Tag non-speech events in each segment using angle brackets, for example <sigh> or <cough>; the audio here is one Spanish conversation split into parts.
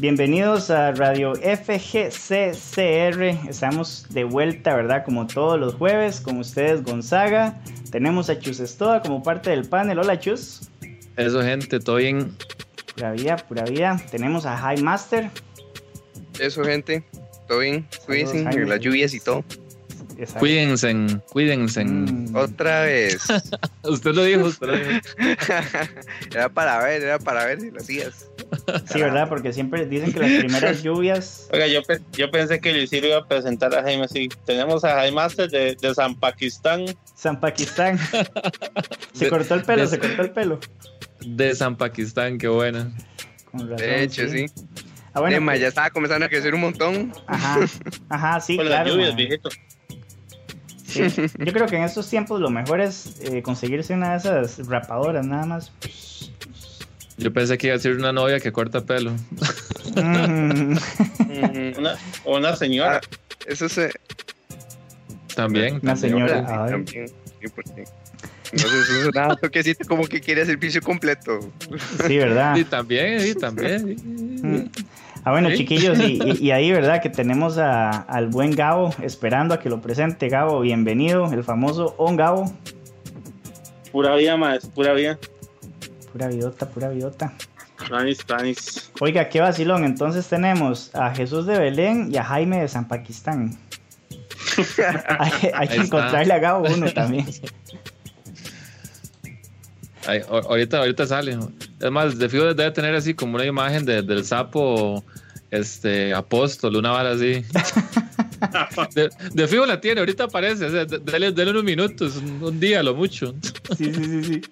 Bienvenidos a Radio FGCCR. Estamos de vuelta, ¿verdad? Como todos los jueves, con ustedes Gonzaga. Tenemos a Chus Estoa como parte del panel. Hola, Chus. Eso, gente, todo bien. Pura vida, pura vida. Tenemos a High Master. Eso, gente, todo bien. Cuídense, las lluvias y todo. Cuídense, cuídense. Mm. Otra vez. <laughs> usted lo dijo, usted lo dijo. <laughs> era para ver, era para ver si lo hacías. Sí, ¿verdad? Porque siempre dicen que las primeras <laughs> lluvias. Oiga, yo, yo pensé que Luis iba a presentar a Jaime así. Tenemos a Jaime Master de, de San Pakistán. San Pakistán. <laughs> se cortó el pelo, se cortó el pelo. De San Pakistán, qué buena. de hecho, sí. Ah, bueno, pues ya estaba comenzando a crecer un montón. Ajá, ajá, sí, claro. Las lluvias, viejito. Yo creo que en estos tiempos lo mejor es eh, conseguirse una de esas rapadoras, nada más. Yo pensé que iba a ser una novia que corta pelo. Mm. una, o una señora. Ah, eso se. También. Una señora. También. Entonces eso es nada toquecito como que quiere servicio completo. Sí, ¿verdad? Y también, y también. <laughs> Mm. Ah, bueno, chiquillos, y, ahí, ¿verdad? Que tenemos al buen Gabo esperando a que lo presente. Gabo, bienvenido, el famoso On Gabo. Pura vida, más, pura vida. Pura vidota, pura vidota. Nice, nice. Oiga, qué vacilón. Entonces tenemos a Jesús de Belén y a Jaime de San Pakistán. <laughs> hay, que encontrarle a Gabo uno también. ahorita, ahorita sale. Es más, de fijo debe tener así como una imagen del sapo este apóstol, una bala así. <laughs> de, de, fijo la tiene, ahorita aparece. O dale, unos minutos, un, día, lo mucho. sí, sí, sí, sí.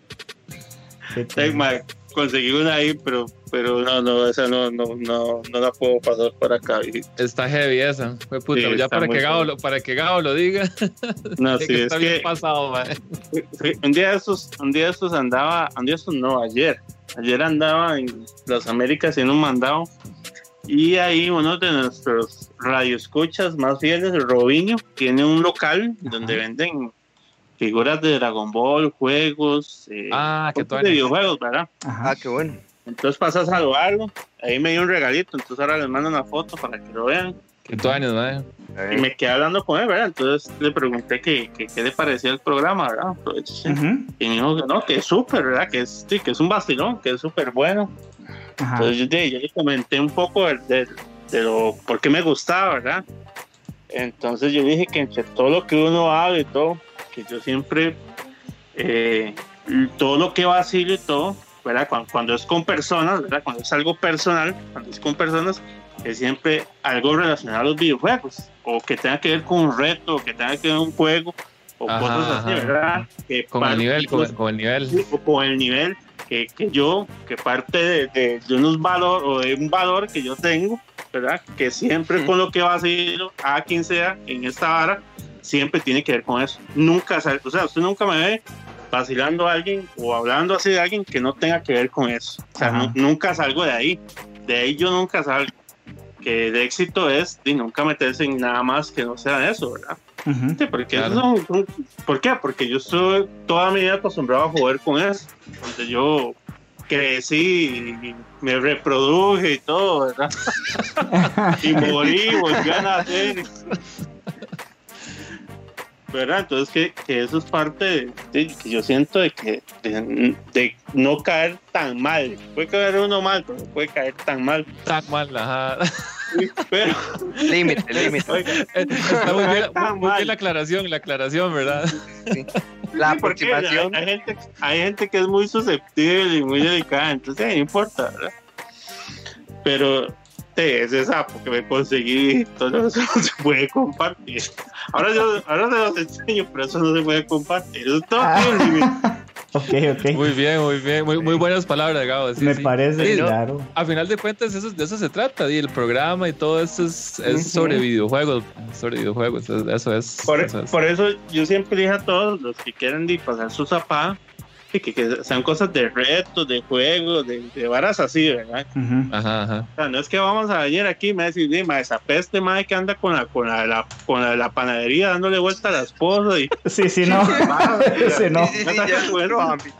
Conseguí una ahí, pero, pero no, no, esa no, no, no, no la puedo pasar por acá. Está heavy esa. Fue puta, ya para que, Gabo lo, para que Gabo lo diga. <laughs> No, <laughs> sí, es que, pasado, un día estos, un día estos andaba, un día estos no, ayer. Ayer andaba en las Américas en un mandado y ahí uno de nuestros radioescuchas más fieles, el Robinho, tiene un local donde venden figuras de Dragon Ball, juegos, eh, ah, de videojuegos, ¿verdad? Ah, qué bueno. Entonces pasa a saludarlo, ahí me dio un regalito, entonces ahora les mando una foto para que lo vean. Qué años, ¿verdad? Y me quedé hablando con él, ¿verdad? Entonces le pregunté qué le parecía el programa, ¿verdad? Pues, Y me dijo que no, que es súper, ¿verdad? Que es, sí, que es un bastilón, que es súper bueno. Entonces yo, yo, le comenté un poco de, de, lo, por qué me gustaba, ¿verdad? Entonces yo dije que entre todo lo que uno habla y todo, que yo siempre, eh, todo lo que vacilo y todo, ¿verdad? Cuando, es con personas, ¿verdad? Cuando es algo personal, cuando es con personas, es siempre algo relacionado a los videojuegos, o que tenga que ver con un reto, o que tenga que ver con un juego, o cosas así, ¿verdad? con, el nivel, con, el nivel, o con el nivel que, que yo, que parte de, de, de, unos valor o de un valor que yo tengo, ¿verdad? Que siempre con lo que vacilo, a quien sea en esta vara, siempre tiene que ver con eso. Nunca, o sea, usted nunca me ve vacilando a alguien o hablando así de alguien que no tenga que ver con eso. O sea, nunca salgo de ahí. De ahí yo nunca salgo. Que el éxito es de nunca meterse en nada más que no sea eso, ¿verdad? porque ¿Por qué? Porque yo estoy toda mi vida acostumbrado a jugar con eso. Donde yo crecí y me reproduje y todo, ¿verdad? <laughs> y morí, volví a nacer. ¿Verdad? Entonces que, que, eso es parte de, que yo siento de que de, no caer tan mal. Puede caer uno mal, pero no puede caer tan mal. Tan mal, ajá. pero <laughs> límite, límite. Está muy bien, muy, bien, la aclaración, la aclaración, ¿verdad? Sí. La aproximación. Hay, hay, gente, hay gente que es muy susceptible y muy delicada, entonces no importa, ¿verdad? Pero ese sapo que me conseguí, todo eso no <laughs> se puede compartir. Ahora, yo, ahora se los enseño, pero eso no se puede compartir. Eso todo ah. <laughs> Ok, ok. Muy bien, muy bien. Muy, muy buenas palabras, Gabo. Me parece, claro. A final de cuentas, eso, de eso se trata. Y el programa y todo eso es, es sobre videojuegos. Sobre videojuegos. Eso es. Por por eso yo siempre dije a todos los que quieren pasar su zapada que, sean cosas de retos, de juegos, de, de varas así, ¿verdad? Ajá, ajá. O sea, no es que vamos a venir aquí y me decir, dime, esa peste madre que anda con la, con la, con la, panadería dándole vuelta a la esposa y. <laughs> Sí, sí, no. <laughs> <laughs> sí, no. Sí, sí, sí,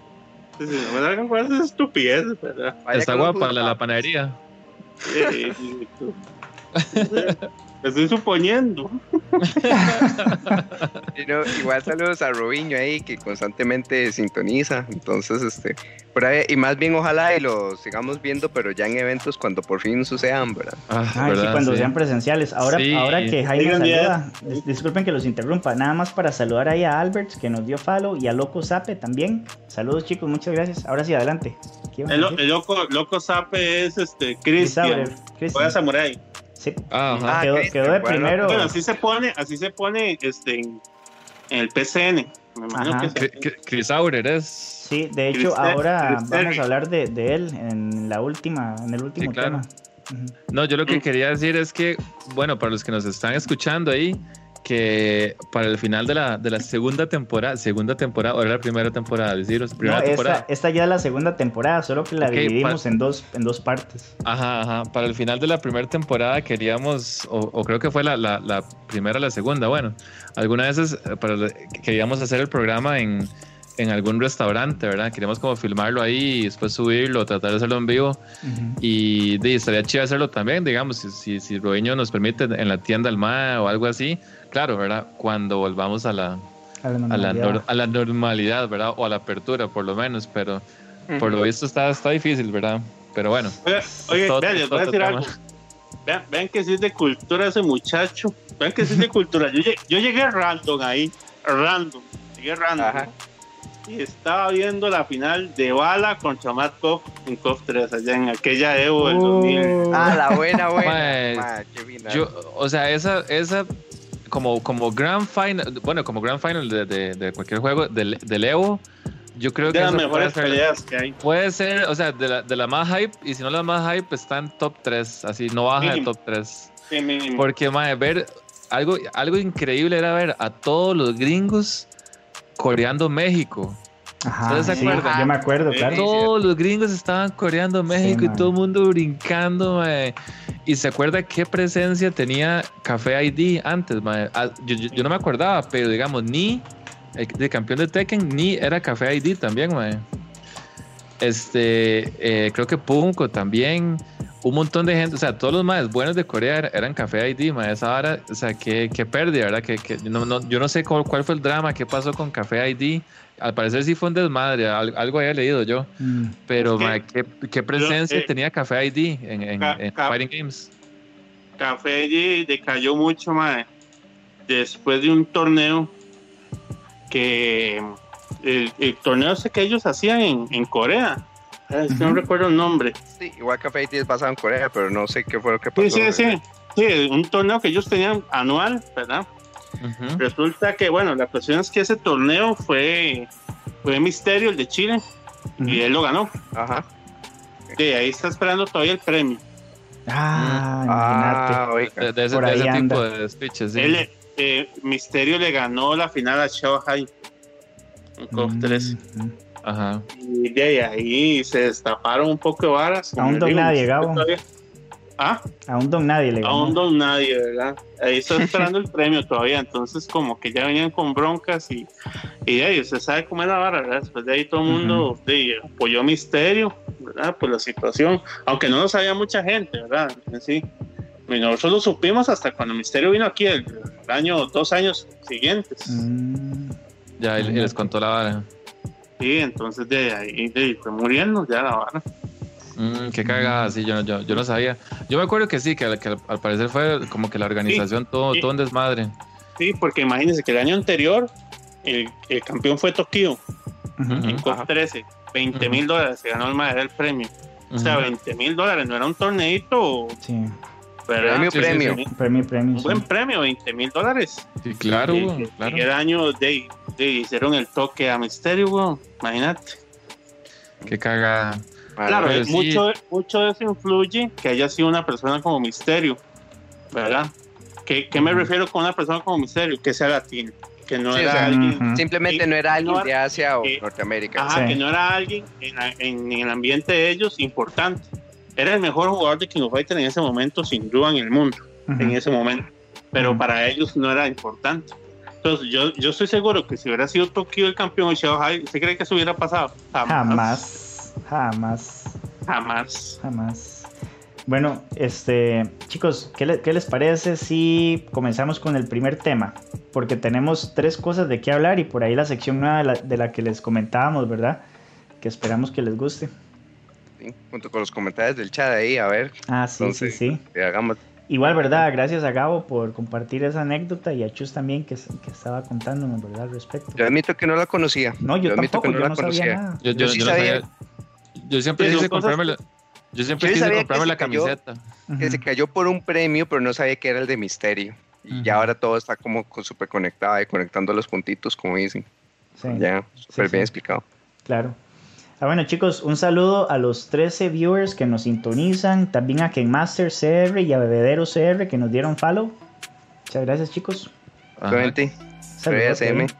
no me salgan con esas estupideces, ¿verdad? Está guapa la, la panadería. Eh, estoy suponiendo. No, igual saludos a Robinho ahí que constantemente sintoniza. Entonces, este, por ahí, y más bien ojalá y lo sigamos viendo, pero ya en eventos cuando por fin sucedan, ¿verdad? Ah, Ay, sí, ¿verdad? cuando Sí. sean presenciales. Ahora, Sí. ahora que Jaime saluda, dis- disculpen que los interrumpa, nada más para saludar ahí a Albert, que nos dio follow, y a Loco Zape también. Saludos chicos, muchas gracias. Ahora sí, adelante. ¿Qué iban a El, lo- el loco, loco Sape es este Chris Cristian. Chris- Juega Samurai. Sí, Ah, ajá. Ah, quedó, de bueno. primero. Bueno, así se pone, así se pone este en, el PCN. Me imagino que Chris Aurer es. Sí, de hecho, Chris- ahora Chris vamos a hablar de, de él en la última, en el último claro. tema. No, yo lo que quería decir es que, bueno, para los que nos están escuchando ahí, que para el final de la, de la segunda temporada, segunda temporada, o era la primera temporada, deciros, primera No, temporada. esta, ya es la segunda temporada, solo que la dividimos en dos, en dos partes. Ajá, ajá. Para el final de la primera temporada queríamos, o, o creo que fue la, la, la primera o la segunda, bueno, algunas veces eh, para, queríamos hacer el programa en, en algún restaurante, ¿verdad? Queríamos como filmarlo ahí y después subirlo, tratar de hacerlo en vivo. Y de, estaría chido hacerlo también, digamos, si, si, si Robeño nos permite en la tienda al MA o algo así. Claro, ¿verdad? Cuando volvamos a la, A la a la, nor- a la normalidad, ¿verdad? O a la apertura, por lo menos, pero por lo visto está, está difícil, ¿verdad? Pero bueno. Oye, oye, todo- vean, les voy a decir tema. algo. Vean, vean que sí es de cultura ese muchacho. Vean que sí es de cultura. Yo, llegué- yo llegué random ahí. Random. Llegué random. Ajá. Y estaba viendo la final de Bala contra Matt Koff en KOF 3 allá en aquella Evo del Oh. 2000. Ah, la buena, buena. Mae, <laughs> Ma, qué final. Yo, o sea, esa, esa como, como grand final, bueno, como grand final de, de, de cualquier juego del, del Evo, yo creo que de las mejores ser, peleas que hay. puede ser, o sea, de la, de la más hype, y si no la más hype, está en top 3, así, no baja de top 3. Sí, mínimo. Porque, mae, ver algo, algo increíble era ver a todos los gringos coreando México. Ajá, ¿Ustedes se sí, acuerdan? yo me acuerdo, Sí. claro. Todos los gringos estaban coreando México y mae. todo el mundo brincando, mae. Y se acuerda qué presencia tenía Café ID antes, mae? Ah, Yo, yo- yo no me acordaba, pero digamos, ni el de campeón de Tekken, ni era Café ID también, mae. Este, eh, creo que Punko también. Un montón de gente, o sea, todos los más buenos de Corea er- eran Café ID, mae. Esa hora, o sea, qué, qué pérdida, ¿verdad? Que, que no, no- yo no sé cuál, cuál fue el drama, qué pasó con Café ID. Al parecer sí fue un desmadre, al- algo había leído yo. Mm. Pero, Es que- ¿qué, qué presencia eh, tenía Café ID en, en, Ca- en ca- Fighting Games? Café allí decayó mucho más después de un torneo que el, el torneo ese que ellos hacían en, en Corea. Ah, es que no recuerdo el nombre. Sí, igual Café Haití es basado en Corea, pero no sé qué fue lo que pasó. Sí, sí, sí. Sí, un torneo que ellos tenían anual, ¿verdad? Resulta que, bueno, la cuestión es que ese torneo fue, fue Misterio, el de Chile, y él lo ganó. Ajá. De ahí está esperando todavía el premio. Ah, Ah, imagínate. oiga. De, de ese, Por de ahí ese anda. tipo de speeches, sí. Él, eh, Misterio le ganó la final a Shanghai en KOF 3. Mm, Ajá. Y de ahí se destaparon un poco de varas. Aún digo, nadie, Gabo. todavía- Ah, A un don nadie le ganó. aún don nadie, ¿verdad? Ahí está <laughs> esperando el premio todavía, entonces como que ya venían con broncas y, y de ahí usted sabe cómo es la vara, ¿verdad? Después de ahí todo el mundo de ahí, apoyó a Misterio, ¿verdad? Por la situación, aunque no lo sabía mucha gente, ¿verdad? En sí. Y nosotros lo supimos hasta cuando Misterio vino aquí el, el año, dos años siguientes. Mm, Ya, y, y les contó la vara. Sí, entonces de ahí, de ahí fue muriendo ya la vara. Mm, qué cagada, sí, yo, no- yo, yo no sabía. Yo me acuerdo que sí, que, al- que al, al parecer fue como que la organización todo, sí. todo un desmadre. Sí, porque imagínense que el año anterior el, el campeón fue Tokio ujú. Ujú. en COP 13. 20 mil dólares se ganó el madre del premio. O sea, Ujú. 20 mil dólares no era un torneito, Sí. Premio, Sí, premio. sí. premio, premio. Un sí. buen premio, 20 mil dólares. Sí, y- claro. y el año de, de hicieron el toque a Misterio, weón. Imagínate. Qué cagada. Claro, eh, sí. mucho, mucho de eso influye que haya sido una persona como Misterio, ¿verdad? ¿Qué, qué me Ujú. refiero con una persona como Misterio? Que sea latino, que no Sí, era o sea, alguien. Ujú. Simplemente Sí. no era alguien de Asia o eh, Norteamérica. Ajá, Sí. que no era alguien en, en- en el ambiente de ellos importante. Era el mejor jugador de King of Fighters en ese momento, sin duda en el mundo, Ujú. en ese momento. Pero para ellos no era importante. Entonces, yo, yo estoy seguro que si hubiera sido Tokio el campeón de Shanghai, ¿usted cree que eso hubiera pasado? Jamás, jamás, Jamás. jamás. Bueno, este, chicos, ¿qué, le- qué les parece si comenzamos con el primer tema? Porque tenemos tres cosas de qué hablar y por ahí la sección nueva de la, de la que les comentábamos, ¿verdad? Que esperamos que les guste. Sí, Junto con los comentarios del chat ahí, a ver, Ah, sí, Entonces, sí, sí. que hagamos. Igual, ¿verdad? Gracias a Gabo por compartir esa anécdota y a Chus también que, que estaba contándonos, ¿verdad? Al respecto. Yo admito que no la conocía. No, yo, admito tampoco, yo no sabía nada. Yo, yo- Yo sí yo no sabía. sabía- yo siempre quise cosas comprarme la, yo siempre Yo quise comprarme la cayó. camiseta. Que se cayó por un premio, pero no sabía que era el de Misterio. Y ya ahora todo está como súper conectado y conectando los puntitos, como dicen. Sí, Ya, súper sí. bien explicado. claro. Ah, bueno, chicos, un saludo a los 13 viewers que nos sintonizan, también a Kenmaster CR y a Bebedero CR que nos dieron follow. Muchas gracias, chicos. Saludos.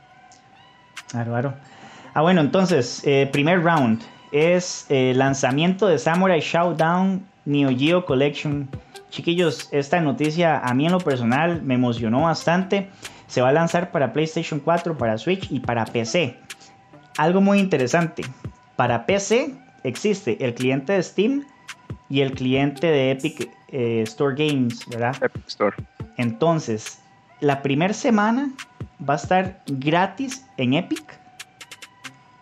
Bárbaro. Ah, bueno, entonces, eh, primer round es eh, lanzamiento de Samurai Showdown Neo Geo Collection. Chiquillos, esta noticia a mí en lo personal me emocionó bastante. Se va a lanzar para PlayStation 4, para Switch y para PC. Algo muy interesante. Para PC existe el cliente de Steam y el cliente de Epic eh, Store Games, ¿verdad? Epic Store. Entonces, la primera semana va a estar gratis en Epic.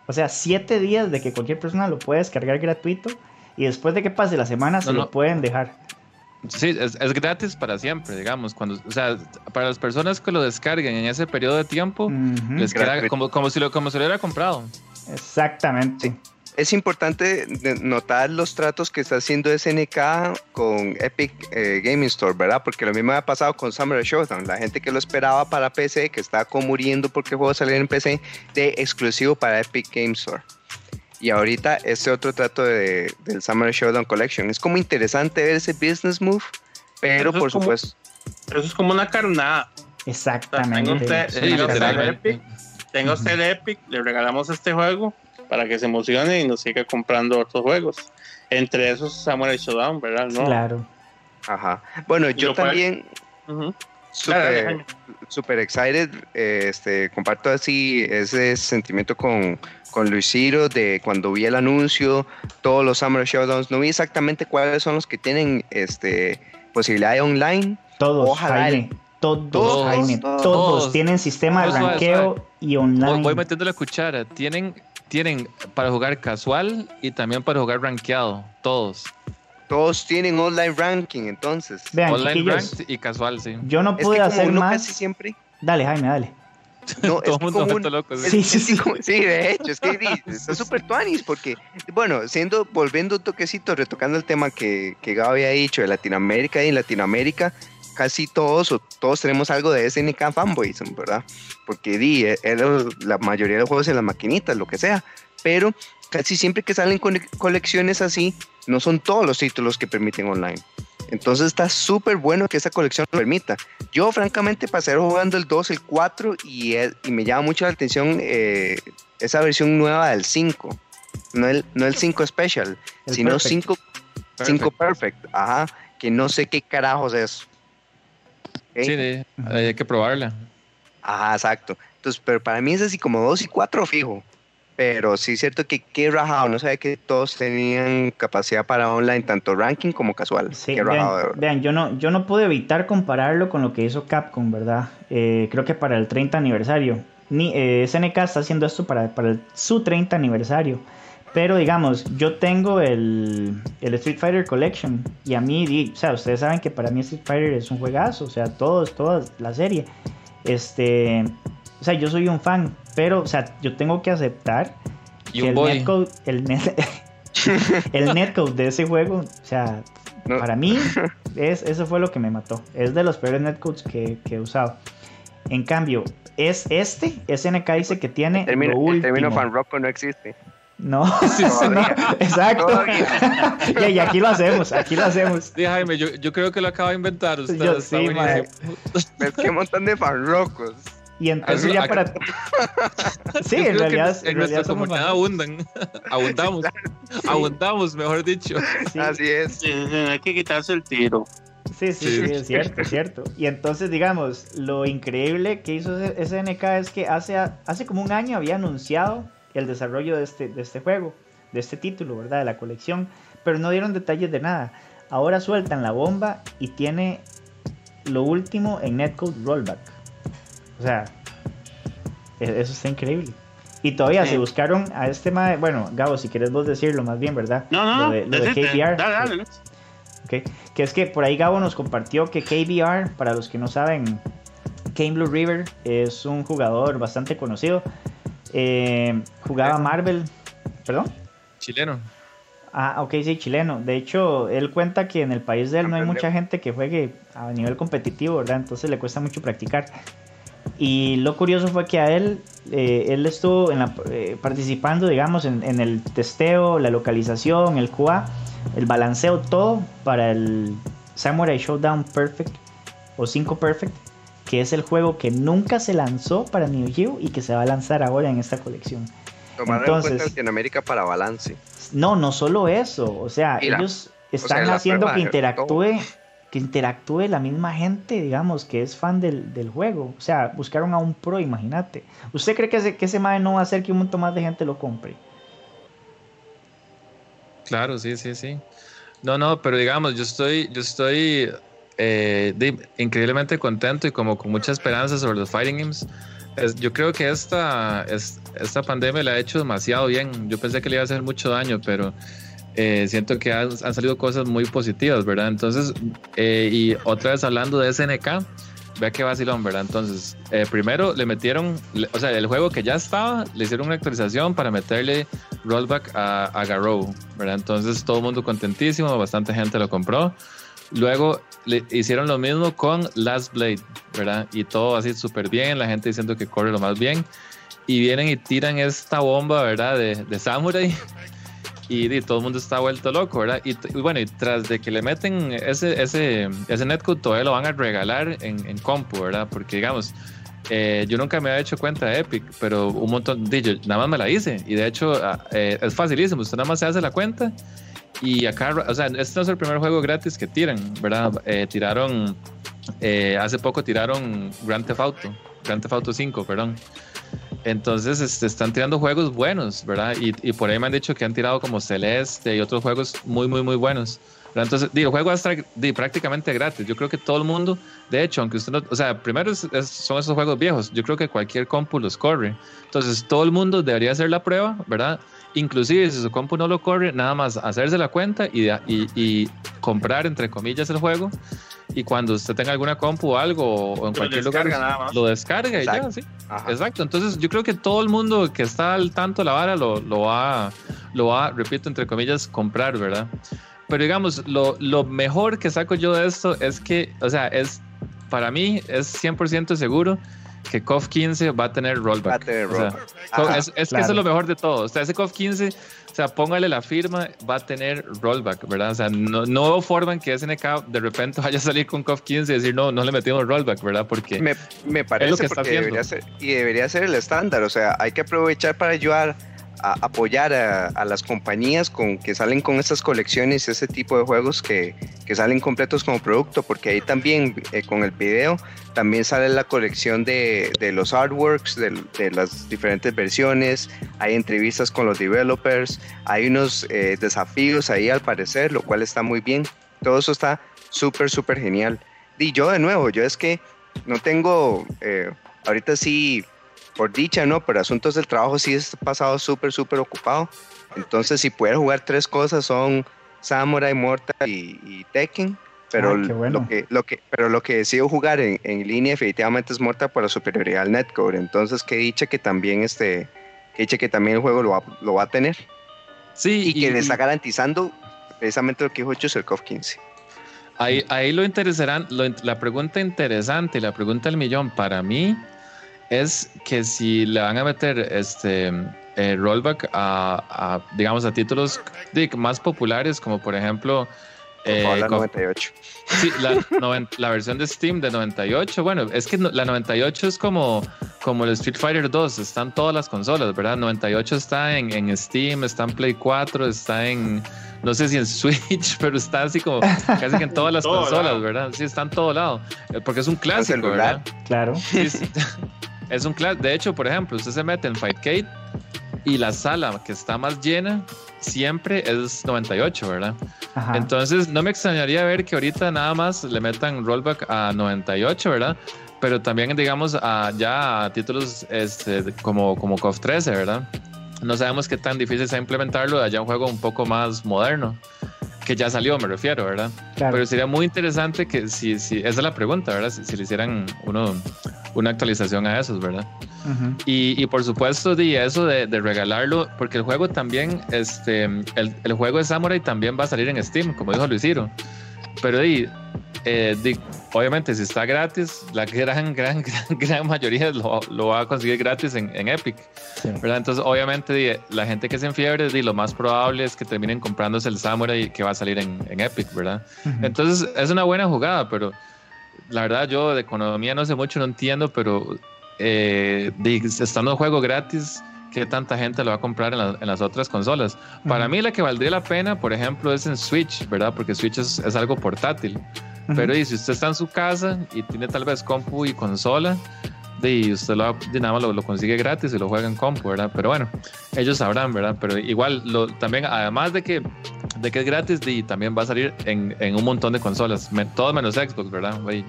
O sea, 7 días de que cualquier persona lo puede descargar gratuito. Y después de que pase la semana, se No, lo pueden dejar. Sí, es, es gratis para siempre, digamos. Cuando, o sea, para las personas que lo descarguen en ese periodo de tiempo, les queda como, como, si lo, como si lo hubiera comprado. Exactamente. Es importante notar los tratos que está haciendo SNK con Epic eh, Gaming Store, ¿verdad? Porque lo mismo ha pasado con Summer Showdown. La gente que lo esperaba para PC, que estaba como muriendo porque el juego saliera en PC, de exclusivo para Epic Game Store. Y ahorita este otro trato de, del Summer Showdown Collection. Es como interesante ver ese business move, pero Eso es por como- supuesto, Eso es como una carnada. Exactamente. Tengo usted- Sí, una Tengo usted Epic, tenga usted el Epic, le regalamos este juego para que se emocione y nos siga comprando otros juegos. Entre esos Samurai Showdown, ¿verdad? ¿No? Claro. ajá. Bueno, yo también súper Dale, dale, Jaime. super excited. eh, este, comparto así ese sentimiento con, con Luis Ciro de cuando vi el anuncio, todos los Summer Showdowns. No vi exactamente cuáles son los que tienen este, posibilidad de online. Todos, Ojalá Jaime. Todos, Todos, Jaime. todos. Todos, tienen sistema de ranqueo y online. Voy, voy metiendo la cuchara. Tienen, tienen para jugar casual y también para jugar rankeado. Todos. Todos tienen online ranking, entonces. Vean, Online ranked y casual, sí. yo no Es que pude como hacer uno más. casi siempre. Dale, Jaime, dale. <laughs> No, Todo el mundo un- loco. Sí, es sí, sí. como- sí, de hecho, es que <laughs> está súper tuanis porque, bueno, siendo, volviendo un toquecito, retocando el tema que, que Gabo había dicho de Latinoamérica y en Latinoamérica, casi todos o todos tenemos algo de SNK fanboys, ¿verdad? Porque di, eh, era la mayoría de los juegos en las maquinitas, lo que sea, pero casi siempre que salen colecciones así, no son todos los títulos que permiten online. Entonces está súper bueno que esa colección lo permita. Yo francamente pasé jugando el 2, el 4 y, el- y me llama mucho la atención eh, esa versión nueva del 5. No el, no el 5 Special, El sino Perfect. 5 5 Perfect. Ajá, que no sé qué carajos es. ¿Ok? Sí, de- hay que probarla. Ajá, exacto. Entonces, pero para mí es así como 2 y 4 fijo. Pero sí es cierto que qué rajado, no sabía que todos tenían capacidad para online, tanto ranking como casual. Sí, qué rajado, de vean, verdad. vean, yo no, yo no pude evitar compararlo con lo que hizo Capcom, ¿verdad? Eh, creo que para el 30 aniversario. Ni, eh, SNK está haciendo esto para, para el- su 30 aniversario. Pero digamos, yo tengo el, el Street Fighter Collection. Y a mí, o sea, ustedes saben que para mí Street Fighter es un juegazo. O sea, todos, toda la serie. Este, o sea, yo soy un fan. Pero, o sea, yo tengo que aceptar Y que el boy. netcode, el, net- <laughs> el netcode de ese juego, o sea, No. para mí, <laughs> es, eso fue lo que me mató. Es de los peores netcodes que, que he usado. En cambio, es este, SNK dice que tiene El término, lo el término último. fan rock no existe. No, <laughs> Sí, sí. <laughs> no, exacto. Y, <laughs> y aquí lo hacemos, aquí lo hacemos. Sí, Jaime, yo, yo creo que lo acaba de inventar usted. Yo sí. Es que un montón de fan rocos. Y entonces Eso- ya acá- para... Sí, en realidad, en en nuestra realidad somos comunidad abundan. Abundamos. Abundamos, mejor dicho. sí. Así es. Sí, hay que quitarse el tiro. Sí, sí, Sí. sí, es cierto, es cierto. Y entonces, digamos, lo increíble que hizo SNK es que hace, hace como un año había anunciado el desarrollo de este, de este juego, de este título, ¿verdad? De la colección, pero no dieron detalles de nada. ahora sueltan la bomba y tiene lo último en netcode rollback. O sea, e-, eso está increíble. Y todavía se buscaron a este mae, bueno, Gabo, si quieres vos decirlo más bien, ¿verdad? No, no, lo de, lo de. KBR. Dale, dale. Ok, Que es que por ahí Gabo nos compartió que KBR, para los que no saben, Kane Blue River es un jugador bastante conocido. Eh, jugaba Marvel, ¿perdón? Chileno. Ah, ok, sí, chileno. De hecho, él cuenta que en el país de él no hay mucha gente que juegue a nivel competitivo, ¿verdad? Entonces le cuesta mucho practicar. Y lo curioso fue que a él, eh, él estuvo en la- eh, participando, digamos, en, en el testeo, la localización, el QA, el balanceo, todo para el Samurai Showdown Perfect o 5 Perfect, que es el juego que nunca se lanzó para Neo Geo y que se va a lanzar ahora en esta colección. Tomar en Entonces- cuenta Latinoamérica para balance. No, no solo eso, o sea, Mira, ellos están sea, haciendo que interactúe, que interactúe la misma gente, digamos, que es fan del, del juego. O sea, buscaron a un pro, imagínate. ¿Usted cree que ese, que ese mae no va a hacer que un montón más de gente lo compre? Claro, sí, sí, sí. No, no, pero digamos, yo estoy, yo estoy eh, de- increíblemente contento y como con mucha esperanza sobre los Fighting Games. Es- yo creo que esta, es- esta pandemia le ha hecho demasiado bien. Yo pensé que le iba a hacer mucho daño, pero eh, siento que han, han salido cosas muy positivas, ¿verdad? Entonces, eh, y otra vez hablando de SNK, vea qué vacilón, ¿verdad? Entonces, eh, primero le metieron, le- o sea, el juego que ya estaba, le hicieron una actualización para meterle rollback a, a Garou, ¿verdad? Entonces todo el mundo contentísimo, bastante gente lo compró. Luego le hicieron lo mismo con Last Blade, ¿verdad? Y todo así súper bien, la gente diciendo que corre lo más bien. Y vienen y tiran esta bomba, ¿verdad? De, de Samurai. <laughs> Y, y todo el mundo está vuelto loco, ¿verdad? Y, y bueno, y tras de que le meten ese, ese, ese netcode, todavía lo van a regalar en, en compu, ¿verdad? Porque digamos, eh, yo nunca me había hecho cuenta de Epic, pero un montón, de, yo nada más me la hice. Y de hecho, ah, eh, es facilísimo. Usted nada más se hace la cuenta. Y acá, o sea, este no es el primer juego gratis que tiran, ¿verdad? Eh, tiraron, eh, hace poco tiraron Grand Theft Auto, Grand Theft Auto 5, perdón. Entonces este, están tirando juegos buenos, ¿verdad? Y, por ahí me han dicho que han tirado como Celeste y otros juegos muy, muy, muy buenos. Entonces, digo, juego hasta di, prácticamente gratis. Yo creo que todo el mundo, de hecho, aunque usted no, o sea, primero son esos juegos viejos. Yo creo que cualquier compu los corre. Entonces, todo el mundo debería hacer la prueba, ¿verdad? Inclusive si su compu no lo corre, nada más hacerse la cuenta y, y, y comprar, entre comillas, el juego. Y cuando usted tenga alguna compu o algo, o en Lo cualquier lugar, descarga nada más. lo descarga y ya, Exacto. sí. Ajá. Exacto, entonces yo creo que todo el mundo que está al tanto de la vara lo, lo va, lo va, repito, entre comillas, comprar, ¿verdad? Pero digamos, lo, lo mejor que saco yo de esto es que, o sea, es, para mí es 100% seguro que KOF 15 va a tener rollback. Va a tener O sea, rollback. Ajá. es, es que eso claro. es lo mejor de todo. O sea, ese KOF 15, o sea, póngale la firma, va a tener rollback, ¿verdad? O sea, no, no forma en que SNK de repente vaya a salir con KOF 15 y decir, no, no le metimos rollback, ¿verdad? Porque... Me, me parece lo que está porque haciendo. debería ser, y debería ser el estándar, o sea, hay que aprovechar para ayudar a apoyar a, a las compañías con que salen con estas colecciones, ese tipo de juegos que, que salen completos como producto, porque ahí también eh, con el video también sale la colección de, de los artworks, de, de las diferentes versiones, hay entrevistas con los developers, hay unos eh, desafíos ahí al parecer, lo cual está muy bien, todo eso está súper, súper genial. Y yo de nuevo, yo es que no tengo, eh, ahorita sí, por dicha, ¿no? Por asuntos del trabajo sí he pasado súper, súper ocupado. Entonces, si pudiera jugar tres cosas son Samurai, Mortal y, y Tekken. Pero, Ah, qué bueno. lo que, lo que, pero lo que decido jugar en, en línea definitivamente es Mortal por la superioridad del netcode. Entonces, qué dicha que también este, qué dicha que también el juego lo va, lo va a tener. Sí, Y que le está garantizando precisamente lo que dijo Chuserkov 15. Ahí, ahí lo interesarán, lo la pregunta interesante y la pregunta del millón para mí es que si le van a meter este eh, rollback a, a, digamos, a títulos más populares, como por ejemplo eh, la co- 98. sí, la, noven- la versión de Steam de 98. Bueno, es que no- la 98 es como, como el Street Fighter 2, están todas las consolas, ¿verdad? 98 está en, en Steam, está en Play 4, está en, no sé si en <laughs> Switch, pero está así como casi que en todas las Todo consolas, lado. ¿verdad? Sí, está en todo lado, eh, porque es un clásico. ¿verdad? Claro. Sí, <laughs> es, un clásico. De hecho, por ejemplo, usted se mete en Fightcade y la sala que está más llena siempre es 98, ¿verdad? Ajá. Entonces no me extrañaría ver que ahorita nada más le metan rollback a 98, ¿verdad? Pero también digamos a, ya a títulos este, como, como KOF 13, ¿verdad? No sabemos qué tan difícil sea implementarlo allá un juego un poco más moderno que ya salió, me refiero, ¿verdad? Claro. Pero sería muy interesante que si, si esa es la pregunta, ¿verdad? Si, si le hicieran uno, una actualización a esos, ¿verdad? Ujú. Y, y por supuesto, di eso de, de regalarlo, porque el juego también, este, el, el juego de Samurai también va a salir en Steam, como dijo Luisiro. Pero di, eh, obviamente, si está gratis, la gran, gran, <laughs> gran, gran mayoría lo, lo va a conseguir gratis en, en Epic. Sí. ¿verdad? Entonces, obviamente, la gente que se enfiebre, lo más probable es que terminen comprándose el Samurai que va a salir en, en Epic, ¿verdad? Entonces, es una buena jugada, pero la verdad, yo de economía no sé mucho, no entiendo, pero eh, di, estando el juego gratis, ¿qué tanta gente lo va a comprar en, la- en las otras consolas? Para mí, la que valdría la pena, por ejemplo, es en Switch, ¿verdad? Porque Switch es, es algo portátil. Pero y si usted está en su casa y tiene tal vez compu y consola, y usted lo, de nada más lo, lo consigue gratis y lo juega en compu, ¿verdad? Pero bueno, ellos sabrán, ¿verdad? Pero igual, lo, también, además de que, de que es gratis, di, también va a salir en, en un montón de consolas, me- todo menos Xbox, ¿verdad? Y,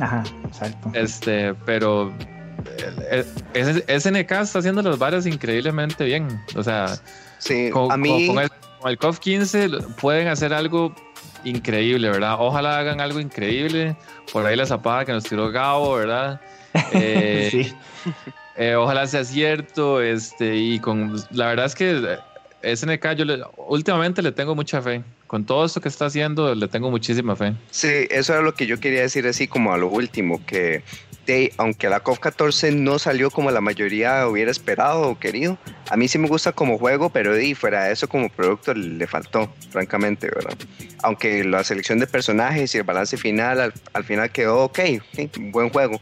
Ajá, exacto. Este, pero eh, eh, SNK está haciendo los bares increíblemente bien. O sea, Sí, con, a mí, con- con el, con el KOF 15 lo- pueden hacer algo increíble, ¿verdad? Ojalá hagan algo increíble. Por ahí la zapada que nos tiró Gabo, ¿verdad? <laughs> Eh, sí. eh, ojalá sea cierto. Este, y con la verdad es que eh, SNK, yo le- últimamente le tengo mucha fe. Con todo esto que está haciendo, le tengo muchísima fe. sí, eso era lo que yo quería decir así como a lo último, que de, aunque la COF 14 no salió como la mayoría hubiera esperado o querido, a mí sí me gusta como juego, pero de, fuera de eso como producto le faltó, francamente, ¿verdad? Aunque la selección de personajes y el balance final al, al final quedó ok, ok, buen juego,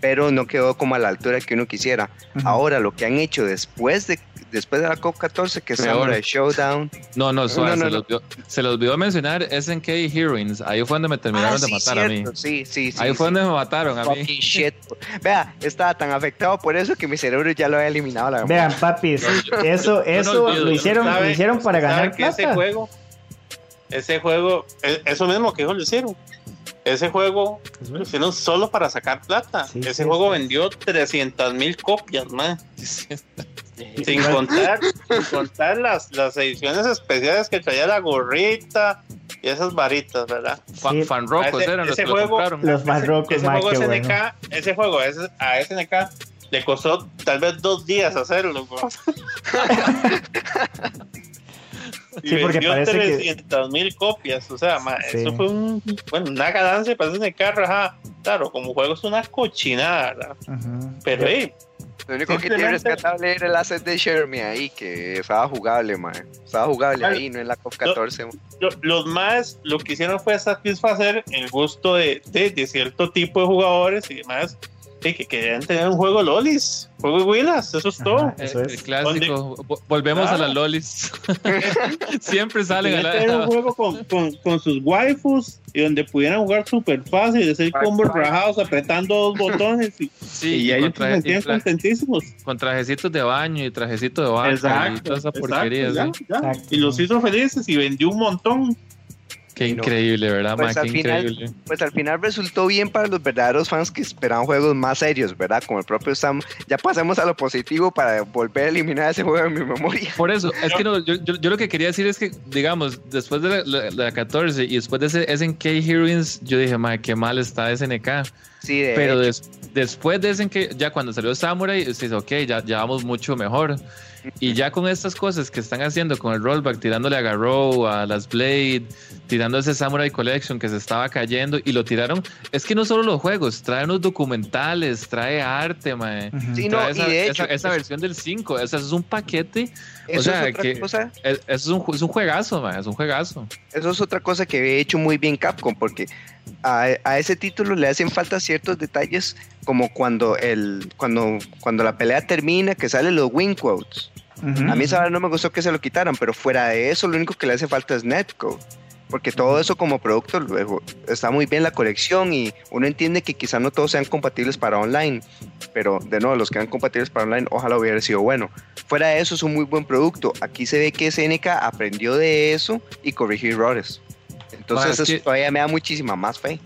pero no quedó como a la altura que uno quisiera. Ujú. Ahora lo que han hecho después de después de la COP 14 que es Peor. Samurai Showdown No, no, suave, No, no, se, no. Los olvidó, se los olvidó mencionar SNK Heroines. Ahí fue donde me terminaron Ah, de sí, matar a mí. cierto, sí sí sí Ahí fue sí. donde me mataron a mí. Fucking shit. Vea, estaba tan afectado por eso que mi cerebro ya lo había eliminado la. Vean, papis, eso, eso olvido, lo hicieron, lo ¿Sabe- hicieron para sabe ganar que ese plata. juego, ese juego, e- eso mismo que dijo Lucero, ese juego lo hicieron solo para sacar plata. Sí, ese sí, juego sí. vendió 300 mil copias, man. Sin contar, sin contar las, las ediciones especiales que traía la gorrita y esas varitas, ¿verdad? Fan, Sí. fanrocos Ese- eran los ese que lo juego- compraron. Los barrocos, ese ma, juego SNK, bueno. ese juego ese- a SNK le costó tal vez dos días hacerlo. bro. Y <laughs> Sí, porque vendió parece que- 300 mil copias, o sea, ma, Sí. eso fue un, bueno, una ganancia para SNK, ajá. Claro, como juego es una cochinada, pero hey, Lo único que tiene rescatable era el asset de Shermie ahí, que estaba jugable, man. Estaba jugable Claro. ahí, no en la COP 14. man. lo- los más lo que hicieron fue satisfacer el gusto de, de, de cierto tipo de jugadores y demás sí, que querían tener un juego lolis, juego de Willas, eso es Ajá. todo. Eso el es. clásico. Vo- Volvemos Ah. a las lolis. <laughs> Siempre salen a Querían tener un la. <laughs> juego con, con, con sus waifus y donde pudieran jugar súper fácil, hacer combos rajados apretando dos botones y, Sí, y y ellos con, se traje- y sentían contentísimos. con trajecitos de baño y trajecitos de baño y Exacto, toda esa exacto, porquería. ya, ¿sí? ya. Exacto. Y los hizo felices y vendió un montón. Qué no. increíble, ¿verdad, Pues Qué final- increíble. Pues al final resultó bien para los verdaderos fans que esperaban juegos más serios, ¿verdad? Como el propio Sam. Ya pasemos a lo positivo para volver a eliminar ese juego de mi memoria. Por eso, es que no, yo, yo- yo lo que quería decir es que, digamos, después de la, la- la 14 y después de ese SNK Heroines, yo dije, madre, qué mal está SNK. Sí, de Pero des- después de SNK, ya cuando salió Samurai, usted dice, ok, ya, ya vamos mucho mejor. Y ya con estas cosas que están haciendo con el rollback, tirándole a Garou, a las Blade, tirando ese Samurai Collection que se estaba cayendo y lo tiraron. Es que no solo los juegos, trae unos documentales, trae arte, mae. Sí, no, Trae y esa, de hecho, esa- esa versión del 5, o sea, eso es un paquete, eso sea, es otra que- cosa. es, eso es un, es un juegazo, mae, es un juegazo. Eso es otra cosa que había hecho muy bien Capcom, porque a, a ese título le hacen falta ciertos detalles, como cuando el cuando cuando la pelea termina, que salen los win quotes. A mí esa no me gustó que se lo quitaran, pero fuera de eso, lo único que le hace falta es netcode. porque todo eso como producto luego está muy bien la colección y uno entiende que quizá no todos sean compatibles para online, pero de nuevo, los que eran compatibles para online, ojalá hubiera sido bueno. Fuera de eso, es un muy buen producto. Aquí se ve que SNK aprendió de eso y corrigió errores. Entonces, Ma, es eso que- todavía me da muchísima más fe.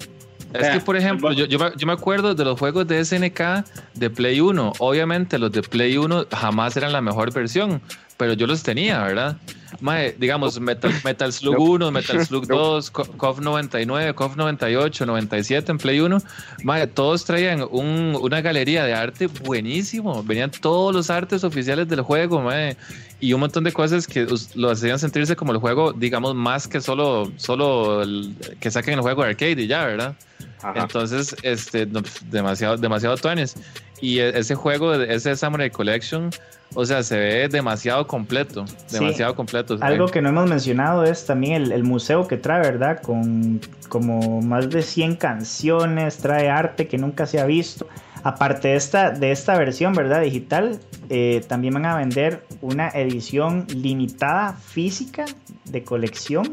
Es Vea, que, por ejemplo, yo, yo, me, yo me acuerdo de los juegos de SNK de Play 1. Obviamente, los de Play 1 jamás eran la mejor versión, pero yo los tenía, ¿verdad? Mae, digamos, Metal, Metal Slug No. 1, Metal Slug No. 2, Co- KOF 99, KOF 98, 97 en Play 1. Mae, todos traían un- una galería de arte buenísimo. Venían todos los artes oficiales del juego, mae, y un montón de cosas que lo hacían sentirse como el juego, digamos, más que solo, solo el- que saquen el juego de arcade y ya, ¿verdad? Ajá. Entonces, este, demasiado, demasiado tuanes. Y e- ese juego, ese Samurai Collection, o sea, se ve demasiado completo, Sí. demasiado completo. Algo ve. que no hemos mencionado es también el, el museo que trae, ¿verdad? Con como más de 100 canciones, trae arte que nunca se ha visto. Aparte de esta, de esta versión, ¿verdad? Digital, eh, también van a vender una edición limitada física de colección.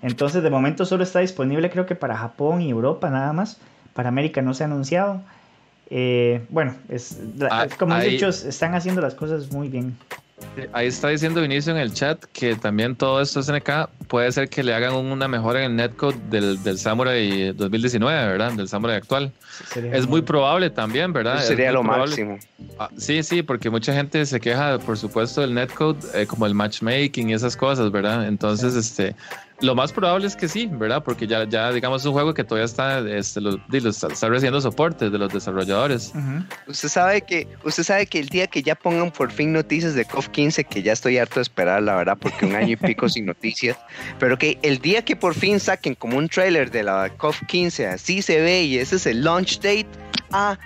Entonces, de momento solo está disponible creo que para Japón y Europa nada más. Para América no se ha anunciado. Eh, bueno, es, Ah, como he ahí- dicho, están haciendo las cosas muy bien. Ahí está diciendo Vinicio en el chat que también todo esto SNK puede ser que le hagan una mejora en el netcode del, del Samurai 2019, ¿verdad? Del Samurai actual. Sería Es muy probable también, ¿verdad? Eso sería lo probable. máximo. Ah, sí, sí, porque mucha gente se queja, por supuesto, del netcode, eh, como el matchmaking y esas cosas, ¿verdad? Entonces, este, lo más probable es que sí, ¿verdad? Porque ya, ya digamos, es un juego que todavía está, este, lo, lo está, está recibiendo soporte de los desarrolladores. Ujú. Usted sabe que usted sabe que el día que ya pongan por fin noticias de COF 15, que ya estoy harto de esperar, la verdad, porque un año y pico sin noticias, pero que el día que por fin saquen como un trailer de la COF 15, así se ve y ese es el launch date, ah,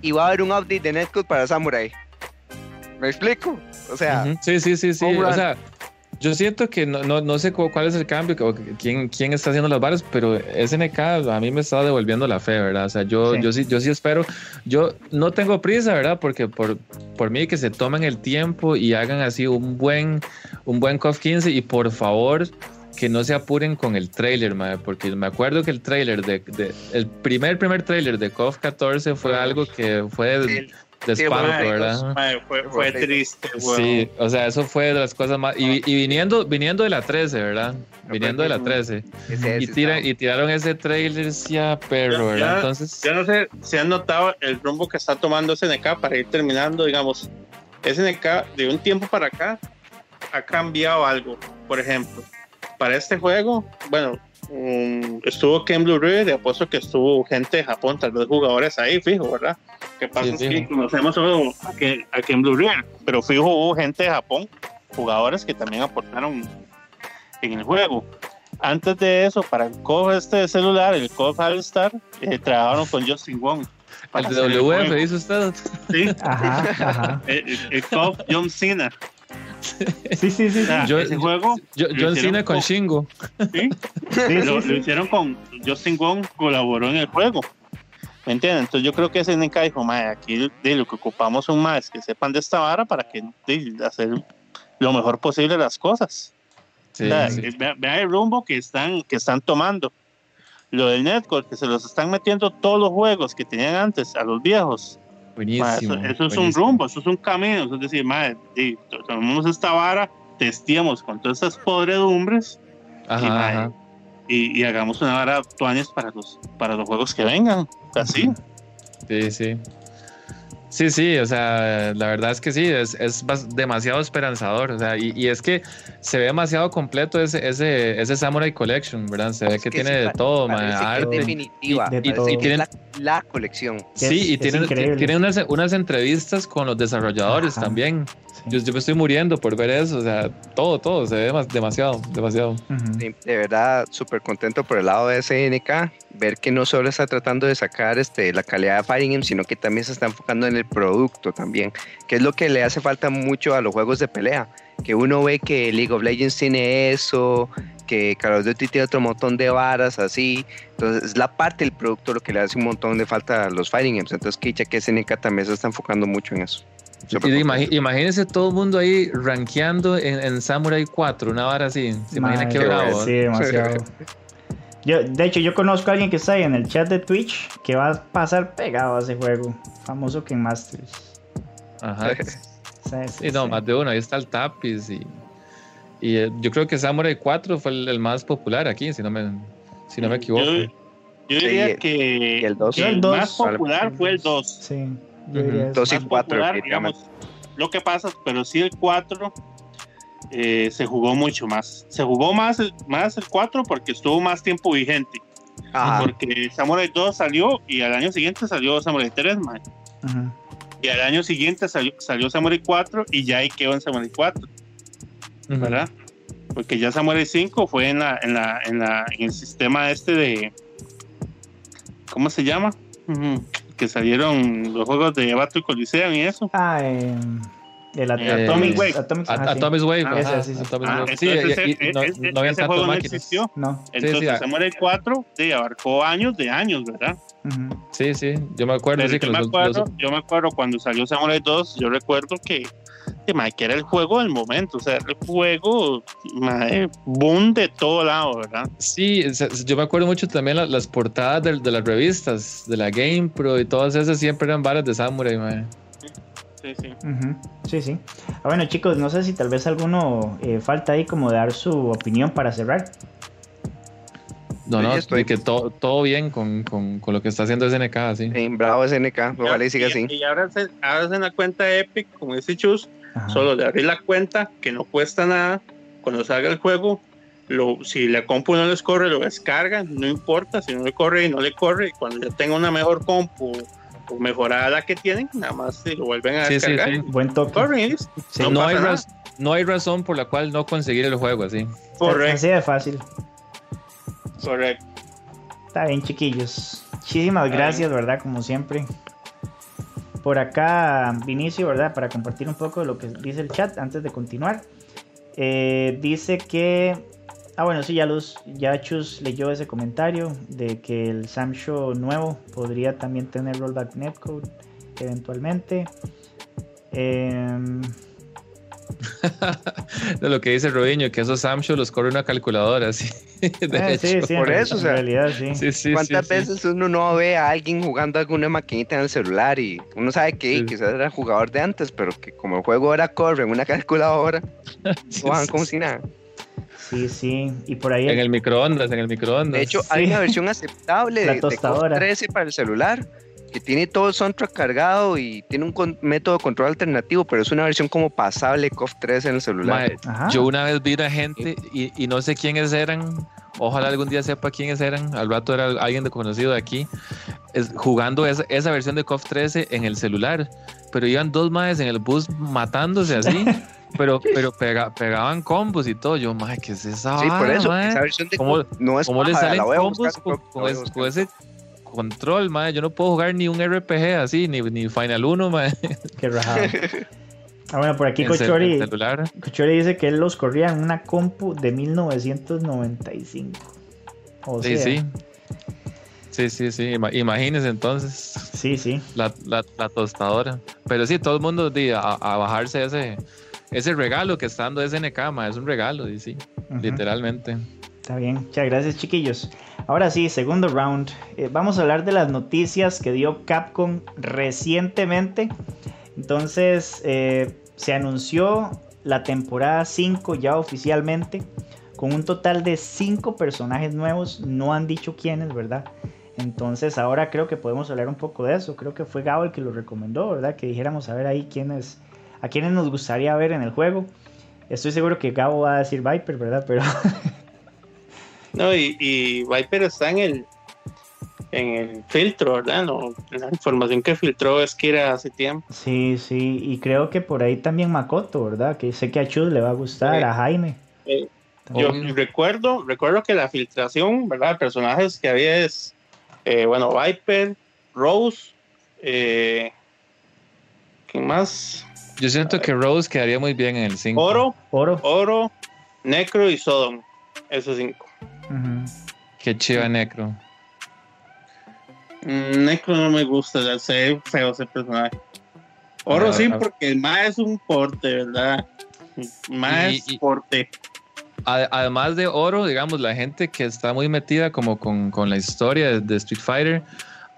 y va a haber un update de Netcode para Samurai. ¿Me explico? O sea, Ujú, Sí, sí, sí, sí. home O sea, yo siento que no, no, no sé cu- cuál es el cambio, o quién, quién está haciendo las varas, pero SNK a mí me está devolviendo la fe, ¿verdad? O sea, yo Sí. yo sí, yo sí espero. Yo no tengo prisa, ¿verdad? Porque por, por mí que se tomen el tiempo y hagan así un buen, un buen COF 15 y por favor que no se apuren con el trailer, mae, porque me acuerdo que el trailer de, de- el primer primer trailer de KOF 14 fue algo que fue el- de sí, espanto, bueno, ¿verdad? Fue, fue triste, weón. Sí, o sea, eso fue de las cosas más. Y, y viniendo, viniendo de la 13, ¿verdad? Viniendo de la 13. ese- Y, tira- y tiraron ese trailer, ya perro, ¿verdad? Entonces, Yo no sé si han notado el rumbo que está tomando SNK para ir terminando, digamos, SNK de un tiempo para acá ha cambiado algo. Por ejemplo, para este juego, bueno, um, estuvo Ken Blue River y apuesto que estuvo gente de Japón, tal vez jugadores ahí, fijo, ¿verdad? Que pasa Sí, es fijo. que conocemos solo a Ken, a Ken Blue River, pero fijo hubo gente de Japón, jugadores que también aportaron en el juego. Antes de eso, para el COF este celular, el COF All Star, eh, trabajaron con Justin Wong. el para de el WF, dice usted. Sí, Ajá, ajá. <laughs> el, el- el COF John Cena. Sí, sí, sí. O sea, Yo- ese juego Yo- Lo John Cena con con- Shingo. ¿sí? <laughs> Sí, lo, sí, lo hicieron con Justin Wong, colaboró en el juego. ¿Me entienden? Entonces yo creo que SNK dijo, "Mae, aquí de lo que ocupamos son más que sepan de esta vara para que de, hacer lo mejor posible las cosas. Sí, O sea, sí. eh, vea- Vean el rumbo que están, que están tomando. Lo del Netcore, que se los están metiendo todos los juegos que tenían antes a los viejos. Ma, Buenísimo. eso, eso es un buenísimo. rumbo, eso es un camino. Eso es decir, madre, tomamos esta vara, testeamos con todas estas podredumbres y, Ajá, ma, ajá. y, y hagamos una vara actuales para los, para los juegos que vengan. Así. Sí, sí. Sí, sí, o sea, la verdad es que sí, es, es demasiado esperanzador, o sea, y, y es que se ve demasiado completo ese, ese, ese Samurai Collection, ¿verdad? Se ve Es que, que tiene sí, de todo, ma, parece que es arte. definitiva. Y- de todo. Y tienen- la, la colección. Sí, es- y tienen, tienen unas, unas entrevistas con los desarrolladores Ajá. también. Yo, yo me estoy muriendo por ver eso, o sea, todo, todo, se ve demas- demasiado, demasiado. Sí, de verdad, súper contento por el lado de SNK, ver que no solo está tratando de sacar este, la calidad de Fighting Game, sino que también se está enfocando en el producto también, que es lo que le hace falta mucho a los juegos de pelea, que uno ve que League of Legends tiene eso, que Call of Duty tiene otro montón de varas así, entonces es la parte del producto lo que le hace un montón de falta a los Fighting Games, entonces que dicha que SNK también se está enfocando mucho en eso. Imagínense todo el mundo ahí rankeando en, en Samurai 4, una vara así. ¿Se imagina qué bravo? Sí, demasiado. <laughs> Yo, de hecho, yo conozco a alguien que está ahí en el chat de Twitch que va a pasar pegado a ese juego. Famoso Ken Masters. Ajá. Sí, sí, Y no, sí. más de uno, ahí está el Tapis y, y eh, yo creo que Samurai 4 fue el, el más popular aquí, si no me, si no me equivoco. Yo, yo Sí, diría que, el dos. que Yo el el dos. más popular fue el 2. Sí, yo Ujú. diría eso. Dos y más cuatro, popular, definitivamente. digamos, lo que pasa, pero sí el 4 eh, se jugó mucho más. Se jugó más, el- más el 4 porque estuvo más tiempo vigente. Ajá. Porque Samurai 2 salió y al año siguiente salió Samurai 3, man. Ujú. Y al año siguiente salió, salió Samurai 4 y ya ahí quedó en Samurai 4, Ujú. ¿verdad? Porque ya Samurai 5 fue en, la, en, la, en, la, en el sistema este de... ¿Cómo se llama? Que salieron los juegos de Battle Coliseum y eso. Ah, eh, el At- Eh, Atomic Wave. Atomic, A- ajá, sí. Atomic Wave, Ah, ese, sí, sí. Atomic Ah, Wave. Sí, entonces y- y ese- no, ese- no habían ese juego no máquinas. existió. No. Entonces sí, ah. Samurai 4 sí, abarcó años de años, ¿verdad? Ujú. Sí, sí, yo me acuerdo, sí, que yo, me acuerdo, los- yo me acuerdo cuando salió Samurai 2, yo recuerdo que, que, era el juego del momento, o sea, el juego mae, boom de todo lado, ¿verdad? Sí, yo me acuerdo mucho también la- las portadas de, de las revistas, de la Game Pro y todas esas siempre eran varas de Samurai, mae. Sí, sí. Ujú, Sí, sí. Ah, bueno, chicos, no sé si tal vez alguno eh, falta ahí como dar su opinión para cerrar. No, no, estoy- que todo, todo bien con, con, con lo que está haciendo SNK, sí. Sí, bravo SNK, ojalá y siga y, así. y ahora, se, ahora se en la cuenta Epic, como dice Chus, Ajá. solo de abrir la cuenta, que no cuesta nada, cuando salga el juego, lo, si la compu no les corre, lo descargan, no importa, si no le corre y no le corre, y cuando ya tenga una mejor compu mejorada la que tienen, nada más se lo vuelven a Sí, sí, descargar. sí. Buen toque. Sí, no No, hay nada. no hay razón por la cual no conseguir el juego así. Correcto, Así de fácil. correcto. Está bien, chiquillos. Muchísimas Está gracias, ¿verdad? Como siempre. Por acá, Vinicio, ¿verdad? Para compartir un poco de lo que dice el chat antes de continuar. Eh, dice que. Ah, bueno, sí, ya, los, ya Chus leyó ese comentario de que el Sam Show nuevo podría también tener rollback netcode eventualmente. Em, <laughs> De lo que dice Robinho, que esos Samsho los corre una calculadora, sí. <laughs> De eh, sí, hecho. sí, por en, eso, o sea, realidad sí. Sí, sí, ¿Cuántas sí, sí. veces uno no ve a alguien jugando alguna maquinita en el celular y uno sabe que Sí. quizás era jugador de antes, pero que como el juego ahora corre en una <laughs> calculadora, sí, como sí. si nada. Sí, sí. Y por ahí. En el microondas, en el microondas. De hecho, Sí. hay una versión aceptable La de, de KOF tostadora. 13 para el celular que tiene todo el soundtrack cargado y tiene un con- método de control alternativo, pero es una versión como pasable de KOF 13 en el celular. Yo una vez vi una gente y, y no sé quiénes eran. Ojalá algún día sepa quiénes eran. Al rato era alguien de conocido de aquí. es- jugando esa, esa versión de KOF 13 en el celular. Pero iban dos maes en el bus matándose así. <laughs> pero pero pega- pegaban combos y todo. Yo, mae, ¿qué es esa? sí, por eso, esa versión de ¿Cómo- KOF no es ¿Cómo le salen combos con, ese, buscar. con ese control, mae? Yo no puedo jugar ni un RPG así, ni, ni Final 1, mae. <laughs> Qué rajado. <laughs> Ah, bueno, por aquí Cochori. Cochori dice que él los corría en una compu de 1995. O Sí, sea, sí. Sí, sí, sí. Ima- Imagínense entonces sí, sí. la, la, la tostadora. Pero sí, todo el mundo a, a bajarse ese, ese regalo que está dando SNK, ma, es un regalo, y sí, literalmente. Está bien, muchas gracias chiquillos. Ahora sí, segundo round. Eh, vamos a hablar de las noticias que dio Capcom recientemente. Entonces, eh, se anunció la temporada 5 ya oficialmente, con un total de 5 personajes nuevos. No han dicho quiénes, ¿verdad? Entonces, ahora creo que podemos hablar un poco de eso. Creo que fue Gabo el que lo recomendó, ¿verdad? Que dijéramos a ver ahí quiénes, a quiénes nos gustaría ver en el juego. Estoy seguro que Gabo va a decir Viper, ¿verdad? Pero <laughs> No, y, y Viper está en el en el filtro, ¿verdad? No, la información que filtró es que era hace tiempo. Sí, sí, y creo que por ahí también Makoto, ¿verdad? Que sé que a Chus le va a gustar, Sí. a Jaime. Eh. Yo recuerdo, recuerdo que la filtración, ¿verdad? De personajes que había es, eh, bueno, Viper, Rose, eh, ¿quién más? Yo siento que Rose quedaría muy bien en el 5. Oro, Oro. Oro, Necro y Sodom. Esos cinco. Ujú. Qué chiva Necro. Mm, Necro no me gusta, ya sé feo ese personaje. Oro Ah, sí, ah. porque el MAE es un porte, ¿verdad? MAE Y- porte. Ade- Además de oro, digamos, la gente que está muy metida como con, con la historia de, de Street Fighter,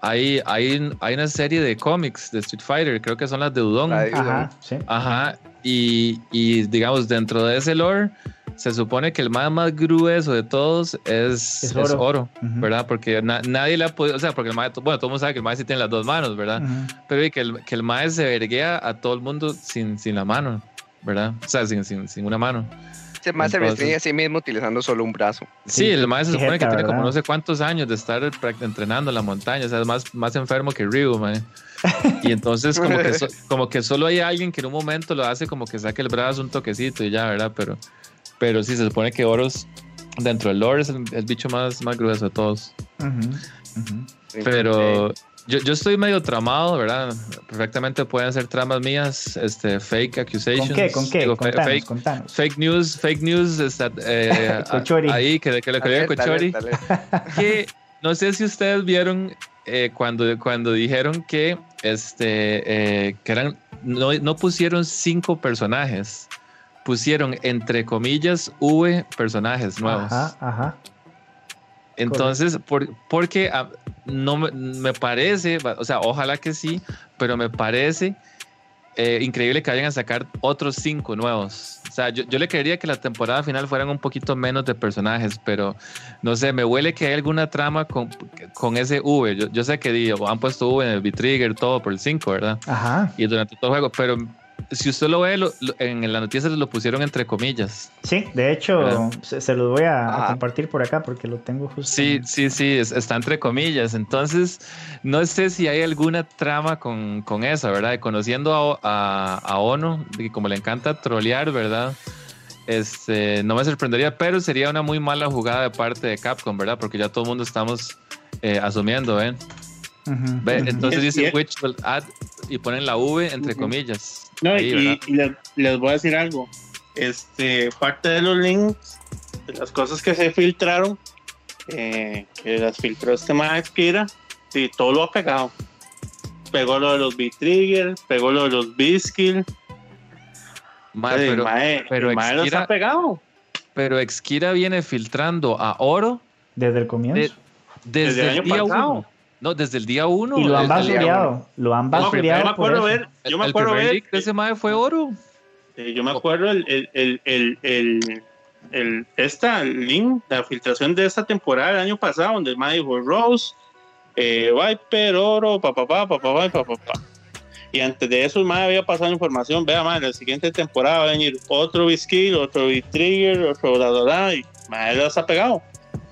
hay, hay, hay una serie de cómics de Street Fighter, creo que son las de Udon. La de- Ajá, sí. Ajá, y, y digamos, dentro de ese lore, se supone que el más, más grueso de todos es, Es es oro. oro, Ujú. ¿verdad? Porque na- nadie le ha podido, o sea, porque el mae, bueno, todo el mundo sabe que el mae sí tiene las dos manos, ¿verdad? Ujú. Pero y que el, que el mae se verguea a todo el mundo sin, sin la mano, ¿verdad? O sea, sin, sin, sin una mano. Más se Entonces- restringe a sí mismo utilizando solo un brazo. Sí, Sí, el mae se supone que tiene como no sé cuántos años de estar entrenando en la montaña, o sea, es más, más enfermo que Ryu, mae. Y entonces como que, so- <laughs> como que solo hay alguien que en un momento lo hace como que saque el brazo un toquecito y ya, ¿verdad? Pero, pero sí, se supone que Oros dentro del lore es el, el bicho más, más grueso de todos. Pero yo, yo estoy medio tramado, ¿verdad? Perfectamente pueden ser tramas mías, este, fake accusations. ¿Con qué? ¿Con qué? digo, Contanos, fake, contanos. fake news, fake news, está, eh, <laughs> Cochori. ahí que, que lo Cochori <laughs> que no sé si ustedes vieron eh, cuando, cuando dijeron que este eh, que eran no, no pusieron cinco personajes pusieron entre comillas V personajes nuevos Ajá, ajá. Entonces por, porque ah, no me, me parece o sea ojalá que sí pero me parece eh, increíble que vayan a sacar otros cinco nuevos. O sea, yo, yo le quería que la temporada final fueran un poquito menos de personajes, pero no sé, me huele que hay alguna trama con, con ese V. Yo, yo sé que digo, han puesto V en el B-Trigger, todo por el 5, ¿verdad? Ajá. Y durante todo el juego, pero si usted lo ve, lo- lo- en las noticias lo pusieron entre comillas. Sí, de hecho, se, se los voy a, compartir por acá porque lo tengo justo. Sí, sí, sí, es- está entre comillas. Entonces, no sé si hay alguna trama con, con eso, ¿verdad? Y conociendo a, a, a Ono, que como le encanta trolear, ¿verdad? Este, no me sorprendería, pero sería una muy mala jugada de parte de Capcom, ¿verdad? Porque ya todo el mundo estamos eh, asumiendo, ujú. Entonces Es dice which will add y ponen la V entre comillas. No, Ahí, y, les, les voy a decir algo. Este, parte de los links, de las cosas que se filtraron, eh, que las filtró este Max Kira, sí, todo lo ha pegado. Pegó lo de los B-Trigger, pegó lo de los B-Skill. Pero, mae, pero los ha pegado. pero Exkira viene filtrando a Oro Desde el comienzo. de- desde, Desde el el año día pasado. uno. No, desde el día uno. y lo han basureado. Lo han No, pero yo basureado. me acuerdo ver, El, yo me el acuerdo ver, de ese mae fue oro. eh, yo me acuerdo el, el, el, el, el- el- esta link, la filtración de esta temporada del año pasado, donde el mae dijo Rose, eh, Viper, Oro, papá, papá, papá, papá, papá. Y antes de eso, el mae había pasado información, vea, mae, la siguiente temporada va a venir otro B-Skill, otro B-Trigger, otro bla, bla, y mae los ha pegado.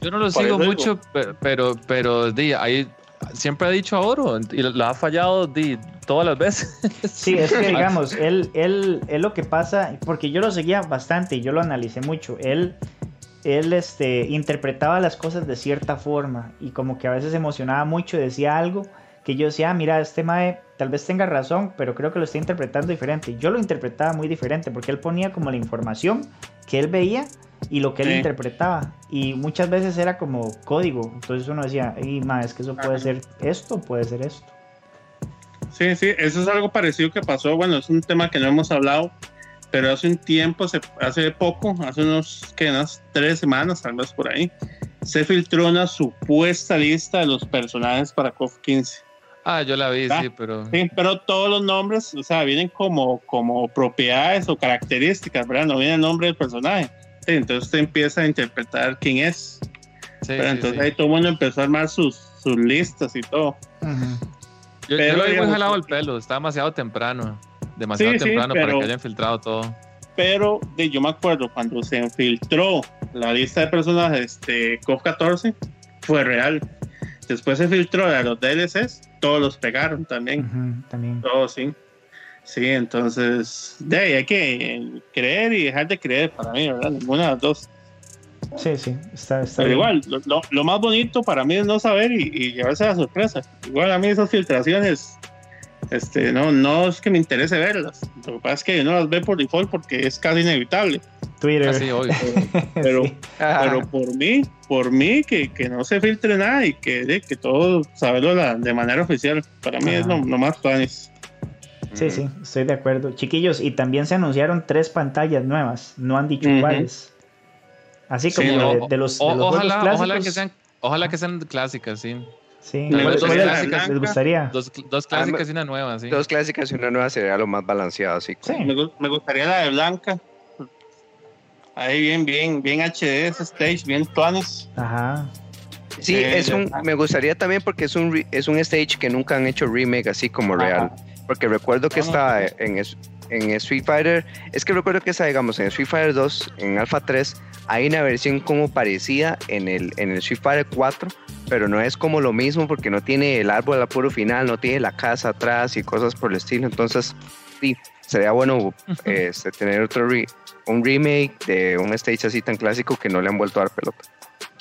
Yo no lo Por sigo mucho, pe- pero, pero, di, ahí siempre ha dicho a oro y lo ha fallado di, todas las veces. Sí, es que <laughs> digamos, él, él, él lo que pasa, porque yo lo seguía bastante y yo lo analicé mucho, él, él este, interpretaba las cosas de cierta forma y como que a veces emocionaba mucho, decía algo que yo decía, ah, mira, este Mae tal vez tenga razón, pero creo que lo está interpretando diferente. Yo lo interpretaba muy diferente porque él ponía como la información que él veía y lo que él Sí. interpretaba. Y muchas veces era como código. Entonces uno decía, y Mae, es que eso puede ser esto, puede ser esto. Sí, sí, eso es algo parecido que pasó. Bueno, es un tema que no hemos hablado, pero hace un tiempo, hace poco, hace unos, que unas tres semanas, tal vez por ahí, se filtró una supuesta lista de los personajes para KOF 15. Ah, yo la vi, Ah, sí, pero. Sí, pero todos los nombres, o sea, vienen como, como propiedades o características, ¿verdad? No viene el nombre del personaje. Sí, entonces usted empieza a interpretar quién es. Sí, pero entonces ahí todo el mundo empezó a armar sus, sus listas y todo. Yo, yo pero lo muy digamos- jalado el pelo, está demasiado temprano. Demasiado temprano para pero- que hayan filtrado todo. pero de, yo me acuerdo cuando se filtró la lista de personajes de KOF 14 fue real. Después se filtró de los DLCs, todos los pegaron también, Ujú, también. todos sí. Sí, entonces de ahí hay que eh, creer y dejar de creer para mí, ¿verdad? Ninguna de las dos. Sí, sí, está, está Pero bien. igual, lo, lo- lo más bonito para mí es no saber y, y llevarse la sorpresa. Igual a mí esas filtraciones, este, no, no es que me interese verlas. Lo que pasa es que uno las ve por default porque es casi inevitable. Twitter. Así, obvio. <laughs> <laughs> Pero, Sí. pero por mí, por mí, que, que no se filtre nada y que, de- que todo saberlo la- de manera oficial. Para mí es lo, lo más planes. Sí, sí, estoy de acuerdo. Chiquillos, y también se anunciaron tres pantallas nuevas, no han dicho cuáles. Así como Sí, de, o- de los, o- de los juegos ojalá, clásicos. ojalá que sean, ojalá que sean clásicas, sí. Sí, Las ¿cuáles- dos clásicas. les gustaría? Dos, dos clásicas y una nueva, sí. Dos clásicas y una nueva sería lo más balanceado, así. Sí. Me gustaría la de Blanca. Ahí bien, bien, bien HD ese stage, bien tuanes. Ajá. Sí, Eh, es un, me gustaría también porque es un, es un stage que nunca han hecho remake así como real. Porque recuerdo que Ah. está en, es- en Street Fighter, es que recuerdo que está, digamos, en Street Fighter 2, en Alpha 3, hay una versión como parecida en el, en el Street Fighter 4, pero no es como lo mismo porque no tiene el árbol al puro final, no tiene la casa atrás y cosas por el estilo. Entonces, sí, sería bueno este, tener otro re- un remake de un stage así tan clásico que no le han vuelto a dar pelota.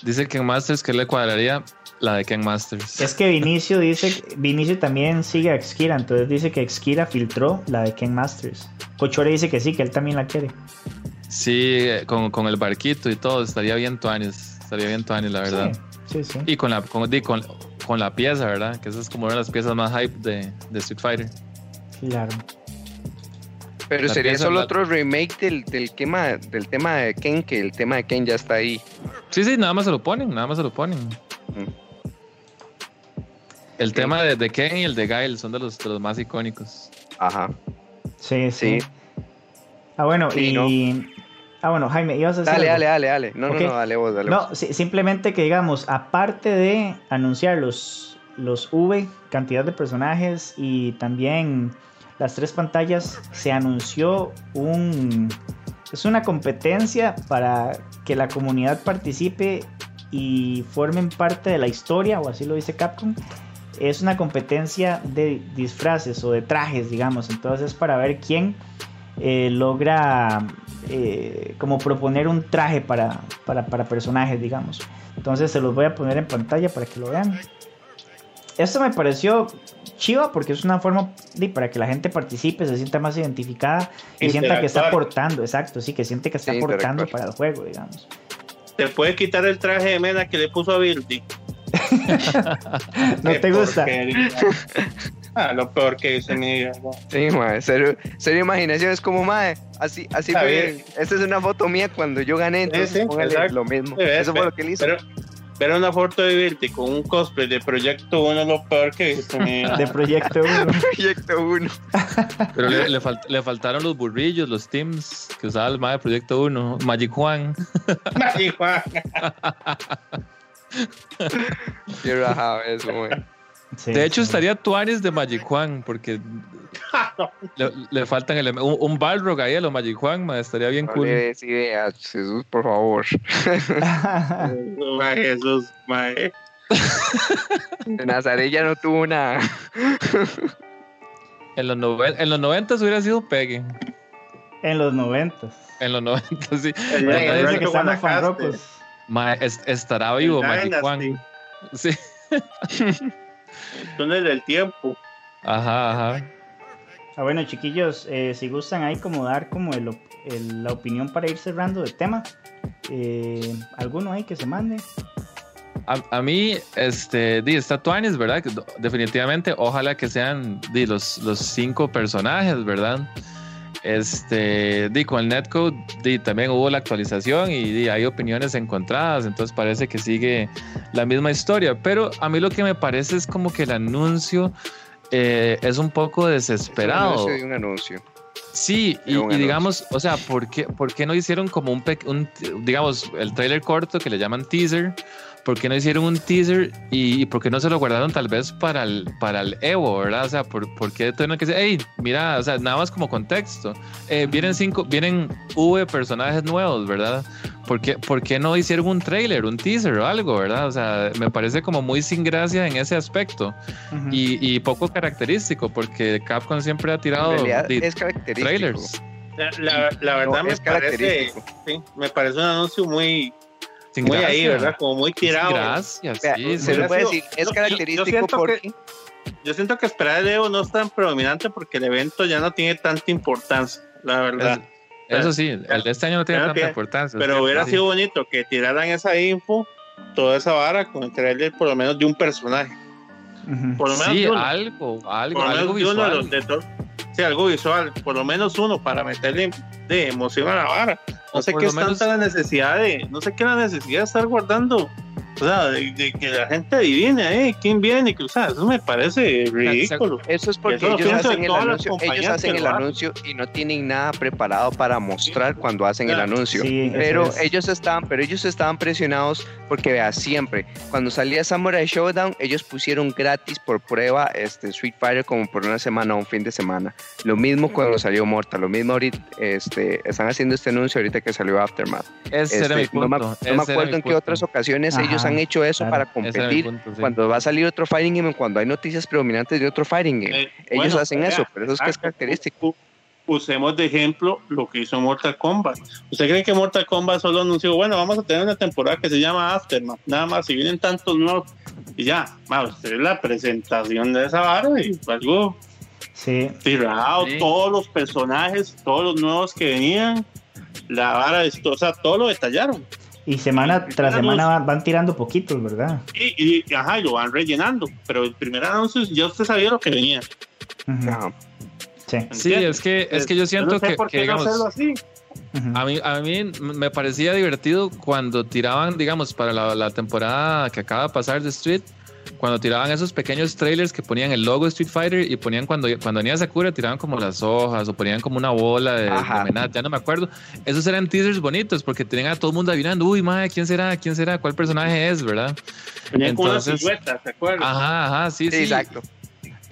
Dice Ken Masters que le cuadraría la de Ken Masters. Es que Vinicio dice, Vinicio también sigue a Exkira, entonces dice que Exkira filtró la de Ken Masters. Cochore dice que sí, que él también la quiere. Sí, con, con el barquito y todo, estaría bien tuanis. Estaría bien tuanis, la verdad. Sí, sí, sí. Y con la, con, di, con, con la pieza, ¿verdad? Que esa es como una de las piezas más hype de, de Street Fighter. Claro. Pero La sería solo otro remake del, del, tema, del tema de Ken, que el tema de Ken ya está ahí. Sí, sí, nada más se lo ponen, nada más se lo ponen. Mm. El tema de, de Ken y el de Gail son de los, de los más icónicos. Ajá. Sí, sí. Sí. Ah, bueno, Sí, y. Ah, bueno, Jaime, ibas a decir. Dale, algo? dale, dale, dale. No, Ok. no, no, dale vos, dale vos. No, si- simplemente que digamos, aparte de anunciar los, los V, cantidad de personajes y también las tres pantallas, se anunció un... Es una competencia para que la comunidad participe y formen parte de la historia, o así lo dice Capcom. Es una competencia de disfraces o de trajes, digamos. Entonces es para ver quién eh, logra eh, como proponer un traje para, para, para personajes, digamos. Entonces se los voy a poner en pantalla para que lo vean. Esto me pareció chiva porque es una forma de, para que la gente participe, se sienta más identificada y sienta que está aportando, exacto, sí, que siente que está Sí, aportando para el juego, digamos. Te puede quitar el traje de Mena que le puso a Bildy. <laughs> ¿No te gusta? Ah, lo peor que hice en mi vida. ¿no? Sí, mae. Serio, serio imaginación es como, mae. Así, así fue. Esta es una foto mía cuando yo gané, entonces sí, póngale exacto. lo mismo. Sí, Eso fue pero- lo que él hizo. Pero ver una foto de Bildy con un cosplay de Proyecto 1 es lo peor que mi vida. De Proyecto 1. <laughs> Proyecto 1. <laughs> Pero le, le fal- le faltaron los burrillos, los teams que usaba el MAE Proyecto 1, Magic Juan. <laughs> Ay, Juan. Qué rajado eso, mae. Sí, De hecho, sí. estaría Tuanis de Magic Juan, porque <laughs> le, le faltan ele- un, un Balrog ahí a los Magic Juan, estaría bien No cool. le des ideas, Jesús, por favor. <laughs> Ay, Jesús, mae. De <laughs> Nazaret ya no tuvo una. En los, noven- en los 90 hubiera sido Pegue. en los 90. En los 90, sí. El- el que están fanrocos. Es- estará vivo El Magic. Juan. Sí. El túnel del tiempo. Ajá, ajá. Ah, bueno, chiquillos, eh, si gustan ahí como dar como el op- el- la opinión para ir cerrando del tema. Eh, ¿Alguno ahí que se mande? A, a mí, este, di, está Tuanis, ¿verdad? Definitivamente, ojalá que sean di, los, los cinco personajes, ¿verdad? Este, di, con el netcode di, también hubo la actualización y di, hay opiniones encontradas, entonces parece que sigue la misma historia. Pero a mí lo que me parece es como que el anuncio eh, es un poco Es un desesperado. anuncio de un anuncio. Sí, y, digamos, o sea, ¿por qué, ¿por qué no hicieron como un, un, digamos, el trailer corto que le llaman teaser? ¿Por qué no hicieron un teaser y, y por qué no se lo guardaron tal vez para el, para el Evo, verdad? O sea, ¿por, por qué tuvieron que decir, hey, mira, o sea, nada más como contexto, eh, vienen cinco, vienen V personajes nuevos, ¿verdad? ¿Por qué, por qué no hicieron un trailer, un teaser o algo, verdad? O sea, me parece como muy sin gracia en ese aspecto y, y poco característico porque Capcom siempre ha tirado realidad di- es característico. trailers. La, la- la verdad No, me es parece, sí, me parece un anuncio muy, Sin muy gracia. ahí, ¿verdad? Como muy tirado. Gracias, sí, se lo puede decir, es característico porque. que- Yo siento que esperar el Evo no es tan predominante porque el evento ya no tiene tanta importancia, la verdad. Eso sí, el de este año no tiene tanta importancia. Pero hubiera sido bonito que tiraran esa info, toda esa vara, con el trailer por lo menos de un personaje. Por lo menos Sí, uno. algo, algo, por lo algo menos de uno de visual. los, de, to- sí, algo visual, por lo menos uno para meterle de emoción a la vara. No sé qué es menos- tanta la necesidad de, no sé qué es la necesidad de estar guardando, o sea, de, de que la gente adivine, eh, quién viene, que, o sea, eso me parece ridículo. Eso es porque Eso lo ellos hacen el anuncio, ellos hacen el anuncio y no tienen nada preparado para mostrar cuando hacen el anuncio. Sí, Pero es. ellos estaban, pero ellos estaban presionados porque vea, siempre cuando salía Samurai Showdown, ellos pusieron gratis por prueba este Street Fighter como por una semana o un fin de semana. Lo mismo cuando salió Mortal, lo mismo ahorita este están haciendo este anuncio ahorita que salió Aftermath. Ese era mi Este, no punto. me, no me acuerdo en qué punto. otras ocasiones Ajá, ellos han hecho eso claro. para competir. punto, sí. Cuando va a salir otro fighting game, cuando hay noticias predominantes de otro fighting game. Eh, Ellos bueno, hacen vea, eso, pero eso es que es característico. Usemos de ejemplo lo que hizo Mortal Kombat. ¿Usted cree que Mortal Kombat solo anunció, bueno, vamos a tener una temporada que se llama Aftermath? Nada más, si vienen tantos nuevos, y ya, ma, usted ve la presentación de esa vara y algo Sí, tirado, Sí. todos los personajes, todos los nuevos que venían, la vara, esto, o sea, todo lo detallaron. Y semana tras semana van, van tirando poquitos, ¿verdad? Y, y, ajá, y lo van rellenando, pero el primer anuncio ya usted sabía lo que venía. Ajá. Sí. Sí, es que, es que yo siento no sé que, por que, qué no digamos, hacerlo así. ujú. A mí, a mí me parecía divertido cuando tiraban, digamos, para la, la temporada que acaba de pasar de Street, cuando tiraban esos pequeños trailers que ponían el logo de Street Fighter y ponían cuando, cuando venía Sakura, tiraban como las hojas o ponían como una bola de, de ya no me acuerdo. Esos eran teasers bonitos porque tenían a todo el mundo adivinando, uy, madre, ¿quién será? ¿Quién será? ¿Cuál personaje es? ¿Verdad? Venían con una Entonces- silueta, ¿se acuerdan? Ajá, ajá, sí, Sí, sí. exacto.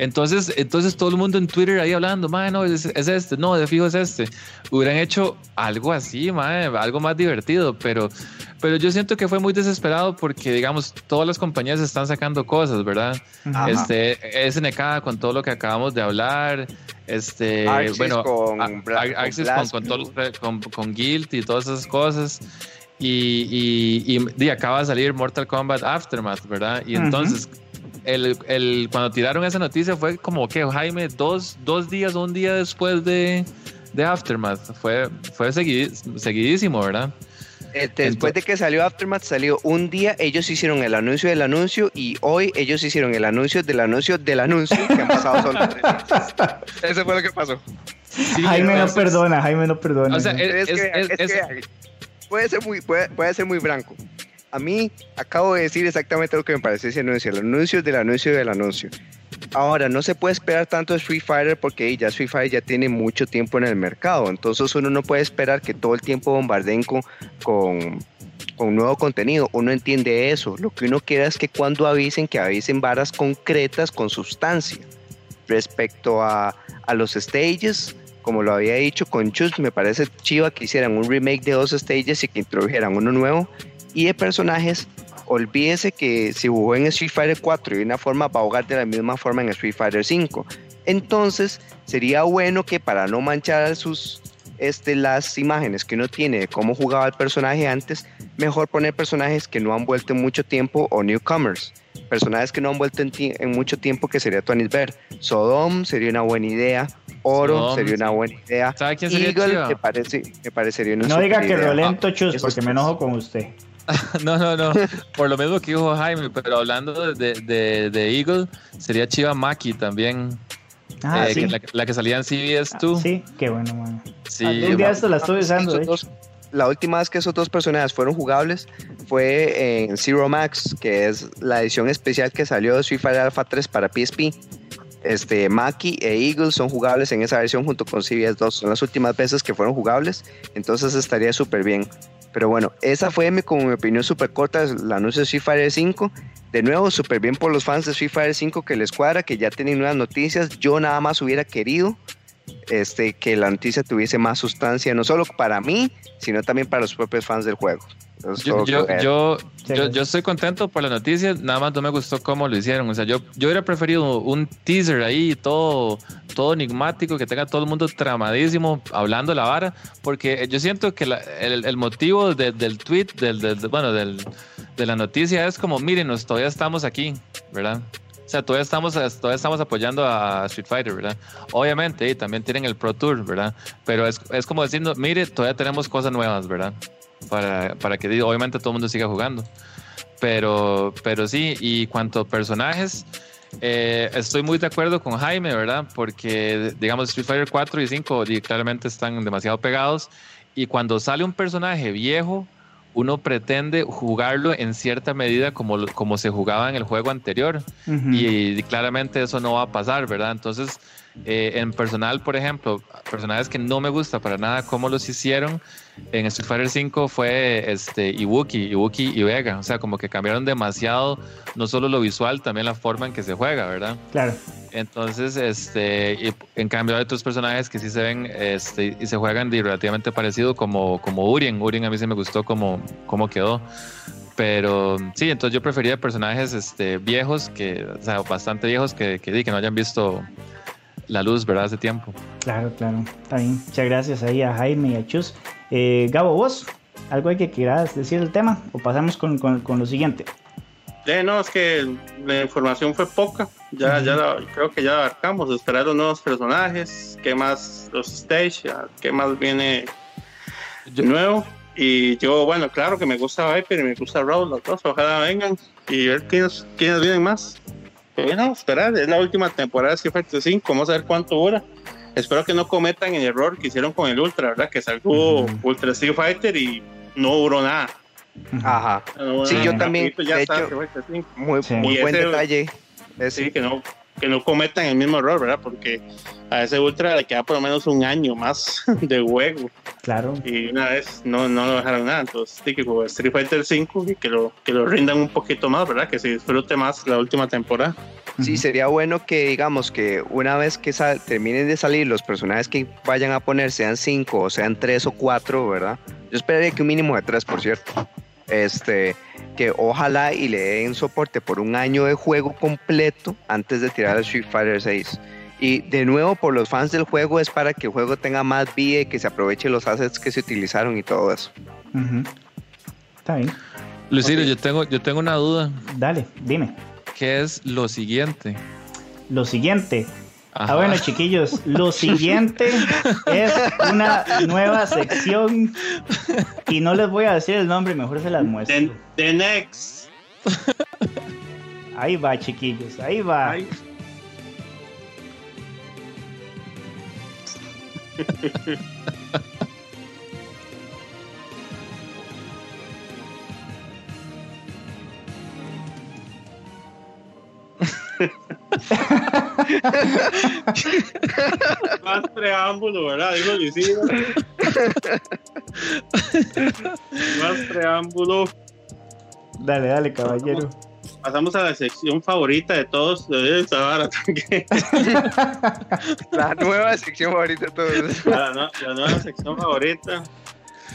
Entonces, entonces todo el mundo en Twitter ahí hablando, madre, no, es, es este, no, de fijo es este. Hubieran hecho algo así, madre, algo más divertido, pero, pero yo siento que fue muy desesperado porque, digamos, todas las compañías están sacando cosas, ¿verdad? Ajá. Este, SNK con todo lo que acabamos de hablar, este, Axis bueno, con a- Axis con, con, todos los- con, con Guild y todas esas cosas. Y, y, y, y acaba de salir Mortal Kombat Aftermath, ¿verdad? Y entonces, el, el, cuando tiraron esa noticia fue como que, Jaime, dos, dos días o un día después de, de Aftermath. Fue, fue seguidísimo, ¿verdad? Eh, después de que salió Aftermath, salió un día, ellos hicieron el anuncio del anuncio y hoy ellos hicieron el anuncio del anuncio del anuncio que han pasado solo tres. <laughs> Eso fue lo que pasó. Sí, Jaime no perdona, Jaime no perdona. O sea, ¿no? es- Es que, es- es es- que puede ser muy, puede, puede ser muy blanco. A mí acabo de decir exactamente lo que me parece ese anuncio. El anuncio del anuncio del anuncio. Ahora, no se puede esperar tanto de Street Fighter porque ya Street Fighter ya tiene mucho tiempo en el mercado. Entonces uno no puede esperar que todo el tiempo bombardeen con, con, con nuevo contenido. Uno entiende eso. Lo que uno quiere es que cuando avisen, que avisen varas concretas con sustancia. Respecto a, a los stages, como lo había dicho con Chus, me parece chiva que hicieran un remake de dos stages y que introdujeran uno nuevo. Y de personajes, olvídese que si jugó en Street Fighter 4 y de una forma va a jugar de la misma forma en Street Fighter 5. Entonces, sería bueno que para no manchar sus este, las imágenes que uno tiene de cómo jugaba el personaje antes, mejor poner personajes que no han vuelto en mucho tiempo o newcomers. Personajes que no han vuelto en, ti- en mucho tiempo, que sería Tony Ver. Sodom sería una buena idea. Oro Sodom, sería una buena idea. ¿Sabe quién sería Eagle me, parece, me parecería una No diga que idea. violento, Chus, porque me enojo con usted. <laughs> No, no, no. Por lo mismo que dijo Jaime, pero hablando de, de, de Eagle, sería Chiva Maki también. Ah, eh, sí. que la, la que salía en CBS Ah, 2. sí, qué bueno, man. Sí, Algún día esto la estoy usando, de la última vez que esos dos personajes fueron jugables fue en Zero Max, que es la edición especial que salió de Street Fighter Alpha 3 para PSP. Este, Maki e Eagle son jugables en esa versión junto con CBS 2. Son las últimas veces que fueron jugables, entonces estaría súper bien. Pero bueno, esa fue mi, como mi opinión súper corta, el anuncio de Street Fighter 5. De nuevo, súper bien por los fans de Street Fighter 5 que les cuadra, que ya tienen nuevas noticias. Yo nada más hubiera querido este, que la noticia tuviese más sustancia, no solo para mí, sino también para los propios fans del juego. Yo, yo, yo, Sí, yo, yo estoy contento por la noticia, nada más no me gustó cómo lo hicieron. O sea, yo, yo hubiera preferido un teaser ahí, todo, todo enigmático, que tenga todo el mundo tramadísimo hablando la vara, porque yo siento que la- el, el motivo de- del tweet, del, del- de- bueno, del, de la noticia es como, mírenos, todavía estamos aquí, ¿verdad? O sea, todavía estamos, todavía estamos apoyando a Street Fighter, ¿verdad? Obviamente, y también tienen el Pro Tour, ¿verdad? Pero es, es como diciendo, mire, todavía tenemos cosas nuevas, ¿verdad? Para, para que obviamente todo el mundo siga jugando. Pero, pero sí, y cuanto a personajes, eh, estoy muy de acuerdo con Jaime, ¿verdad? Porque, digamos, Street Fighter 4 y 5 claramente están demasiado pegados. Y cuando sale un personaje viejo, uno pretende jugarlo en cierta medida como, como se jugaba en el juego anterior. y, claramente eso no va a pasar, ¿verdad? Entonces, eh, en personal, por ejemplo, personajes que no me gusta para nada cómo los hicieron en Street Fighter 5 fue este, Ibuki, Ibuki y Vega. O sea, como que cambiaron demasiado, no solo lo visual, también la forma en que se juega, ¿verdad? Claro. Entonces, este, en cambio hay otros personajes que sí se ven este, y se juegan de relativamente parecido como, como Urien. Urien a mí sí me gustó como, cómo quedó. Pero sí, entonces yo prefería personajes este, viejos, que, o sea, bastante viejos que, que, que no hayan visto la luz, ¿verdad? Hace tiempo. Claro, claro. Está bien. Muchas gracias ahí a Jaime y a Chus. Eh, Gabo, vos, ¿algo hay que quieras decir del tema? ¿O pasamos con, con, lo siguiente? Eh, no, es que la información fue poca. Ya, ya creo que ya abarcamos. Esperar los nuevos personajes, qué más los stage, qué más viene de nuevo. Y yo, bueno, claro que me gusta Viper y me gusta Raw, los dos. Ojalá vengan y ver quiénes, quiénes vienen más. Bueno, esperar, es la última temporada de Street Fighter 5, vamos a ver cuánto dura. Espero que no cometan el error que hicieron con el Ultra, ¿verdad? Que salió Ultra Street Fighter y no duró nada. Ajá. sí, yo también. de hecho, muy, muy buen detalle. Sí, que no, que no cometan el mismo error, ¿verdad? Porque a ese Ultra le queda por lo menos un año más <laughs> de juego. Claro. Y una vez no, no lo dejaron nada. Entonces, sí, que Street Fighter 5 y que lo, que lo rindan un poquito más, ¿verdad? Que se disfrute más la última temporada. Sí, sería bueno que, digamos, que una vez que terminen de salir los personajes que vayan a poner, sean cinco o sean tres o cuatro, ¿verdad? Yo esperaría que un mínimo de tres, por cierto. Este, que ojalá y le den soporte por un año de juego completo antes de tirar el Street Fighter 6. Y de nuevo, por los fans del juego, es para que el juego tenga más vida y que se aproveche los assets que se utilizaron y todo eso. Está bien. Lucido, yo, tengo, yo tengo una duda. Dale, dime. ¿Qué es lo siguiente? Lo siguiente. Ah, bueno, chiquillos, lo <laughs> siguiente es una nueva sección y no les voy a decir el nombre, mejor se las muestro. The, next. Ahí va, chiquillos, ahí va. Más preámbulo, ¿verdad? Digo Más preámbulo. Dale, dale, caballero. Pasamos a la sección favorita de todos La nueva sección favorita de todos. <laughs> La, nueva sección favorita.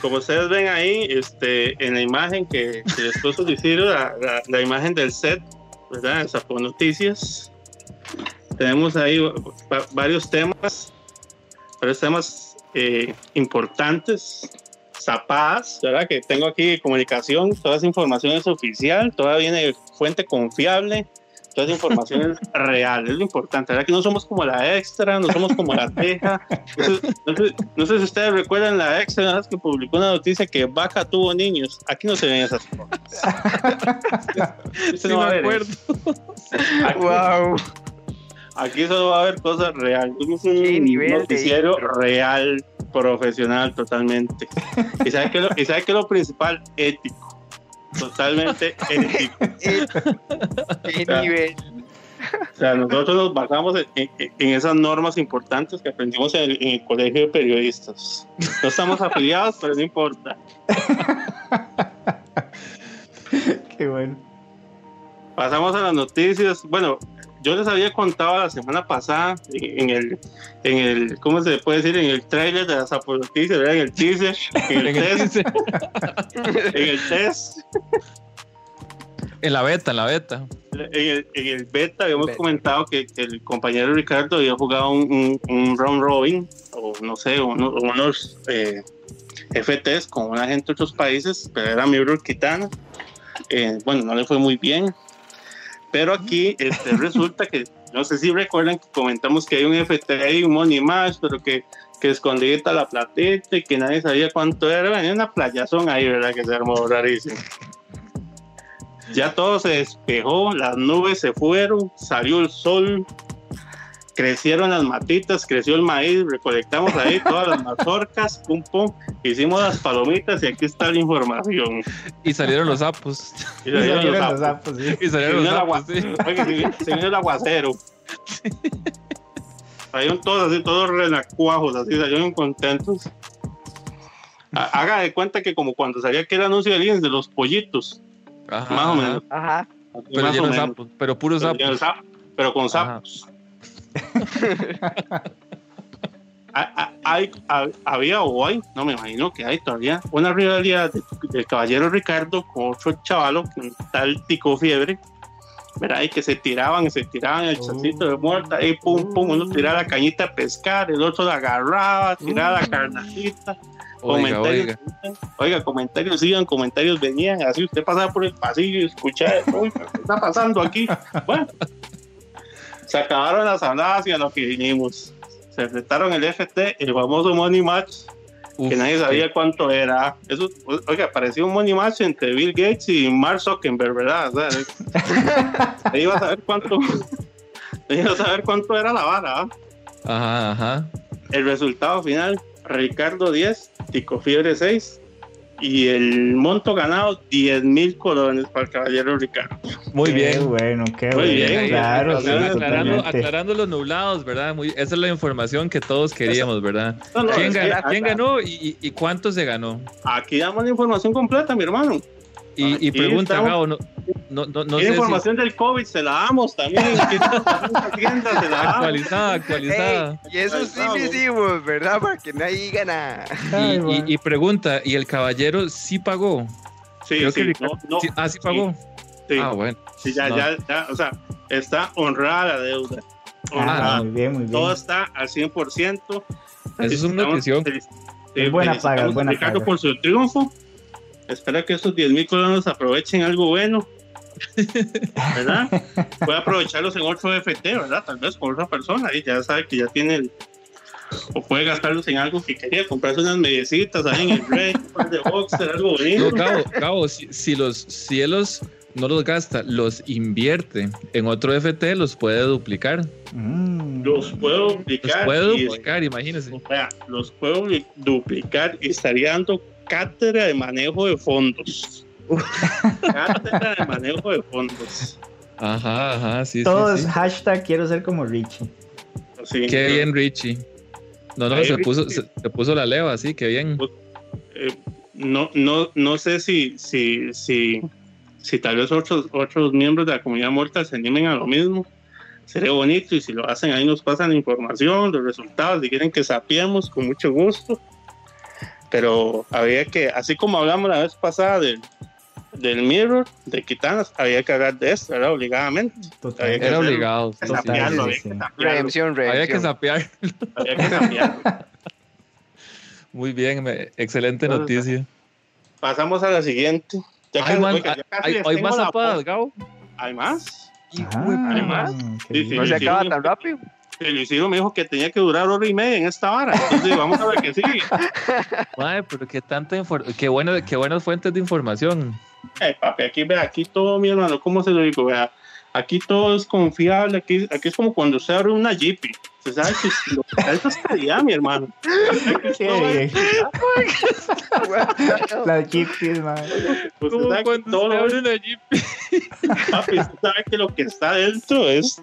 Como ustedes ven ahí, este, en la imagen que, que les puso la, la, imagen del set, ¿verdad? Sacó noticias tenemos ahí varios temas, varios temas eh, importantes, zapadas, ¿verdad? Que tengo aquí comunicación, toda esa información es oficial, toda viene de fuente confiable, toda esa información es <laughs> real, es lo importante, ¿verdad? Que no somos como la extra, no somos como la teja. No sé, si ustedes recuerdan la extra, que publicó una noticia que Vaca tuvo niños. Aquí no se ven esas <laughs> cosas. sí, no me acuerdo. wow. Aquí solo va a haber cosas reales. Somos un noticiero real, profesional, totalmente. ¿Y sabes qué, lo, y sabe qué es lo principal? Ético. Totalmente ético. ¿Qué nivel? O sea, nosotros nos basamos en, esas normas importantes que aprendimos en el, en el, colegio de periodistas. No estamos afiliados, pero no importa. Qué bueno. Pasamos a las noticias. Bueno, yo les había contado la semana pasada en el, en el ¿cómo se puede decir? En el trailer de las noticias, en el teaser, en el <laughs> test. <laughs> en el test. En la beta, en la beta. En el, beta habíamos comentado que, el compañero Ricardo había jugado un, un, round robin, o no sé, unos, eh, FTs con una gente de otros países, pero era Mirror Kitana. Eh, bueno, no le fue muy bien, pero aquí <laughs> este, resulta que, no sé si recuerdan que comentamos que hay un FTI, un Money Match, pero que, que la platita y que nadie sabía cuánto era. Hay una playazón ahí, ¿verdad? Que se armó rarísimo. ya todo se despejó, las nubes se fueron, salió el sol, crecieron las matitas, creció el maíz, recolectamos ahí <laughs> todas las mazorcas, pum pum, hicimos las palomitas y aquí está la información. Y salieron los sapos. Y salieron los Salieron los sapos. sí. Y salieron los sapos, sí. Oiga, se- vino el aguacero. Salieron todos así, todos renacuajos, así salieron contentos. Ha- Haga de cuenta que como cuando salía aquel anuncio de Lins de los pollitos, Ajá, más o menos. Ajá. Pero más o lleno de menos. sapos, pero puros sapos. pero con sapos. Ha- hay, ha- había o hay, no me imagino que hay todavía, una rivalidad de- del caballero Ricardo con otro chavalo, un tal Tico Fiebre, ¿verdad? Y que se tiraban, se tiraban el chacito de muerta, y pum, pum, uno tiraba la cañita a pescar, el otro la agarraba, tiraba la carnajita. Oiga, comentarios, oiga. oiga, comentarios iban, comentarios venían, así usted pasaba por el pasillo y escuchaba, uy, ¿qué está pasando aquí? Bueno, se acabaron las habladas y a lo que vinimos. Se enfrentaron el FT, el famoso Money Match, Uf, que nadie sabía cuánto era. Eso, oiga, parecía un Money Match entre Bill Gates y Mark Zuckerberg, ¿verdad? O sea, <laughs> iba a saber cuánto, <laughs> iba a saber cuánto era la vara. ¿ah? Ajá, ajá. El resultado final, Ricardo 10, Tico Fiebre 6 y el monto ganado 10 mil colones para el caballero Ricardo. Muy Qué bien. bueno, qué Muy bueno. bien, claro, sí, aclarando- aclarando, los nublados, ¿verdad? Muy, esa es la información que todos queríamos, ¿verdad? No, no, ¿Quién, que ganó, acá- quién ganó y, y- y cuánto se ganó? Aquí damos la información completa, mi hermano. Y, y pregunta, estamos. Gabo, no, no, no, no Tiene sé si información del COVID, se la damos también. ¿Qué está pasando en la tienda? Se la damos. actualizada, actualizada. Ey, y eso sí lo hicimos, ¿verdad? Para que nadie diga nada. Y, bueno. y- y pregunta, ¿y el caballero sí pagó? Sí, Creo sí, que no, no, Sí, ah, sí pagó. sí, Ah, bueno. sí, ya, No. ya, ya, o sea, está honrada la deuda. Ah, Honrada. muy bien, muy bien. Todo está al 100%. Eso es una notición. Es buena paga, buena Ricardo paga. por su triunfo. Espero que esos 10 mil colonos aprovechen algo bueno. <laughs> ¿Verdad? Puede aprovecharlos en otro FT, ¿verdad? Tal vez con otra persona y ya sabe que ya tiene el. O puede gastarlos en algo que quería, comprarse unas mediecitas ahí en el red, un par de boxer, algo No, bonito. Gabo, Gabo, si, si los cielos no los gasta, los invierte en otro FT, los puede duplicar. Mm. Los puedo Los duplicar. puede y- duplicar, imagínese. o sea, los puedo du- duplicar y estaría dando cátedra de manejo de fondos. <laughs> cátedra de manejo de fondos. Ajá, ajá, sí, Todo sí, sí. hashtag quiero ser como Richie. Qué bien, Richie. No, no, se puso, se, se puso la leva, sí, qué bien. eh, no, no, no sé si, si, si, si tal vez otros, otros miembros de la comunidad muerta se animen a lo mismo. Sería bonito y si lo hacen ahí nos pasan información, los resultados, si quieren que sapiemos con mucho gusto. Pero había que, así como hablamos la vez pasada del, del Mirror, de Kitanas, había que hablar de esto, ¿verdad? Obligadamente. Total. Había que Era obligado. Total, sapearlo, sí, había que Redención, Había que sapear. había que sapearlo. Muy bien, me- excelente Entonces, noticia. Pasamos a la siguiente. Ya Hay, man- oiga, ya casi hay- hay más zapadas. Gabo. ¿Hay más? Ah, además, qué sí. No se sí, acaba sí. tan rápido. El Isidro me dijo que tenía que durar hora y media en esta vara. Entonces vamos a ver qué sigue. <laughs> Madre, pero qué tanta qué, bueno, qué buenas fuentes de información. Eh, papi, aquí vea, aquí todo, mi hermano, ¿cómo se lo digo? Vea, aquí todo es confiable. Aquí, aquí es como cuando usted abre una Jeepy. Usted sabe que si lo que está es calidad, mi hermano. <laughs> Qué. La Como que cuando todo se abre una Jeep. papi, usted sabe que lo que está dentro es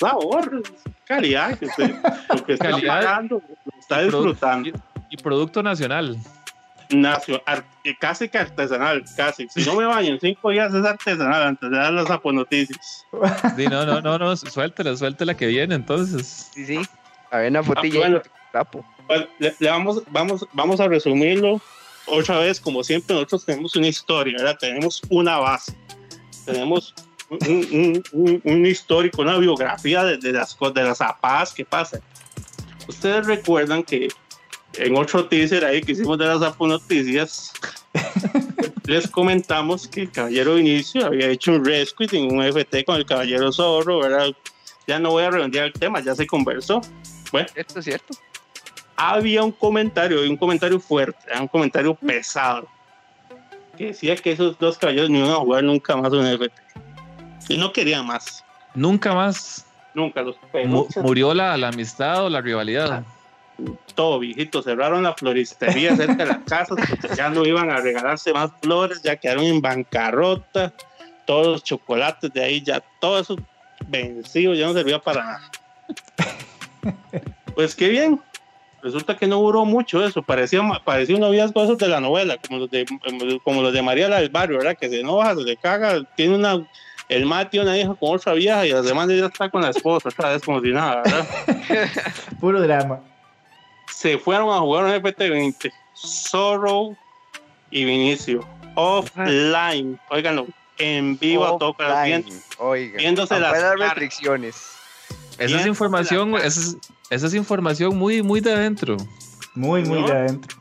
sabor, calidad. Que usted, lo que está Calidad. pagando, lo está Y produ- disfrutando. Y producto nacional. Nacio, ar- eh, casi que artesanal, casi. Si no me baño en cinco días es artesanal antes de dar las aponoticias. <laughs> Sí, no, no, no, no, suéltela, suéltela que viene, entonces. Sí, sí. A ver, una fotilla. bueno. tapo. Bueno, le, le vamos, vamos, vamos a resumirlo otra vez. Como siempre, nosotros tenemos una historia, ¿verdad? Tenemos una base. Tenemos un, un- un- un histórico, una biografía de, de las, de las zapadas que pasan. Ustedes recuerdan que en otro teaser ahí que hicimos de las aponoticias, <laughs> les comentamos que el Caballero Inicio había hecho un rescue en un FT con el Caballero Zorro, ¿verdad? Ya no voy a redondear el tema, ya se conversó. Esto es cierto. Había un comentario, un comentario fuerte, un comentario pesado. que decía que esos dos caballeros no iban a jugar nunca más un FT. Y no querían más. Nunca más Nunca los mu- peluches, murió la, la amistad o la rivalidad. todo viejito. Cerraron la floristería cerca de las casas porque ya no iban a regalarse más flores, ya quedaron en bancarrota. Todos los chocolates de ahí, ya todo eso vencido, ya no servía para nada. <laughs> Pues qué bien. Resulta que no duró mucho eso. Parecía, parecía un noviazgo esos de la novela, como los de, como los de María la del Barrio, ¿verdad? Que se enoja, se le caga, tiene una. El mate tiene una hija con otra vieja y las demás ya está con la esposa, otra vez como si nada, ¿verdad? <laughs> Puro drama. se fueron a jugar un FT20. Zorro y Vinicio. Offline. Óiganlo. En vivo a viendo- Oiga, viéndose las caras. restricciones. Esa es información, esa es, esa es información muy, muy de adentro. Muy, muy ¿No? de adentro.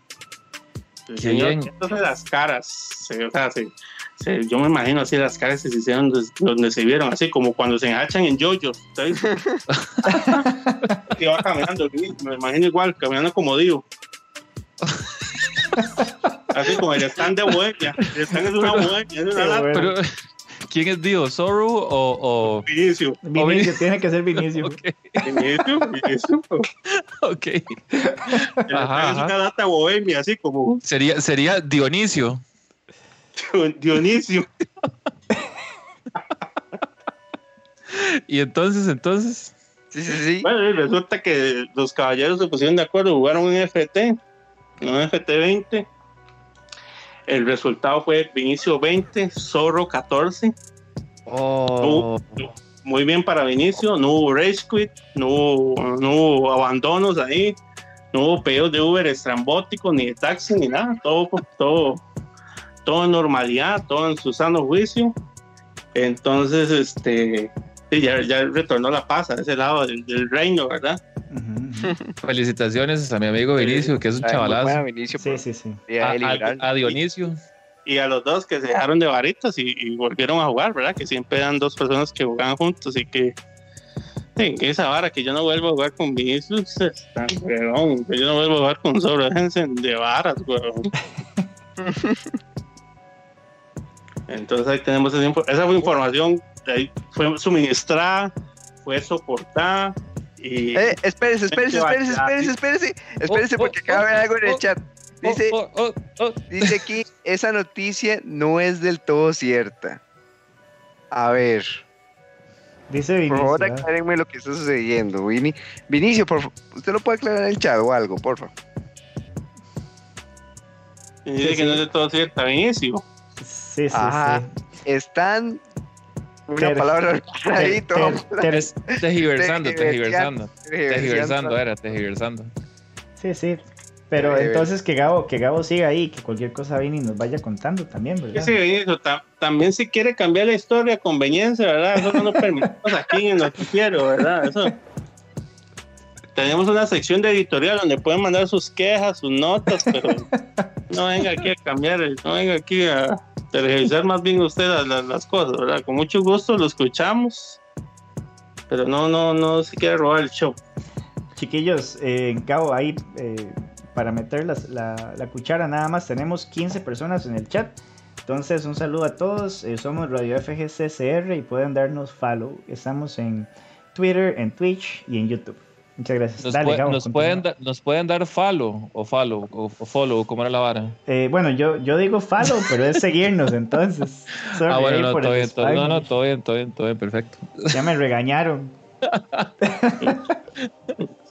Qué señor bien. viéndose las caras. Se- o sea, yo me imagino así las caras que se hicieron des- donde se vieron, así como cuando se enhachan en. ¿sabes? <laughs> que va caminando, me imagino igual, caminando como Dio. Así como el stand de Bohemia. El stand es una Bohemia, es una lata. Pero, ¿quién es Dio? ¿Zorro o...? o... Vinicio. Vinicio, tiene que ser Vinicio. Vinicio, Vinicio. ok. El stand Ajá, es una lata bohemia, así como Sería, sería Dionisio. Dionisio. Y entonces, entonces... Sí, sí, sí. Bueno, y resulta que los caballeros se pusieron de acuerdo, jugaron un FT, un FT20. El resultado fue Vinicio 20, Zorro 14. Oh, Muy bien para Vinicio, no hubo rage quit, no hubo, no hubo abandonos ahí, no hubo pedidos de Uber estrambóticos, ni de taxi, ni nada, todo, todo, todo en normalidad, todo en su sano juicio. Entonces, este, sí, ya, ya retornó la paz a ese lado del, del reino, ¿verdad? <laughs> Felicitaciones a mi amigo Vinicio, que es un Ay, muy buena, chavalazo. Vinicio, Sí, por- sí, sí. de A, a- a Dionisio. Y a los dos que se dejaron de varitas y, y volvieron a jugar, ¿verdad? Que siempre eran dos personas que jugaban juntos y que... Sí, esa vara que yo no vuelvo a jugar con Vinicius que yo no vuelvo a jugar con déjense de varas, weón. <laughs> Entonces ahí tenemos esa, esa fue información, ahí fue suministrada, fue soportada y... Eh, espérese, espérese, espérese, espérese, espérese. Espérese porque oh, acaba de ver algo en el oh, chat. Dice, Oh, oh. dice aquí, esa noticia no es del todo cierta. A ver, Dice por Vinicio. favor ¿ah? aclárenme lo que está sucediendo. Vini. Vinicio, por favor, usted lo puede aclarar en el chat o algo, por favor. dice Sí, que no es de todo cierto, Vinicio. Sí, sí, Ajá. sí. Están una Ter- palabra ahí, todo. ter- tejiversando, tejiversando. Tejiversando, era tejiversando. Sí, sí. Pero entonces que Gabo, que Gabo siga ahí, que cualquier cosa Vini nos vaya contando también, Que ¿verdad? sí, ta- también si quiere cambiar la historia, conveniencia, ¿verdad? Eso no lo permitimos aquí en el noticiero, ¿verdad? Eso. Tenemos una sección de editorial donde pueden mandar sus quejas, sus notas, pero <laughs> no venga aquí a cambiar, no venga aquí a televisar más bien usted las, las- las cosas, ¿verdad? Con mucho gusto lo escuchamos, pero no, no, no se quiere robar el show. Chiquillos, eh, Gabo, ahí eh, para meter las- la, la cuchara nada más tenemos 15 personas en el chat. Entonces, un saludo a todos. eh, somos Radio FGCCR y pueden darnos follow. Estamos en Twitter, en Twitch y en YouTube. Muchas gracias. Nos, Dale, pue- Gabo, nos continúa. pueden, da- nos pueden dar follow o follow o, o follow, como era la vara. Eh, bueno, yo, yo digo follow, pero es seguirnos entonces. <laughs> Sorry ah, bueno, no, todo bien, todo, no, todo bien, todo bien, todo bien, perfecto. Ya me regañaron. <laughs>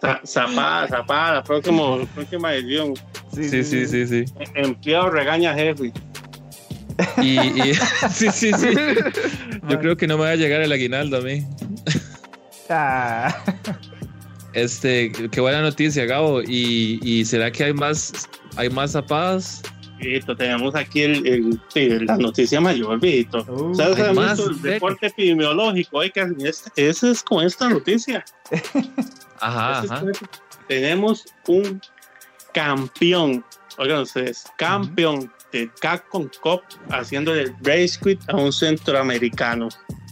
Za- Zapada, zapada, la próxima, próxima edición. Sí, sí, sí, sí. Empleado regaña a jefe. Y, y- <laughs> sí, sí, sí. Yo creo que no me va a llegar el aguinaldo a mí. Ah. Este, qué buena noticia, Gabo. Y, y será que hay más, hay más zapadas? Listo, tenemos aquí el, la noticia mayor, Vito. Uh, ¿Sabes hay hemos más, visto ¿en el reporte epidemiológico? Hay que este- ese es con esta noticia. <laughs> Ajá, es con Tenemos un campeón, oigan ustedes, campeón de Capcom Cup haciendo el race quit a un centroamericano.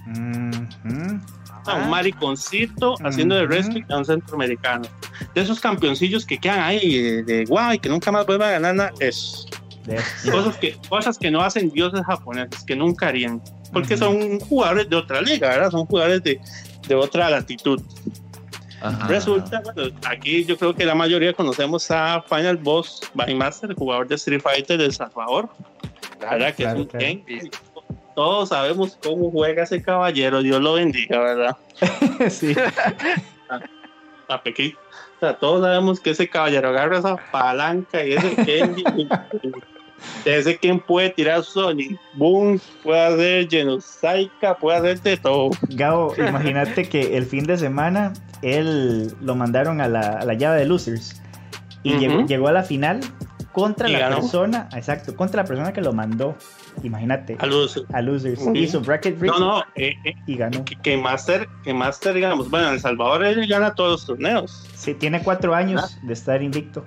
mhm. A Ah. un mariconcito haciendo el Ujú. quit a un centroamericano. De esos campeoncillos que quedan ahí de, de guay, que nunca más vuelvan a ganar nada, es. de eso. <laughs> Cosas que, cosas que no hacen dioses japoneses, que nunca harían. Porque son jugadores de otra liga, ¿verdad? Son jugadores de, de otra latitud. Ajá. Resulta, bueno, aquí yo creo que la mayoría conocemos a Final Boss by Master, jugador de Street Fighter de El Salvador, ¿verdad? Que claro, es un claro. Todos sabemos cómo juega ese caballero, Dios lo bendiga, ¿verdad? <laughs> sí. A. O sea, todos sabemos que ese caballero agarra esa palanca y ese Kenji. ese Ken puede tirar Sonic Boom, puede hacer Genosaika, puede hacer de todo. Gabo, imagínate que el fin de semana él lo mandaron a la, a la llave de losers y llegó, llegó a la final contra Y la ganó. persona, exacto, contra la persona que lo mandó. Imagínate, A los- a losers. Ujú. Hizo bracket No, break no, eh, eh, y ganó. que, que Master, que Master, digamos, bueno, en El Salvador él gana todos los torneos. Sí, tiene cuatro años de estar invicto.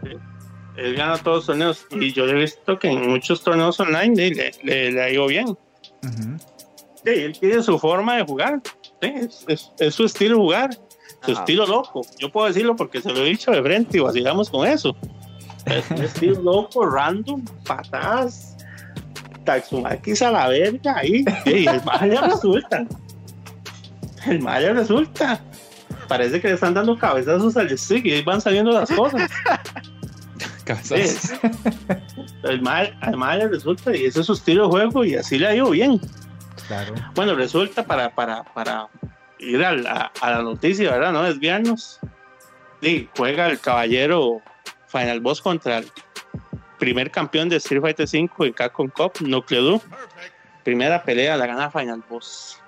Él gana todos los torneos. Y yo he visto que en muchos torneos online le, le, le- le ha ido bien. Ujú. Sí, él tiene su forma de jugar. Sí, es, es- es su estilo de jugar. Su Ajá. estilo loco. Yo puedo decirlo porque se lo he dicho de frente y vacilamos con eso. Es un <laughs> estilo loco, random, patadas, Taxumakis a la verga ahí. Y el Maya resulta. El Maya resulta. Parece que le están dando cabezazos al stick y ahí van saliendo las cosas. <laughs> Cabezazos. El Maya, al Maya resulta y ese es su estilo de juego y así le ha ido bien. Claro. Bueno, resulta para, para, para ir a la, a la noticia, ¿verdad? No desviarnos. Sí, juega el caballero Final Boss contra el primer campeón de Street Fighter V en Capcom Cup, Nucleo Primera pelea la gana Final Boss.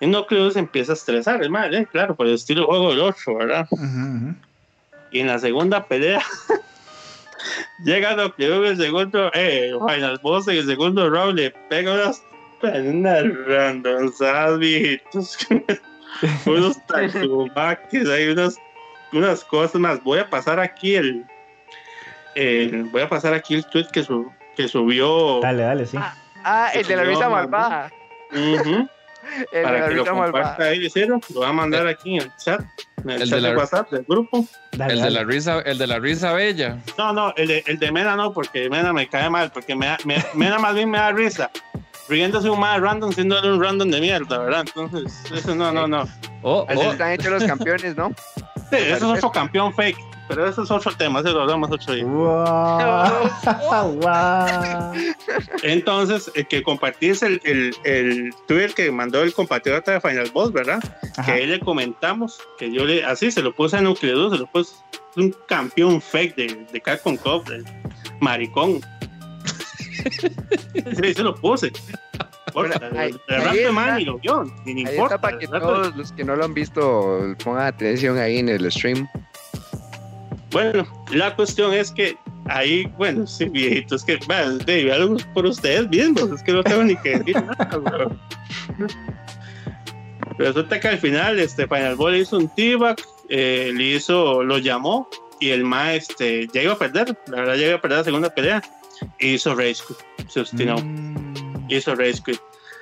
Y Nucleo se empieza a estresar, es más, eh, claro, por el estilo de juego del otro, ¿verdad? Ujú, ujú. Y en la segunda pelea <laughs> llega Nucleo en el segundo, eh, Final Boss en el segundo round le pega unas unas randomadas <laughs> viejitos, unos tacumaques, hay unas, unas cosas más. Voy a pasar aquí el, el- voy a pasar aquí el tweet que, su- que subió Dale, dale, sí. Ah, el de la no, malvada. <laughs> El de para la que lo risa comparta malvada. ahí, cero, lo voy a mandar aquí en el chat, en el, El chat de de, la- WhatsApp del grupo. Dale, El de dale. la risa, el de la risa bella. No, no, el de, el de Mena no, porque Mena me cae mal, porque me, da- me- Mena más bien me da risa. Riéndose un más random, siendo un random de mierda, ¿verdad? Entonces, eso no, no, no. Oh, Así oh, están hechos los campeones, ¿no? Sí, eso es otro campeón fake, pero eso es otro tema, se lo hablamos otro día. Wow. Wow. <laughs> Entonces, el que compartí es el, el, el Twitter que mandó el compatriota de Final Boss, ¿verdad? Ajá. Que ahí le comentamos, que yo le, así se lo puse a Nucleus, se lo puse, es un campeón fake de, de Capcom Cup, de maricón. <laughs> sí, se lo puse. Bueno, ahí- de ahí está. man ni lo vio, ni Ahí importa. está para que todos los que no lo han visto pongan atención ahí en el stream. Bueno, la cuestión es que ahí, bueno, sí, viejitos, que, bueno, de, véanlo por ustedes mismos, es que no tengo ni que decir nada, <laughs> bro. Resulta que al final, este Final Ball hizo un t-back, eh, le hizo, lo llamó, y el ma, este, ya iba a perder, la verdad, ya iba a perder la segunda pelea, y hizo Quit, se obstinó, Mm, hizo Quit.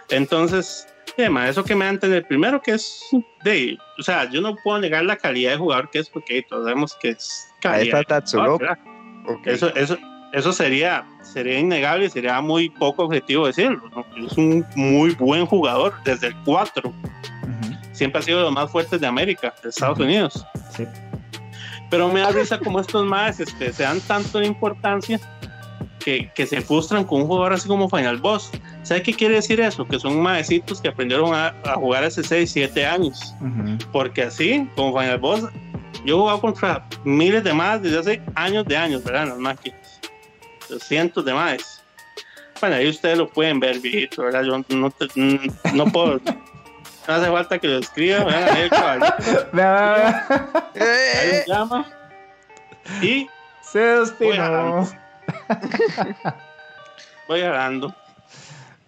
Entonces, eh, ma, eso que me da a entender, primero que es, de, o sea, yo no puedo negar la calidad de jugador que es, porque todos sabemos que es Ahí está de jugador, Tatsuloco. ¿verdad? Ok. Eso, eso, eso sería, sería innegable y sería muy poco objetivo decirlo. ¿no? Es un muy buen jugador desde el 4. ujú. Siempre ha sido de los más fuertes de América, de Estados Ujú. Unidos. Sí. Pero me da risa como estos más este, se dan tanto de importancia que, que se frustran con un jugador así como Final Boss. ¿Sabe qué quiere decir eso? Que son maecitos que aprendieron a, a jugar hace 6, 7 años. Ujú. Porque así, como Final Boss, yo he jugado contra miles de más desde hace años de años, ¿verdad? Las máquinas. Cientos de más. Bueno, ahí ustedes lo pueden ver, viejito, ¿verdad? Yo no, te- no puedo. No hace falta que lo escriba, ¿verdad? Ahí el caballito, ahí llama. Y Se destinó. voy ganando.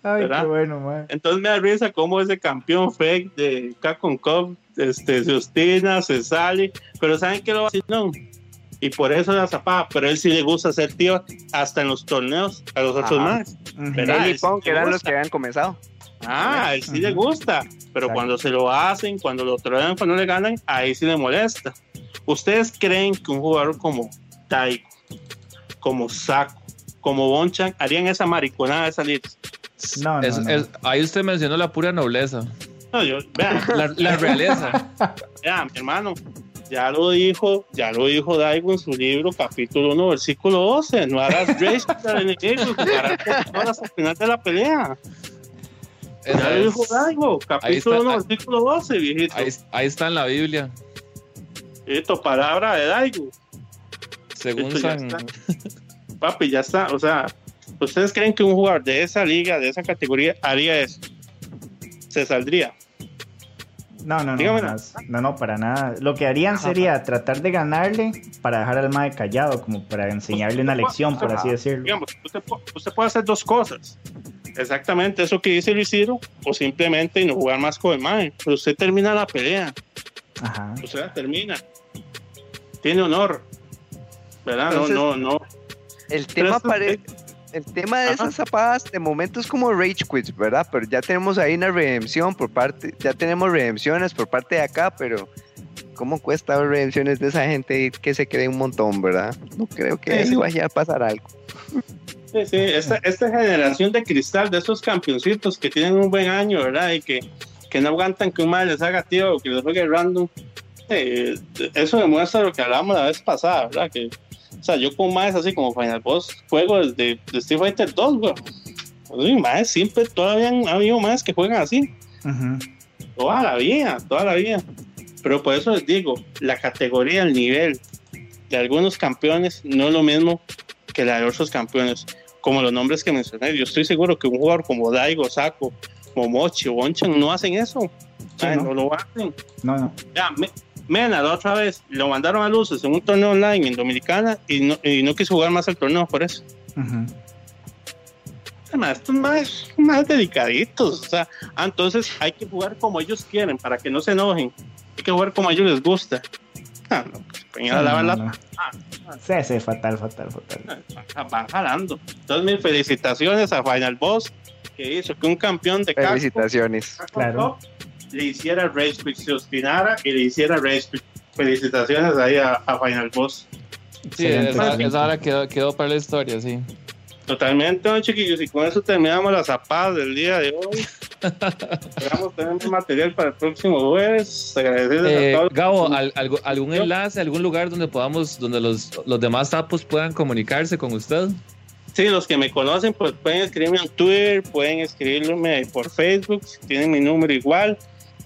Ay, ¿Verdad? qué bueno, man. Entonces me da risa cómo ese campeón fake de Capcom Cup este, se obstina, se sale, pero ¿saben qué lo va a decir? No. Y por eso la zapada, pero él sí le gusta hacer tío hasta en los torneos a los otros más. Ujú. ¿verdad? Nelly sí Pong, que eran los que habían comenzado. Ah, a él sí le gusta, pero Exacto. cuando se lo hacen, cuando lo trolean, cuando le ganan, ahí sí le molesta. ¿Ustedes creen que un jugador como Taiko, como Saco, como Bonchan harían esa mariconada de salir. No, no, Es- no. es- ahí usted mencionó la pura nobleza, No, yo, vea, la, la realeza. <laughs> vea, mi hermano, ya lo dijo, ya lo dijo Daigo en su libro, capítulo 1, versículo 12. No hagas contra el enemigo y al final de la pelea. Ya lo dijo Daigo, capítulo está, 1, ahí- versículo 12, viejito. ahí, ahí está en la Biblia, Esto, palabra de Daigo. según Esto San. Papi, ya está. O sea, ¿ustedes creen que un jugador de esa liga, de esa categoría, haría eso? Se saldría. No, no, no, Dígame jamás. no, no, para nada. Lo que harían sería tratar de ganarle para dejar al mae callado, como para enseñarle una lección, por así decirlo. Digamos, usted, pu- usted puede hacer dos cosas. Exactamente eso que dice Luis Ciro, o simplemente no jugar más con el mae. Pero usted termina la pelea, Ajá. usted la termina. Tiene honor. ¿Verdad? Entonces- no, no, no. El tema, Pero pare- eso- el tema de Ajá. esas zapadas de momento es como rage quits, ¿verdad? Pero ya tenemos ahí una redención por parte, ya tenemos redenciones por parte de acá, pero ¿cómo cuesta ver redenciones de esa gente que se cree un montón, ¿verdad? No creo que sí. vaya a pasar algo. Sí, sí, esta, esta generación de cristal, de esos campeoncitos que tienen un buen año, ¿verdad? Y que, que no aguantan que un mal les haga tío o que les juegue random. Eh, eso demuestra lo que hablamos la vez pasada, ¿verdad? Que, o sea, yo con más así como Final Boss juego desde de Street Fighter 2, güey. Uy, más siempre todavía han habido más que juegan así. Ujú. Toda la vida, toda la vida. Pero por eso les digo, la categoría, el nivel de algunos campeones no es lo mismo que la de otros campeones. Como los nombres que mencioné, yo estoy seguro que un jugador como Daigo, Saco, Momochi o Bonchan no hacen eso. Sí, Ay, ¿no? no lo hacen. No, no. Ya, me- Mena, la otra vez lo mandaron a luces en un torneo online en Dominicana y no, y no quiso jugar más el torneo por eso. Ujú. Además, estos más, más delicaditos. O sea, ah, entonces hay que jugar como ellos quieren para que no se enojen. Hay que jugar como a ellos les gusta. Ah, no, pues, no, la- no. ah, Sí, sí, fatal, fatal, fatal. ah, van jalando. Entonces, mis felicitaciones a Final Boss que hizo que un campeón de casco, Felicitaciones. casco Claro. top, le hiciera Rage Quit, se obstinara y le hiciera Rage Quit. Felicitaciones ahí a, a Final Boss. Sí, esa, esa hora quedó, quedó para la historia, sí. Totalmente, ¿no, chiquillos? Y con eso terminamos las zapadas del día de hoy. <laughs> Esperamos tener material para el próximo jueves. Agradecerles Eh, a todos. Gabo, al- algo- ¿algún enlace, algún lugar donde podamos, donde los, los demás sapos puedan comunicarse con usted? Sí, los que me conocen, pues pueden escribirme en Twitter, pueden escribirme por Facebook, si tienen mi número igual.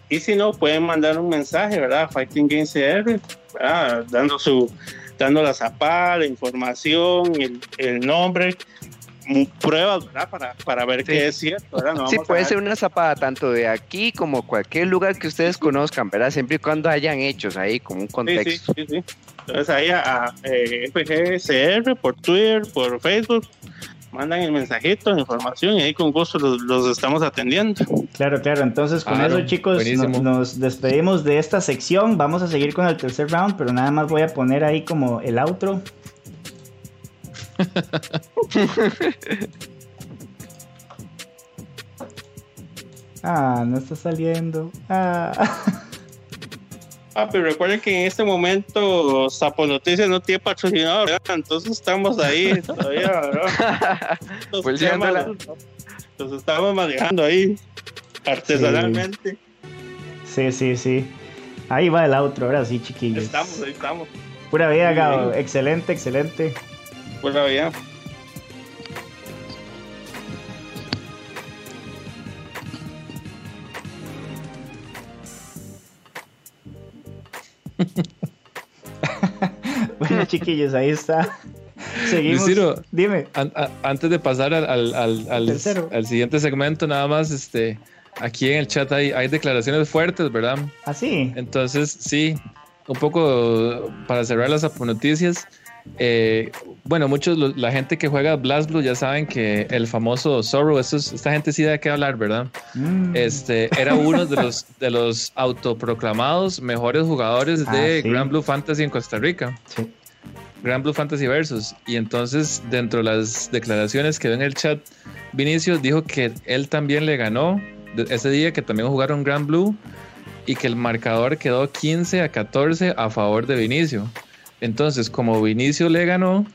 Y si no, pueden mandar un mensaje, ¿verdad? Fighting Games CR, ¿verdad? Dando su, dando la zapada, la información, el, el nombre, pruebas, ¿verdad? Para, para ver Sí. que es cierto, ¿verdad? No Sí, puede ser una zapada tanto de aquí como cualquier lugar que ustedes conozcan, ¿verdad? Siempre y cuando hayan hechos ahí, como un Sí, sí, contexto. sí, sí. Entonces ahí a, a, eh, FGCR por Twitter, por Facebook, mandan el mensajito, la información y ahí con gusto los, los estamos atendiendo. Claro, claro. Entonces, con Claro, eso, chicos, buenísimo. no- nos despedimos de esta sección. Vamos a seguir con el tercer round, pero nada más voy a poner ahí como el outro. <laughs> Ah, no está saliendo. Ah. <laughs> Ah, pero recuerden que en este momento Sapo Noticias no tiene patrocinador, ¿verdad? Entonces estamos ahí todavía, ¿verdad? <laughs> Los, Pulseándola. temas, los estamos manejando ahí artesanalmente. Sí, sí, sí. Ahí va el outro, ahora sí, chiquillos. Estamos, ahí estamos. Pura vida, Gabo. Excelente, excelente. Buena vida. <laughs> Bueno, chiquillos, ahí está. Seguimos. Luciro. Dime. An- antes de pasar al, al- al- al- siguiente segmento, nada más, este, aquí en el chat hay, hay declaraciones fuertes, ¿verdad? Así. Entonces, sí, un poco para cerrar las noticias. eh, bueno, muchos, la gente que juega Blast Blue ya saben que el famoso Zorro, es- esta gente sí da que hablar, ¿verdad? Mm. Este, era uno de los, <laughs> de los autoproclamados mejores jugadores Ah, de sí. Grand Blue Fantasy en Costa Rica. Sí. Grand Blue Fantasy Versus. Y entonces, dentro de las declaraciones que ve en el chat, Vinicio dijo que él también le ganó de- ese día, que también jugaron Grand Blue y que el marcador quedó 15 a 14 a favor de Vinicio. Entonces, como Vinicio le ganó,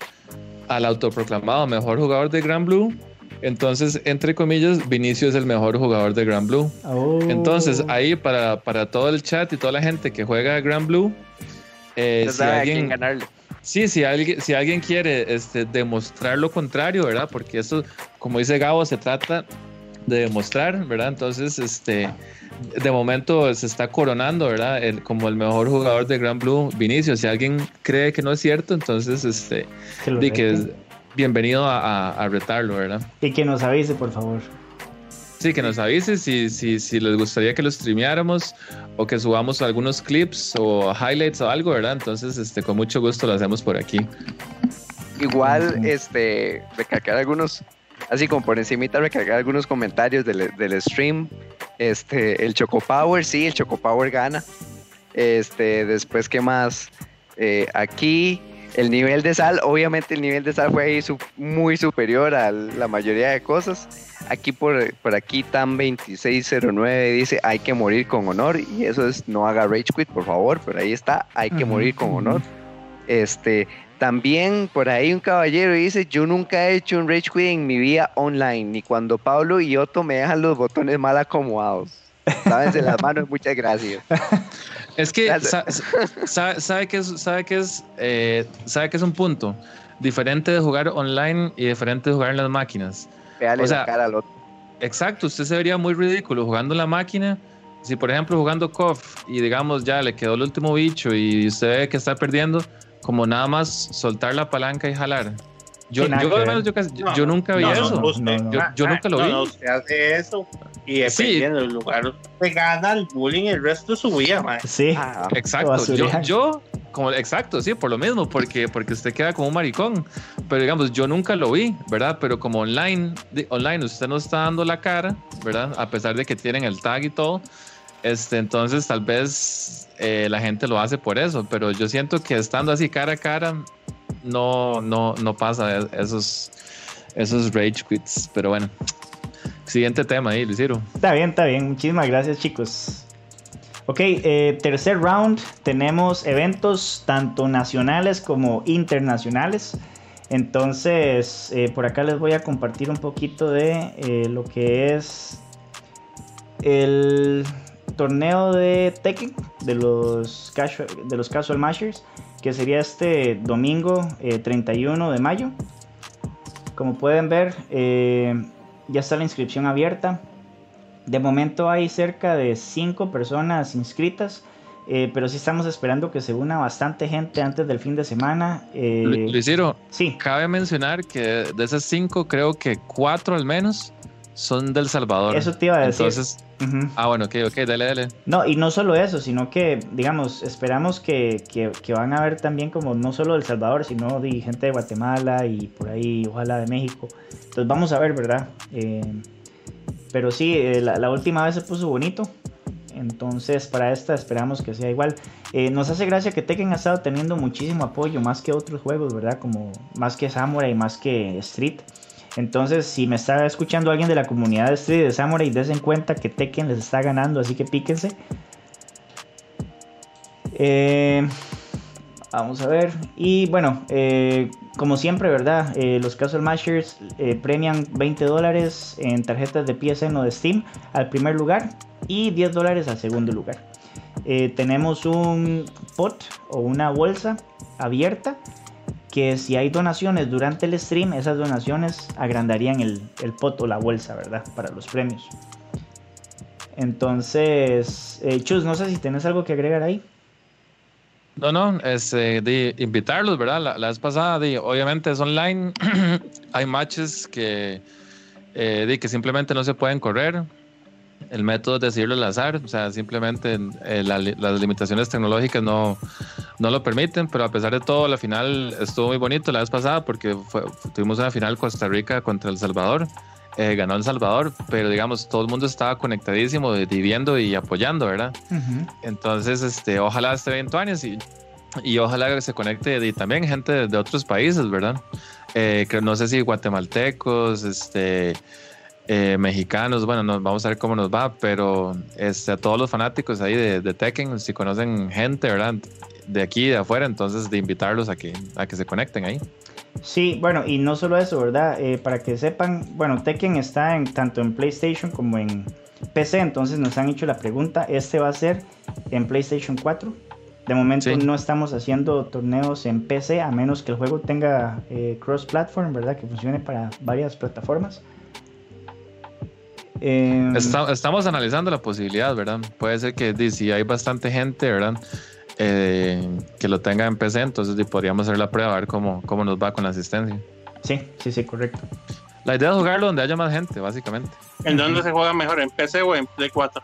al autoproclamado mejor jugador de Grand Blue. Entonces, entre comillas, Vinicio es el mejor jugador de Grand Blue. Oh. Entonces, ahí para, para todo el chat y toda la gente que juega Grand Blue, eh, si a alguien, ganarle. Sí, si alguien, si alguien quiere este, demostrar lo contrario, ¿verdad? Porque eso, como dice Gabo, se trata de demostrar, ¿verdad? Entonces, este, de momento se está coronando, ¿verdad? El- como el mejor jugador de Grand Blue, Vinicio. Si alguien cree que no es cierto, entonces, este, di que es bienvenido a, a- a retarlo, ¿verdad? Y que nos avise, por favor. Sí, que nos avise si, si, si les gustaría que lo streameáramos o que subamos algunos clips o highlights o algo, ¿verdad? Entonces, este, con mucho gusto lo hacemos por aquí. Igual, este, recargar algunos, así como por encimita, recargar algunos comentarios del, del stream. Este, el Choco Power, sí, el Choco Power gana. Este, después, ¿qué más? Eh, aquí, el nivel de sal, obviamente el nivel de sal fue ahí su- muy superior a la mayoría de cosas. Aquí por, por aquí TAM 2609 dice hay que morir con honor y eso es no haga rage quit por favor, pero ahí está, hay que morir con honor. Este, también por ahí un caballero dice, yo nunca he hecho un rage quit en mi vida online, ni cuando Pablo y Otto me dejan los botones mal acomodados. Sábense las manos, muchas gracias. <laughs> Es que Ya sé. sa- sa- sabe que es, sabe que es, eh, sabe que es un punto diferente de jugar online y diferente de jugar en las máquinas. Véale O sea, la cara al otro. Exacto, usted se vería muy ridículo jugando en la máquina. Si por ejemplo jugando KOF y digamos ya le quedó el último bicho y usted ve que está perdiendo, como nada más soltar la palanca y jalar. Yo, Sí, yo, al menos yo casi- yo- No, yo nunca vi no, eso. no, usted- No, no. Yo- yo nunca lo vi. no, usted hace eso y Sí. dependiendo del lugar, se gana el bullying el resto de su vida, mae. Sí. Ah, Exacto, yo, como, exacto, sí, por lo mismo, porque, porque usted queda como un maricón. Pero digamos, yo nunca lo vi, ¿verdad? Pero como online, online usted no está dando la cara, ¿verdad? A pesar de que tienen el tag y todo. Este, entonces tal vez eh, la gente lo hace por eso, pero yo siento que estando así cara a cara, no, no, no pasa e- esos, esos rage quits. Pero bueno, siguiente tema ahí, Luciro. Está bien, está bien. Muchísimas gracias, chicos. Ok, eh, tercer round. Tenemos eventos tanto nacionales como internacionales. Entonces, eh, por acá les voy a compartir un poquito de lo que es el torneo de Tekken de los casual, de los casual Mashers, que sería este domingo eh, 31 de mayo. Como pueden ver, eh, ya está la inscripción abierta. De momento hay cerca de 5 personas inscritas, eh, pero sí estamos esperando que se una bastante gente antes del fin de semana. eh, Lu- Luciro, sí, Cabe mencionar que de esas cinco, creo que cuatro al menos son del Salvador. eso te iba a decir. Entonces, Ujú. ah, bueno, ok, ok, dale, dale. No, y no solo eso, sino que, digamos, esperamos que, que- que van a ver también como no solo de El Salvador, sino de gente de Guatemala y por ahí, ojalá de México. Entonces vamos a ver, ¿verdad? Eh, pero sí, eh, la, la última vez se puso bonito. Entonces para esta esperamos que sea igual. Eh, nos hace gracia que Tekken ha estado teniendo muchísimo apoyo, más que otros juegos, ¿verdad? Como más que Samurai, más que Street. Entonces, si me está escuchando alguien de la comunidad de Street de Samurai, des en cuenta que Tekken les está ganando, así que píquense. Eh, vamos a ver. Y bueno, eh, como siempre, ¿verdad? Eh, los Casual Mashers premian 20 dólares en tarjetas de PSN o de Steam al primer lugar y 10 dólares al segundo lugar. Tenemos un pot o una bolsa abierta que si hay donaciones durante el stream, esas donaciones agrandarían el, el pot o la bolsa, ¿verdad? Para los premios. Entonces, eh, Chus, no sé si tenés algo que agregar ahí. No, no, es eh, de invitarlos, ¿verdad? La, la vez pasada, obviamente es online. <clears throat> Hay matches que, eh, que simplemente no se pueden correr. El método es decirlo al azar, o sea, simplemente eh, la las limitaciones tecnológicas no, no lo permiten, pero a pesar de todo, la final estuvo muy bonito la vez pasada porque fue- tuvimos una final Costa Rica contra El Salvador. Eh, ganó El Salvador, pero digamos, todo el mundo estaba conectadísimo, de- de viendo y apoyando, ¿verdad? Entonces, este, ojalá esté 20 años y, y ojalá que se conecte y también gente de, de otros países, ¿verdad? Eh, no sé si guatemaltecos, este, eh, mexicanos, bueno, no, vamos a ver cómo nos va, pero este, a todos los fanáticos ahí de, de Tekken, si conocen gente, ¿verdad? De aquí y de afuera, entonces de invitarlos a que, a que se conecten ahí. Sí, bueno, y no solo eso, ¿verdad? Eh, para que sepan, bueno, Tekken está en, tanto en PlayStation como en PC, entonces nos han hecho la pregunta, este va a ser en PlayStation 4. De momento Sí. no estamos haciendo torneos en PC, a menos que el juego tenga eh, cross-platform, ¿verdad? Que funcione para varias plataformas. Em, Está- estamos analizando la posibilidad, ¿verdad? Puede ser que si hay bastante gente, ¿verdad? Eh, que lo tenga en PC, entonces podríamos hacer la prueba a ver cómo, cómo nos va con la asistencia. Sí, sí, sí, correcto. La idea es jugarlo donde haya más gente, básicamente. ¿En dónde se juega mejor? ¿En PC o en Play 4?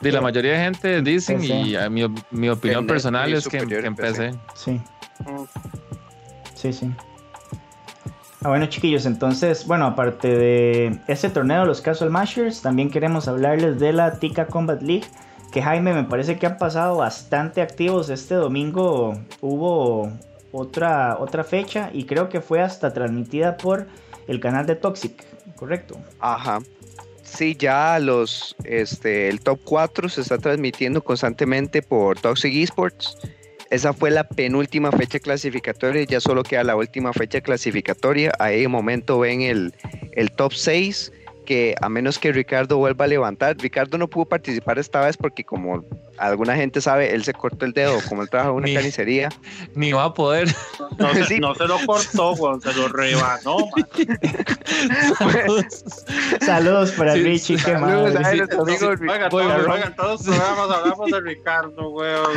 Di, la mayoría de gente dicen, PC. y a mi, mi opinión En- personal es que, en- superior que en en PC. PC. Sí. Mm. Sí, sí. Ah, bueno, chiquillos, entonces, bueno, aparte de este torneo de los Casual Mashers, también queremos hablarles de la Tika Combat League. Que Jaime, me parece que han pasado bastante activos. Este domingo hubo otra, otra fecha y creo que fue hasta transmitida por el canal de Toxic, ¿correcto? Ajá. Sí, ya los, este, el top 4 se está transmitiendo constantemente por Toxic Esports. Esa fue la penúltima fecha clasificatoria, ya solo queda la última fecha clasificatoria. Ahí de momento ven el, el top 6, que a menos que Ricardo vuelva a levantar, Ricardo no pudo participar esta vez porque como alguna gente sabe, él se cortó el dedo, como él trabaja en una <laughs> Ni- carnicería. Ni va a poder. No, se, Sí. no se lo cortó, weón, se lo rebanó, <laughs> man. Saludos para Sí, Richie, sí, qué saludos a amigo, oigan, todos los programas hablamos de Ricardo, weón.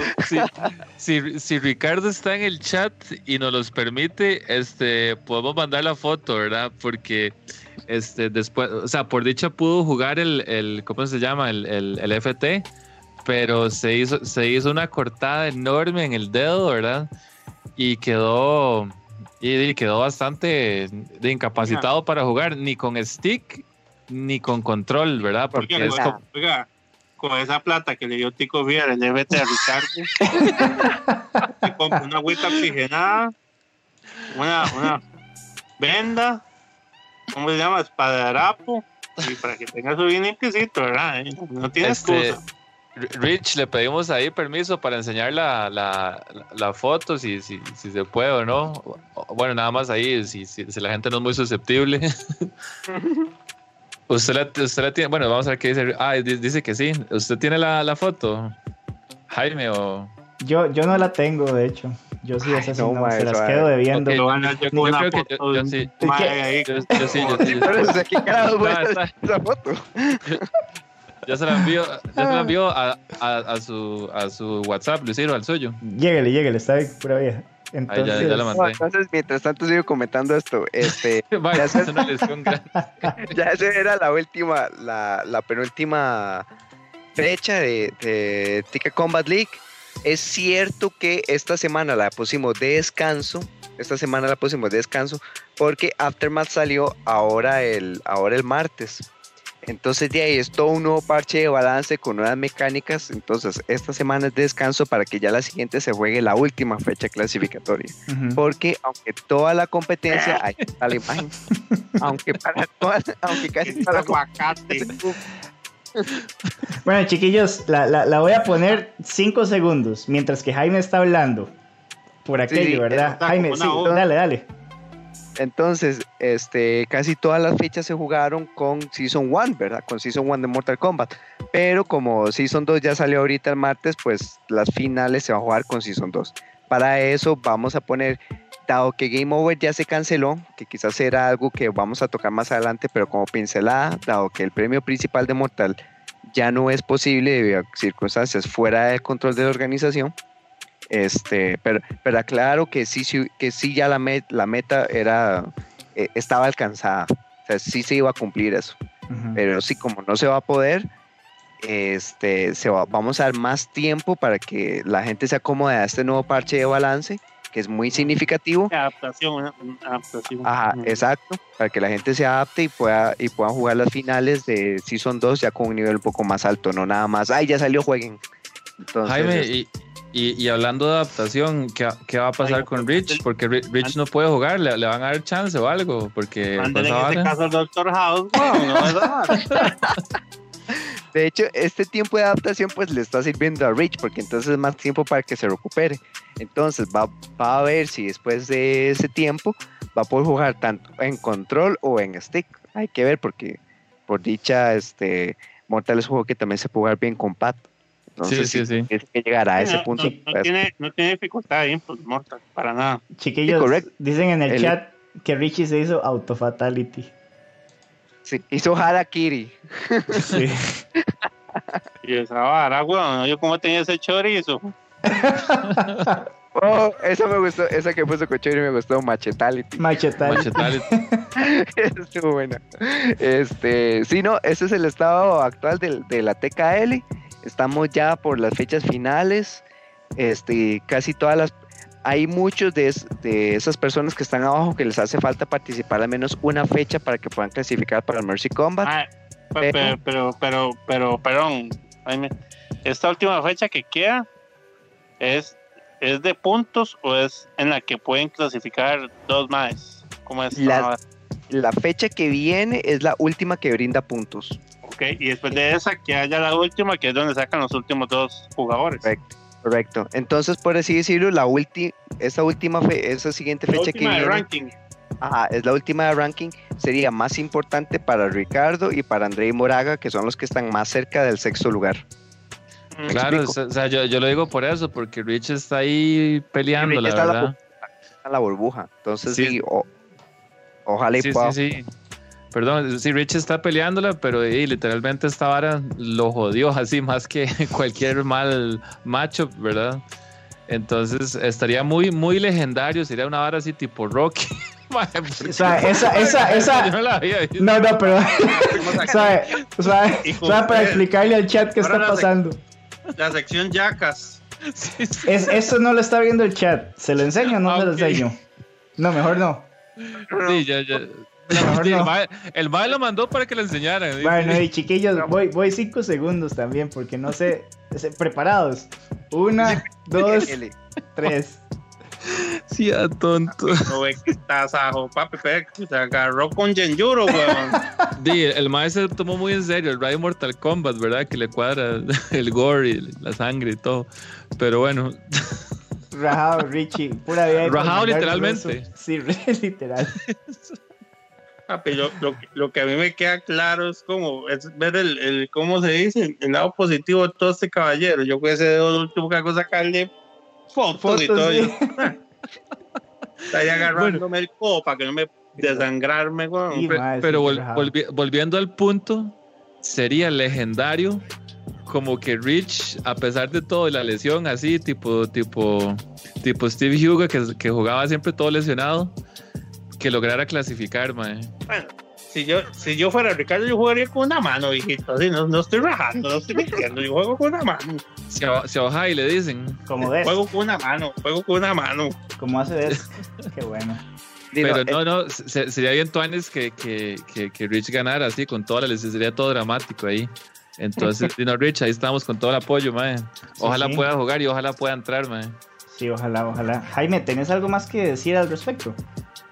si, si Ricardo está en el chat y nos los permite, este, podemos mandar la foto, ¿verdad? Porque este, después, o sea, por dicha pudo jugar el, el ¿cómo se llama? El, el, el FT, pero se hizo, se hizo una cortada enorme en el dedo, ¿verdad? Y quedó, y, quedó bastante de incapacitado para jugar, ni con stick, ni con control, ¿verdad? Porque Oiga, es como- oiga, con esa plata que le dio Tico Vier, el FT a Ricardo, <laughs> una agüita oxigenada, una, una venda, ¿cómo se llama? Espadarapo, y para que tenga su bien limpiecito, ¿verdad? Eh, No tiene Este, excusa. Rich, le pedimos ahí permiso para enseñar la, la, la- la foto, si, si, si se puede o no. Bueno, nada más ahí, si, si, si la gente no es muy susceptible. <laughs> usted, la, usted la tiene, bueno, vamos a ver qué dice. Ah, di- dice que sí. ¿Usted tiene la, la foto? Jaime o... Yo, yo no la tengo, de hecho. Yo sí, esas sí no, no, se las quedo a yo- yo creo que yo- yo sí. Yo, yo sí, yo sí. <laughs> Pero ¿de qué carajo voy esa foto? <laughs> Ya se la envío, ya se la envío a, a, a su, a su WhatsApp, Luisiro, al suyo. Lléguele, lléguele, está bien, pura vieja. Ahí ya, Entonces, ya la No, mandé. entonces, mientras tanto sigo comentando esto. Este, <laughs> Vaya, Ya es sé. una lesión grande. ya esa era la última, la, la penúltima fecha de, de Ticket Combat League. Es cierto que esta semana la pusimos de descanso. Esta semana la pusimos de descanso porque Aftermath salió ahora el, ahora el martes. Entonces de ahí es todo un nuevo parche de balance con nuevas mecánicas. Entonces esta semana es de descanso para que ya la siguiente se juegue la última fecha clasificatoria. Porque aunque toda la competencia, ahí está la imagen, <laughs> aunque para todas, aunque casi toda la aguacate. <laughs> competencia, Bueno, chiquillos, la, la- la voy a poner 5 segundos mientras que Jaime está hablando. Por aquello, sí, ¿verdad? Jaime, sí, dale, dale. entonces, este, casi todas las fechas se jugaron con Season 1, ¿verdad? Con Season 1 de Mortal Kombat. Pero como Season 2 ya salió ahorita el martes, pues las finales se van a jugar con Season 2. Para eso vamos a poner, dado que Game Over ya se canceló, que quizás era algo que vamos a tocar más adelante, pero como pincelada, dado que el premio principal de Mortal ya no es posible debido a circunstancias fuera del control de la organización. Este, pero, pero aclaro que sí, que sí ya la, met- la meta era, eh, estaba alcanzada. O sea, sí se iba a cumplir eso. Ujú. Pero sí, como no se va a poder, este, se va- vamos a dar más tiempo para que la gente se acomode a este nuevo parche de balance, que es muy significativo. Adaptación, adaptación. Ajá, exacto, para que la gente se adapte y pueda, y pueda jugar las finales de Season 2 ya con un nivel un poco más alto, no nada más, ay, ya salió, jueguen. Entonces, Jaime, este, y, y, y hablando de adaptación, ¿qué, qué va a pasar Ay, con Rich? Porque Ri- Rich no puede jugar, le, le van a dar chance o algo, porque en vara- caso al Doctor House, weón, no. <laughs> <laughs> De hecho, este tiempo de adaptación pues le está sirviendo a Rich porque entonces es más tiempo para que se recupere. Entonces va, va a ver si después de ese tiempo va a poder jugar tanto en control o en stick. Hay que ver porque por dicha, este, Mortal es un juego que también se puede jugar bien con pad. Entonces, Sí, sí, sí. tienes que llegar a ese no, punto. No, no pues, tiene, no tiene dificultad ahí, pues, Mortal, para nada. Chiquillos, Sí, dicen en el, El- chat que Richie se hizo autofatality. Sí, hizo Harakiri. Sí. <laughs> Y esa vara, weón, yo como tenía ese chorizo. Oh, esa me gustó, esa que puso Cochori me gustó, Machetality. Machetal. Machetality. <laughs> Estuvo buena. Este, sí, no, ese es el estado actual del- de, la TKL. Estamos ya por las fechas finales. Este, casi todas las. Hay muchos de, es- de esas personas que están abajo que les hace falta participar al menos una fecha para que puedan clasificar para el Mercy Combat. Ah, pe- Pero- pero, pero, pero, pero, perdón, esta última fecha que queda es, es de puntos o es en la que pueden clasificar dos más. ¿Cómo es? La- Ah, La fecha que viene es la última que brinda puntos. ok, y después de esa que haya la última, que es donde sacan los últimos dos jugadores. Correcto. Correcto. Entonces, por así decirlo, la última, esa última fe, esa siguiente La fecha que última de viene. ranking. Ajá, es la última de ranking, sería más importante para Ricardo y para André Moraga, que son los que están más cerca del sexto lugar. Mm, Claro, explico. o sea, yo, yo lo digo por eso, porque Rich está ahí peleando, Rich la está la la burbuja. Entonces, sí, Sí. o- ojalá y Sí, pueda. sí, sí. Perdón, sí, Rich está peleándola, pero eh, literalmente esta vara lo jodió <laughs> así más que cualquier mal matchup, ¿verdad? Entonces estaría muy, muy legendario, sería una vara así tipo Rocky. <laughs> O sea, esa, esa, <laughs> Yo esa. no la había visto. No, no, pero. ¿Sabe? ¿Sabe? ¿Sabe para explicarle al chat qué ahora está la sec- pasando? La sección Yacas. Sí, sí. Es, eso no lo está viendo el chat. ¿Se lo enseño o no se lo enseño? No, mejor no. Sí, ya, ya. Mejor Sí, no. el, mae, lo mandó para que le enseñaran. ¿sí? Bueno, y chiquillos, voy, voy cinco segundos también, porque no sé. ¿Preparados? Una, dos, L. tres. Sí, a tonto. No ve que estás ajo, papi, se agarró con Genjuro, weón. <laughs> Sí, el mae se tomó muy en serio el Rayo Mortal Kombat, ¿verdad? Que le cuadra <laughs> el gore y la sangre y todo. Pero bueno, Rajado, Richie. Pura vida. Rajado literalmente. Sí, <laughs> literal. Papi, lo, lo, que- lo que a mí me queda claro es como es ver el, el ¿cómo se dice? El lado positivo de todo este caballero. Yo que ese dedo último que hago sacarle fotos, y Fotos, todo. sí. <laughs> Está ahí agarrándome el codo para que no me desangrarme. Sí, Pe- mae, sí, pero vol- volvi- volviendo al punto, sería legendario como que Rich, a pesar de todo, y la lesión así, tipo, tipo, tipo Steve Hugo, que, que jugaba siempre todo lesionado, que lograra clasificar, mae. Bueno, si yo, si yo fuera Ricardo, yo jugaría con una mano, hijito. Así, no, no estoy rajando, no estoy mintiendo. Yo juego con una mano. Si a, si a Ojai le dicen, Como ves, Juego con una mano, juego con una mano. como hace ves. <laughs> Qué bueno. Di, no, pero eh, no, no, se- sería bien Tuanes que, que, que, que Rich ganara así, con toda la lesión, sería todo dramático ahí. Entonces, <laughs> di, no, Rich, ahí estamos con todo el apoyo, mae. Ojalá sí. pueda jugar y ojalá pueda entrar, mae. Sí, ojalá, ojalá. Jaime, ¿tenés algo más que decir al respecto?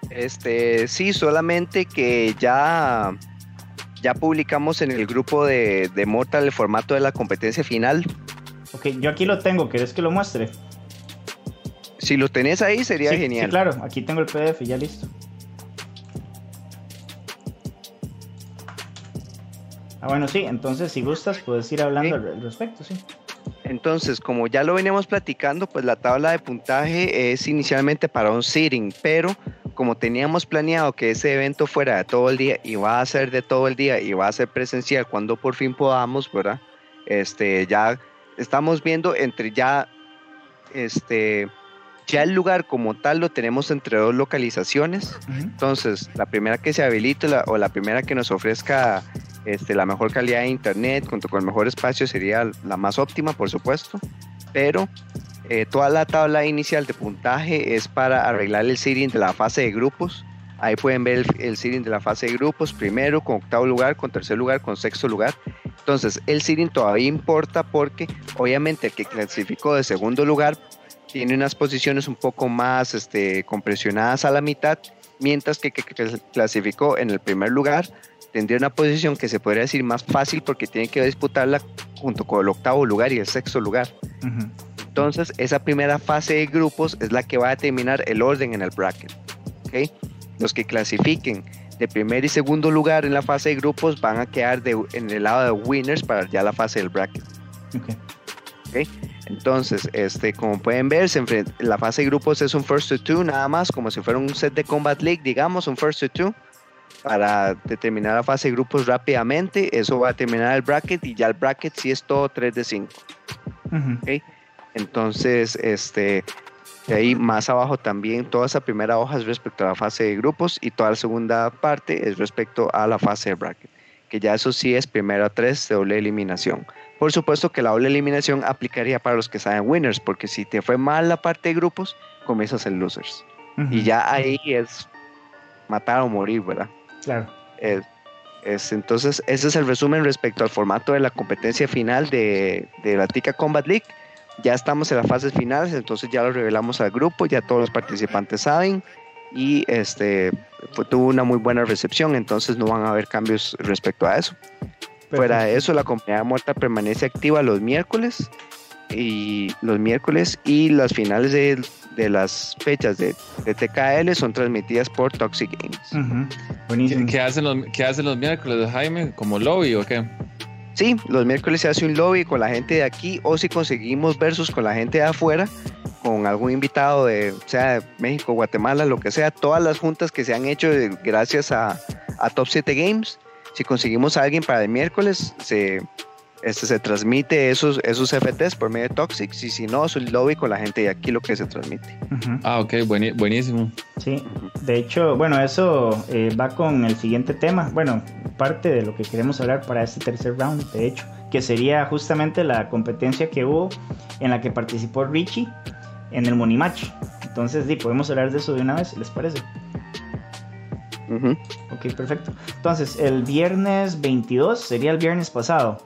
Este, sí, solamente que ya, ya publicamos en el grupo de, de Mortal el formato de la competencia final. Ok, yo aquí lo tengo. ¿Querés que lo muestre? Si lo tenés ahí, sería sí, sí, genial. claro, aquí tengo el PDF ya listo. Ah, bueno, sí, entonces si gustas puedes ir hablando Sí. al respecto, sí. Entonces, como ya lo veníamos platicando, pues la tabla de puntaje es inicialmente para un seeding, pero como teníamos planeado que ese evento fuera de todo el día y va a ser de todo el día y va a ser presencial cuando por fin podamos, ¿verdad? Este, ya estamos viendo entre ya, este, ya el lugar como tal lo tenemos entre dos localizaciones. Entonces, la primera que se habilite la- o la primera que nos ofrezca este, la mejor calidad de internet junto con el mejor espacio sería la más óptima, por supuesto. Pero eh, toda la tabla inicial de puntaje es para arreglar el seeding de la fase de grupos. Ahí pueden ver el, el de la fase de grupos, primero con octavo lugar, con tercer lugar, con sexto lugar. Entonces, el seeding todavía importa porque obviamente el que clasificó de segundo lugar tiene unas posiciones un poco más este, compresionadas a la mitad, mientras que el que cl- clasificó en el primer lugar tendría una posición que se podría decir más fácil porque tiene que disputarla junto con el octavo lugar y el sexto lugar. Ujú. Entonces, esa primera fase de grupos es la que va a determinar el orden en el bracket. ¿ok? los que clasifiquen de primer y segundo lugar en la fase de grupos van a quedar de, en el lado de winners para ya la fase del bracket. Ok. ¿ok? Entonces, este, como pueden ver, se la fase de grupos es un first to two nada más, como si fuera un set de Combat League, digamos, un first to two, para determinar la fase de grupos rápidamente. Eso va a terminar el bracket y ya el bracket sí es todo 3 de 5. Ujú. Entonces, este, de ahí más abajo también toda esa primera hoja es respecto a la fase de grupos y toda la segunda parte es respecto a la fase de bracket, que ya eso sí es primero a tres de doble eliminación. Por supuesto que la doble eliminación aplicaría para los que saben winners, porque si te fue mal la parte de grupos, comienzas en losers. Ujú. Y ya ahí es matar o morir, ¿verdad? Claro. Es, es- entonces, ese es el resumen respecto al formato de la competencia final de, de la Tica Combat League. Ya estamos en las fases finales, entonces ya lo revelamos al grupo, ya todos los participantes saben y este fue- tuvo una muy buena recepción, entonces no van a haber cambios respecto a eso. Fuera de eso, la comunidad muerta permanece activa los miércoles y los miércoles y las finales de, de las fechas de, de TKL son transmitidas por Toxic Games. Ujú. ¿Qué, Buenísimo. qué hacen los, ¿Qué hacen los miércoles, Jaime? ¿Como lobby o qué? Sí, los miércoles se hace un lobby con la gente de aquí o si conseguimos versus con la gente de afuera, con algún invitado de, sea México, Guatemala, lo que sea, todas las juntas que se han hecho gracias a, a Top 7 Games, si conseguimos a alguien para el miércoles, se, este, se transmite esos, esos FTs por medio de Toxics y si no, es un lobby con la gente de aquí lo que se transmite. Ah, ok, buenísimo. Sí, de hecho, bueno, eso eh, va con el siguiente tema. Bueno, parte de lo que queremos hablar para este tercer round, de hecho, que sería justamente la competencia que hubo en la que participó Richie en el Money Match. Entonces, sí, podemos hablar de eso de una vez, ¿les parece? Ok, perfecto. Entonces, el viernes 22, sería el viernes pasado,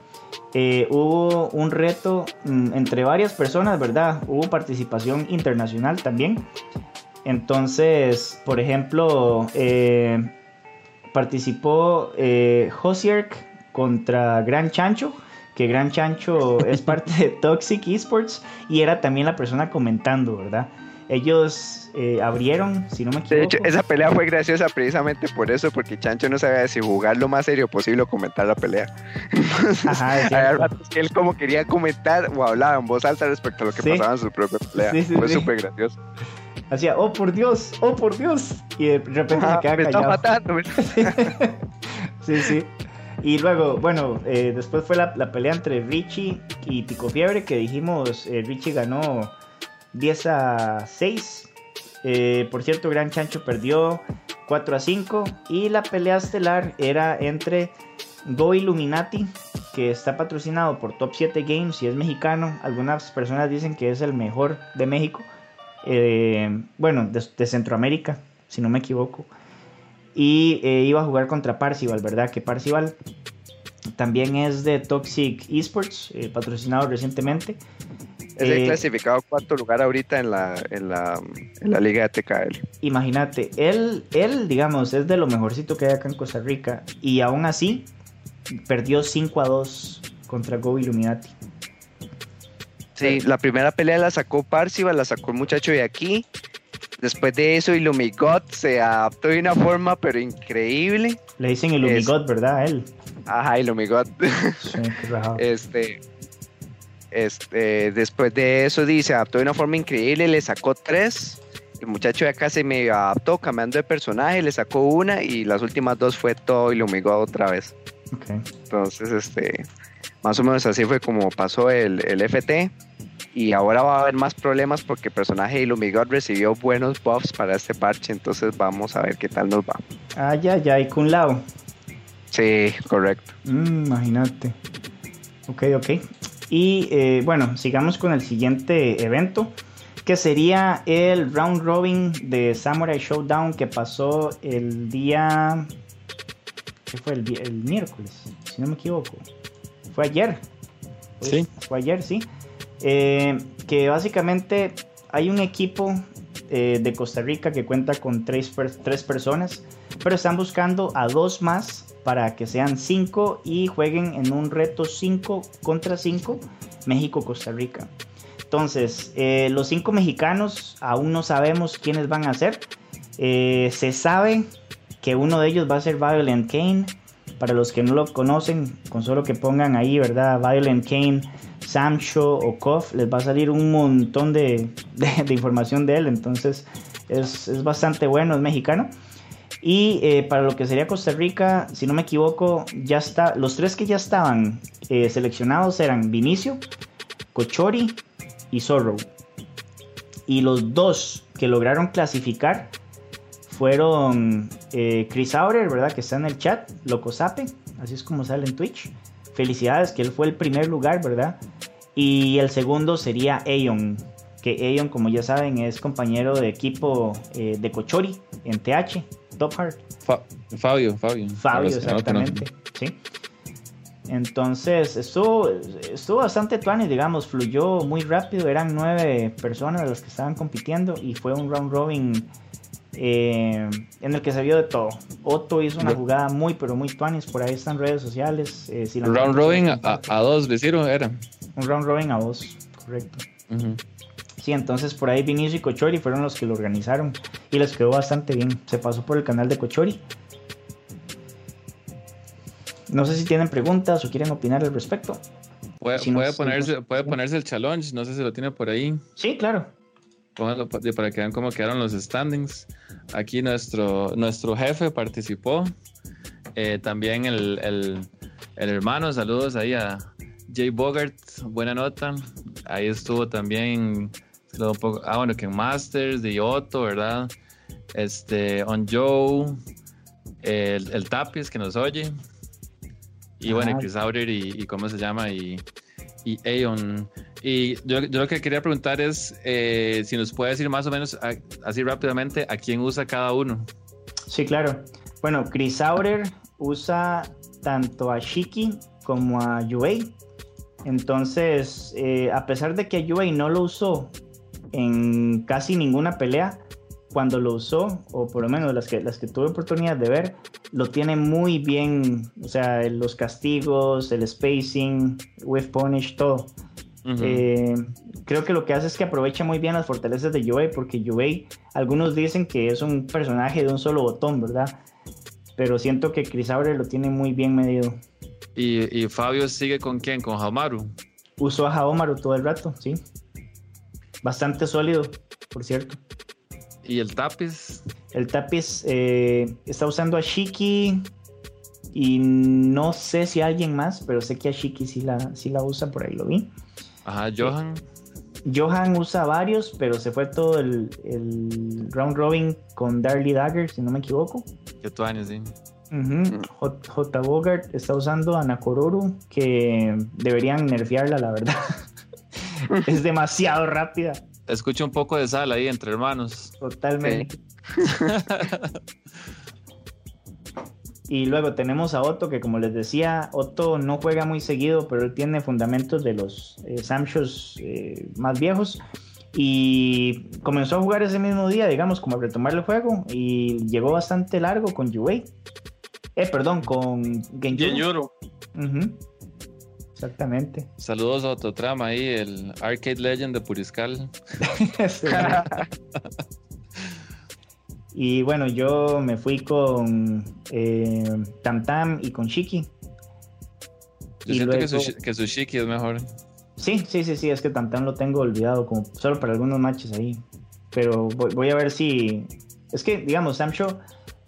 eh, hubo un reto mm, entre varias personas, ¿verdad? Hubo participación internacional también. Entonces, por ejemplo, eh, participó eh, contra Gran Chancho, que Gran Chancho es <laughs> parte de Toxic Esports y era también la persona comentando, ¿verdad? Ellos eh, abrieron, si no me equivoco. De hecho, esa pelea fue graciosa precisamente por eso, porque Chancho no sabía si jugar lo más serio posible o comentar la pelea. Entonces, Ajá, cierto. ratos que él como quería comentar o hablaba en voz alta respecto a lo que Sí. pasaba en su propia pelea. Sí, sí, fue súper gracioso. Hacía, oh por Dios, oh por Dios. Y de repente Ajá, se queda me está callado. matando. me- <laughs> sí, sí. Y luego, bueno, eh, después fue la, la pelea entre Richie y Pico Fiebre, que dijimos, eh, Richie ganó 10 a 6. Eh, por cierto, Gran Chancho perdió 4 a 5. Y la pelea estelar era entre Go Illuminati, que está patrocinado por Top 7 Games y es mexicano. Algunas personas dicen que es el mejor de México. Eh, bueno, de, Centroamérica, si no me equivoco. Y eh, iba a jugar contra Parcival, ¿verdad? Que Parcival también es de Toxic Esports, patrocinado recientemente. Es el Eh, clasificado cuarto lugar ahorita en la, en la, en la liga de TKL. Imagínate, él, él, digamos, es de lo mejorcito que hay acá en Costa Rica. Y aún así, perdió 5 a 2 contra Go Illuminati. Sí, la primera pelea la sacó Parcival, la sacó el muchacho de aquí. Después de eso, Illumigot se adaptó de una forma pero increíble. Le dicen Illumigot, ¿verdad? A él. Ajá, Illumigot. Sí. <laughs> Este, este, después de eso, dice, adaptó de una forma increíble, le sacó tres. El muchacho de acá se medio adaptó, cambiando de personaje, le sacó una y las últimas dos fue todo Illumigot otra vez. Ok. Entonces, este, más o menos así fue como pasó el, el FT. Y ahora va a haber más problemas porque el personaje de Illumigot recibió buenos buffs para este parche. Entonces vamos a ver qué tal nos va. Ah, ya, ya, y Kun Lao. Sí, correcto. Mm, imagínate. Ok, ok. Y eh, bueno, sigamos con el siguiente evento, que sería el round robin de Samurai Showdown que pasó el día... ¿Qué fue? El, el miércoles, si no me equivoco. Fue ayer. Pues, Sí. Fue ayer, sí. Eh, que básicamente hay un equipo eh, de Costa Rica que cuenta con tres, tres personas, pero están buscando a dos más para que sean cinco y jueguen en un reto 5 contra 5 México-Costa Rica. Entonces, eh, los cinco mexicanos aún no sabemos quiénes van a ser. Eh, se sabe que uno de ellos va a ser Violent Kane. Para los que no lo conocen, con solo que pongan ahí, ¿verdad? Violent Kane, Samsho o Kof, les va a salir un montón <laughs> de, de, información de él. Entonces es, es, bastante bueno, es mexicano. Y eh, para lo que sería Costa Rica, si no me equivoco, ya está. Los tres que ya estaban eh, seleccionados eran Vinicio, Cochori y Zorro. Y los dos que lograron clasificar fueron eh, Chris Aurer, ¿verdad? Que está en el chat, Loco Sape, así es como sale en Twitch. Felicidades, que él fue el primer lugar, ¿verdad? Y el segundo sería Aeon, que Aeon, como ya saben, es compañero de equipo de Cochori en TH, Top Heart. Fabio, Fabio. Fabio, exactamente. Sí. Entonces estuvo, estuvo bastante tuanis, digamos, fluyó muy rápido. Eran nueve personas las que estaban compitiendo y fue un round robin eh, en el que se vio de todo. Otto hizo una jugada muy, pero muy tuanis. Por ahí están redes sociales. Eh, round robin a, dos, ¿decieron? Era. Un round robin a dos, correcto. Sí, entonces por ahí Vinicio y Cochori fueron los que lo organizaron y les quedó bastante bien. Se pasó por el canal de Cochori. No sé si tienen preguntas o quieren opinar al respecto. Puede, ponerse, puede ponerse el challenge, no sé si lo tiene por ahí. Sí, claro. Póngalo para que vean cómo quedaron los standings. Aquí nuestro, nuestro jefe participó. Eh, también el, el, hermano, saludos ahí a Jay Bogart, buena nota. Ahí estuvo también, ah, bueno, que en Masters, de Otto, ¿verdad? Este, On Joe, el, el Tapis que nos oye. Y bueno, Chris Aurer y, cómo se llama, y, y Aeon. Y yo, lo que quería preguntar es eh, si nos puede decir más o menos así rápidamente a quién usa cada uno. Sí, claro. Bueno, Chris Aurer usa tanto a Shiki como a Yuei. Entonces, eh, a pesar de que Yuei no lo usó en casi ninguna pelea, cuando lo usó, o por lo menos las que, las que tuve oportunidad de ver, lo tiene muy bien. O sea, los castigos, el spacing, with punish, todo. Eh, creo que lo que hace es que aprovecha muy bien las fortalezas de Yue, porque Yue, algunos dicen que es un personaje de un solo botón, ¿verdad? Pero siento que Chris Abre lo tiene muy bien medido. ¿Y, Fabio sigue con quién? ¿Con Haomaru? Usó a Haomaru todo el rato, sí. Bastante sólido, por cierto. ¿Y el Tapis? El Tapis eh, está usando a Shiki y no sé si alguien más, pero sé que a Shiki sí la, sí la usa, por ahí lo vi. Ajá, Johan. Johan usa varios, pero se fue todo el, round robin con Darly Dagger, si no me equivoco. Tú años, sí. J. Bogart está usando a Nakororo, que deberían nerfearla, la verdad. <laughs> <laughs> es demasiado rápida. Escucha un poco de sal ahí entre hermanos. Totalmente. <laughs> Y luego tenemos a Otto, que como les decía, Otto no juega muy seguido, pero él tiene fundamentos de los eh, Samshos eh, más viejos. Y comenzó a jugar ese mismo día, digamos, como a retomar el juego. Y llegó bastante largo con Yuei. Eh, perdón, con Genjuro. Exactamente. Saludos a Otto Trama ahí, el Arcade Legend de Puriscal. <laughs> Y bueno, yo me fui con eh, Tam Tam y con Shiki. Yo siento que, su, que su Shiki es mejor. Sí, sí, sí, sí, es que Tam Tam lo tengo olvidado, como solo para algunos matches ahí. Pero voy, a ver si. Es que, digamos, Sam Show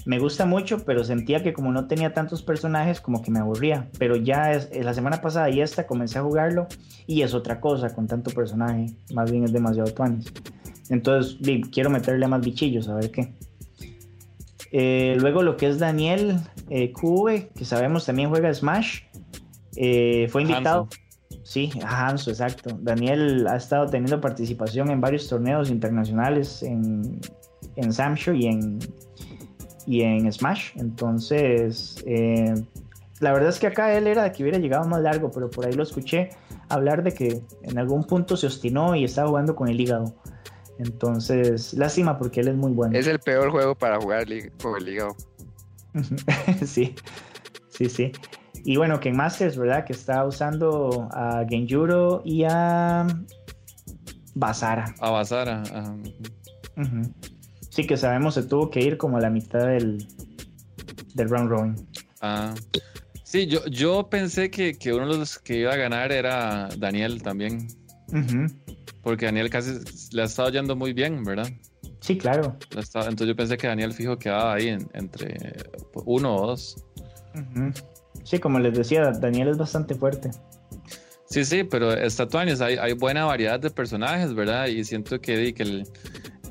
me gusta mucho, pero sentía que como no tenía tantos personajes, como que me aburría. Pero ya es, la semana pasada y esta comencé a jugarlo y es otra cosa con tanto personaje. Más bien es demasiado tuanis. Entonces, quiero meterle más bichillos, a ver qué. Eh, luego lo que es Daniel eh, que sabemos también juega Smash, eh, fue invitado. Sí, Hanso, exacto. Daniel ha estado teniendo participación en varios torneos internacionales en, en Samsho y en, y en Smash. Entonces, eh, la verdad es que acá él era de que hubiera llegado más largo, pero por ahí lo escuché hablar de que en algún punto se ostinó y estaba jugando con el hígado. Entonces, lástima porque él es muy bueno. Es el peor juego para jugar con el hígado. <laughs> sí, sí, sí. Y bueno, Ken Masters, ¿verdad? Que está usando a Genjuro y a Basara. A Basara. Sí, que sabemos se tuvo que ir como a la mitad del, del round robin. Ah, sí, yo, yo pensé que, que uno de los que iba a ganar era Daniel también. Ujú. Porque Daniel casi le ha estado yendo muy bien, ¿verdad? Sí, claro. Entonces yo pensé que Daniel fijo quedaba ahí en- entre uno o dos. Ujú. Sí, como les decía, Daniel es bastante fuerte. Sí, sí, pero está Tuanis, hay, hay buena variedad de personajes, ¿verdad? Y siento que, que el,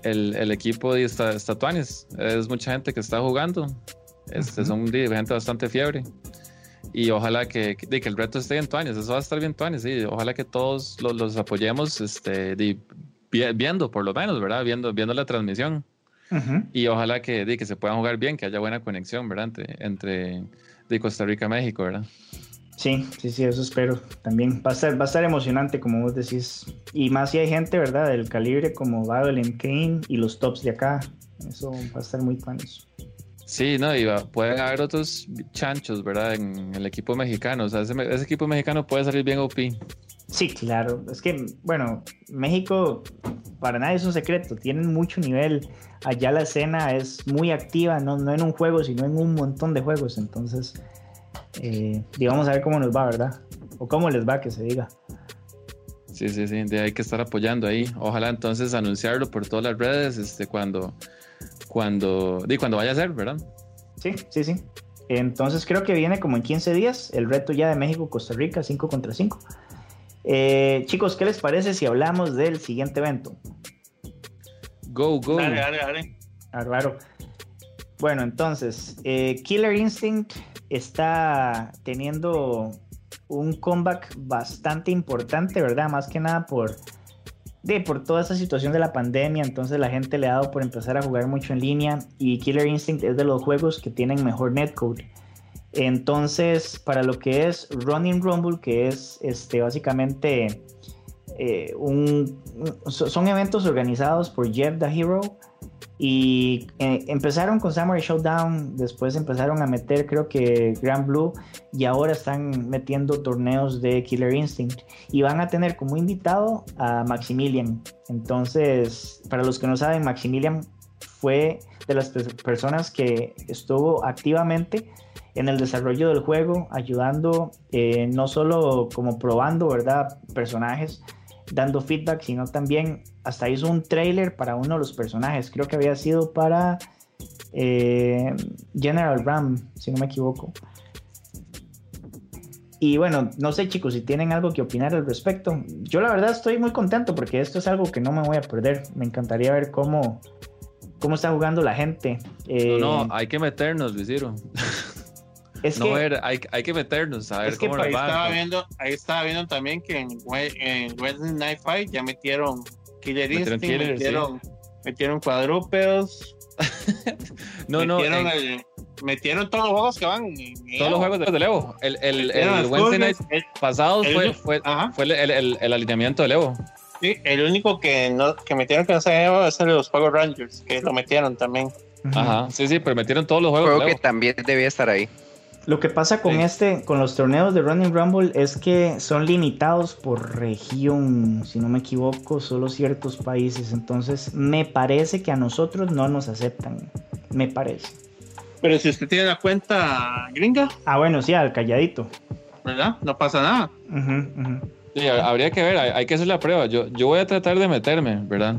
el, el equipo está, está Tuanis. Es mucha gente que está jugando. Este, Ujú. Son di, gente bastante fiebre. Y ojalá que, que, que el reto esté en Tuanis. Eso va a estar bien Tuanis, sí. Ojalá que todos los, los apoyemos este, vi- viendo, por lo menos, ¿verdad? Viendo, viendo la transmisión. Ujú. Y ojalá que, di, que se puedan jugar bien, que haya buena conexión, ¿verdad? Entre, entre di, Costa Rica y México, ¿verdad? Sí, sí, sí, eso espero. También va a estar, va a estar emocionante, como vos decís. Y más si hay gente, ¿verdad? Del calibre como Babylon Kane y los tops de acá. Eso va a estar muy panos. Sí, no, y va- pueden haber otros chanchos, ¿verdad? En el equipo mexicano. O sea, ese, ese equipo mexicano puede salir bien OP. Sí, claro. Es que, bueno, México, para nadie es un secreto, tienen mucho nivel. Allá la escena es muy activa, no, no en un juego, sino en un montón de juegos. Entonces, eh, y vamos a ver cómo nos va, ¿verdad? O cómo les va, que se diga. Sí, sí, sí, de hay que estar apoyando ahí. Ojalá entonces anunciarlo por todas las redes este, cuando, cuando, di, cuando vaya a ser, ¿verdad? Sí, sí, sí. Entonces creo que viene como en 15 días el reto ya de México-Costa Rica, 5 contra 5. Eh, chicos, ¿qué les parece si hablamos del siguiente evento? Go, go. Dale, dale, dale. Ah, raro. Bueno, entonces, eh, Killer Instinct está teniendo un comeback bastante importante, ¿verdad? Más que nada por, de, por toda esta situación de la pandemia, entonces la gente le ha dado por empezar a jugar mucho en línea y Killer Instinct es de los juegos que tienen mejor netcode. Entonces, para lo que es Running Rumble, que es este, básicamente eh, un, un- so- son eventos organizados por Jeff the Hero y eh, empezaron con Samurai Showdown, después empezaron a meter creo que Grand Blue y ahora están metiendo torneos de Killer Instinct y van a tener como invitado a Maximilian. Entonces, para los que no saben, Maximilian fue de las pe- personas que estuvo activamente en el desarrollo del juego, ayudando eh, no solo como probando, ¿verdad? Personajes, dando feedback, sino también hasta hizo un trailer para uno de los personajes. Creo que había sido para eh, General Ram, si no me equivoco. Y bueno, no sé chicos si tienen algo que opinar al respecto. Yo la verdad estoy muy contento porque esto es algo que no me voy a perder. Me encantaría ver cómo, cómo está jugando la gente. Eh, No, no, hay que meternos, Luisiro. <laughs> es no que, ver, hay, hay que meternos a ver Es que cómo por nos Ahí va. estaba viendo, ahí estaba viendo también que en, en Wednesday Night Fight ya metieron Killer Metieron Killer, metieron, metieron cuadrúpedos, <laughs> No, no, metieron, en el- metieron todos los juegos que van. todos los juegos de Evo. El, el, el Wednesday Night pasado el- fue, fue, fue el, el- el- el alineamiento del Evo. Sí, el único que no que metieron que no se Evo es el de los Power Rangers, que lo metieron también. Ajá, sí, sí, pero metieron todos los juegos Juego del que también debía estar ahí. Lo que pasa con Sí. este, con los torneos de Running Rumble es que son limitados por región, si no me equivoco, solo ciertos países. Entonces, me parece que a nosotros no nos aceptan. Me parece. Pero si usted tiene la cuenta gringa, Ah, bueno, sí, al calladito. ¿verdad? No pasa nada. Sí, ha- habría que ver, hay, hay que hacer la prueba. Yo, yo voy a tratar de meterme, ¿verdad?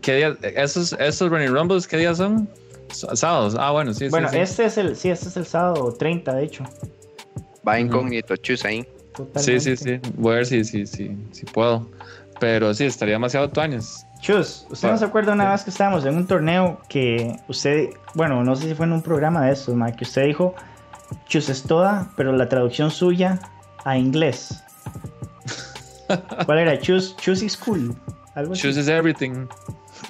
¿Qué días? Esos, esos running rumbles, ¿qué días son? Sábados. Ah, bueno, sí, sí, bueno, sí. este es el, sí, este es el sábado 30, de hecho. Va incógnito, chus ahí. Sí, Totalmente. sí, sí. Voy a ver si, si, si, si puedo. Pero sí, estaría demasiado tuanes. Chus, ¿usted no se acuerda una sí. vez que estábamos en un torneo que usted, bueno, no sé si fue en un programa de estos, ma, que usted dijo Chus es toda, pero la traducción suya a inglés. <laughs> ¿Cuál era? Chus, Chus is cool. Algo así. Chooses everything.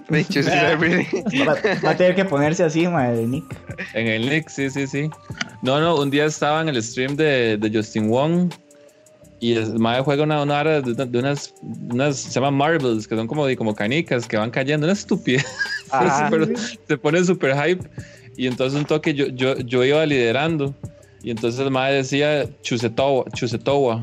De chus is everything. Va, va a tener que ponerse así, madre, Nick. En el Nick, sí, sí, sí. No, no, un día estaba en el stream de, de Justin Wong y el madre juega una, una hora de, de unas, unas, se llaman marbles, que son como, como canicas que van cayendo, una estupidez. <laughs> Ah. Pero se pone súper hype. Y entonces un toque yo, yo, yo iba liderando. Y entonces el madre decía Chusetowa. Chusetowa.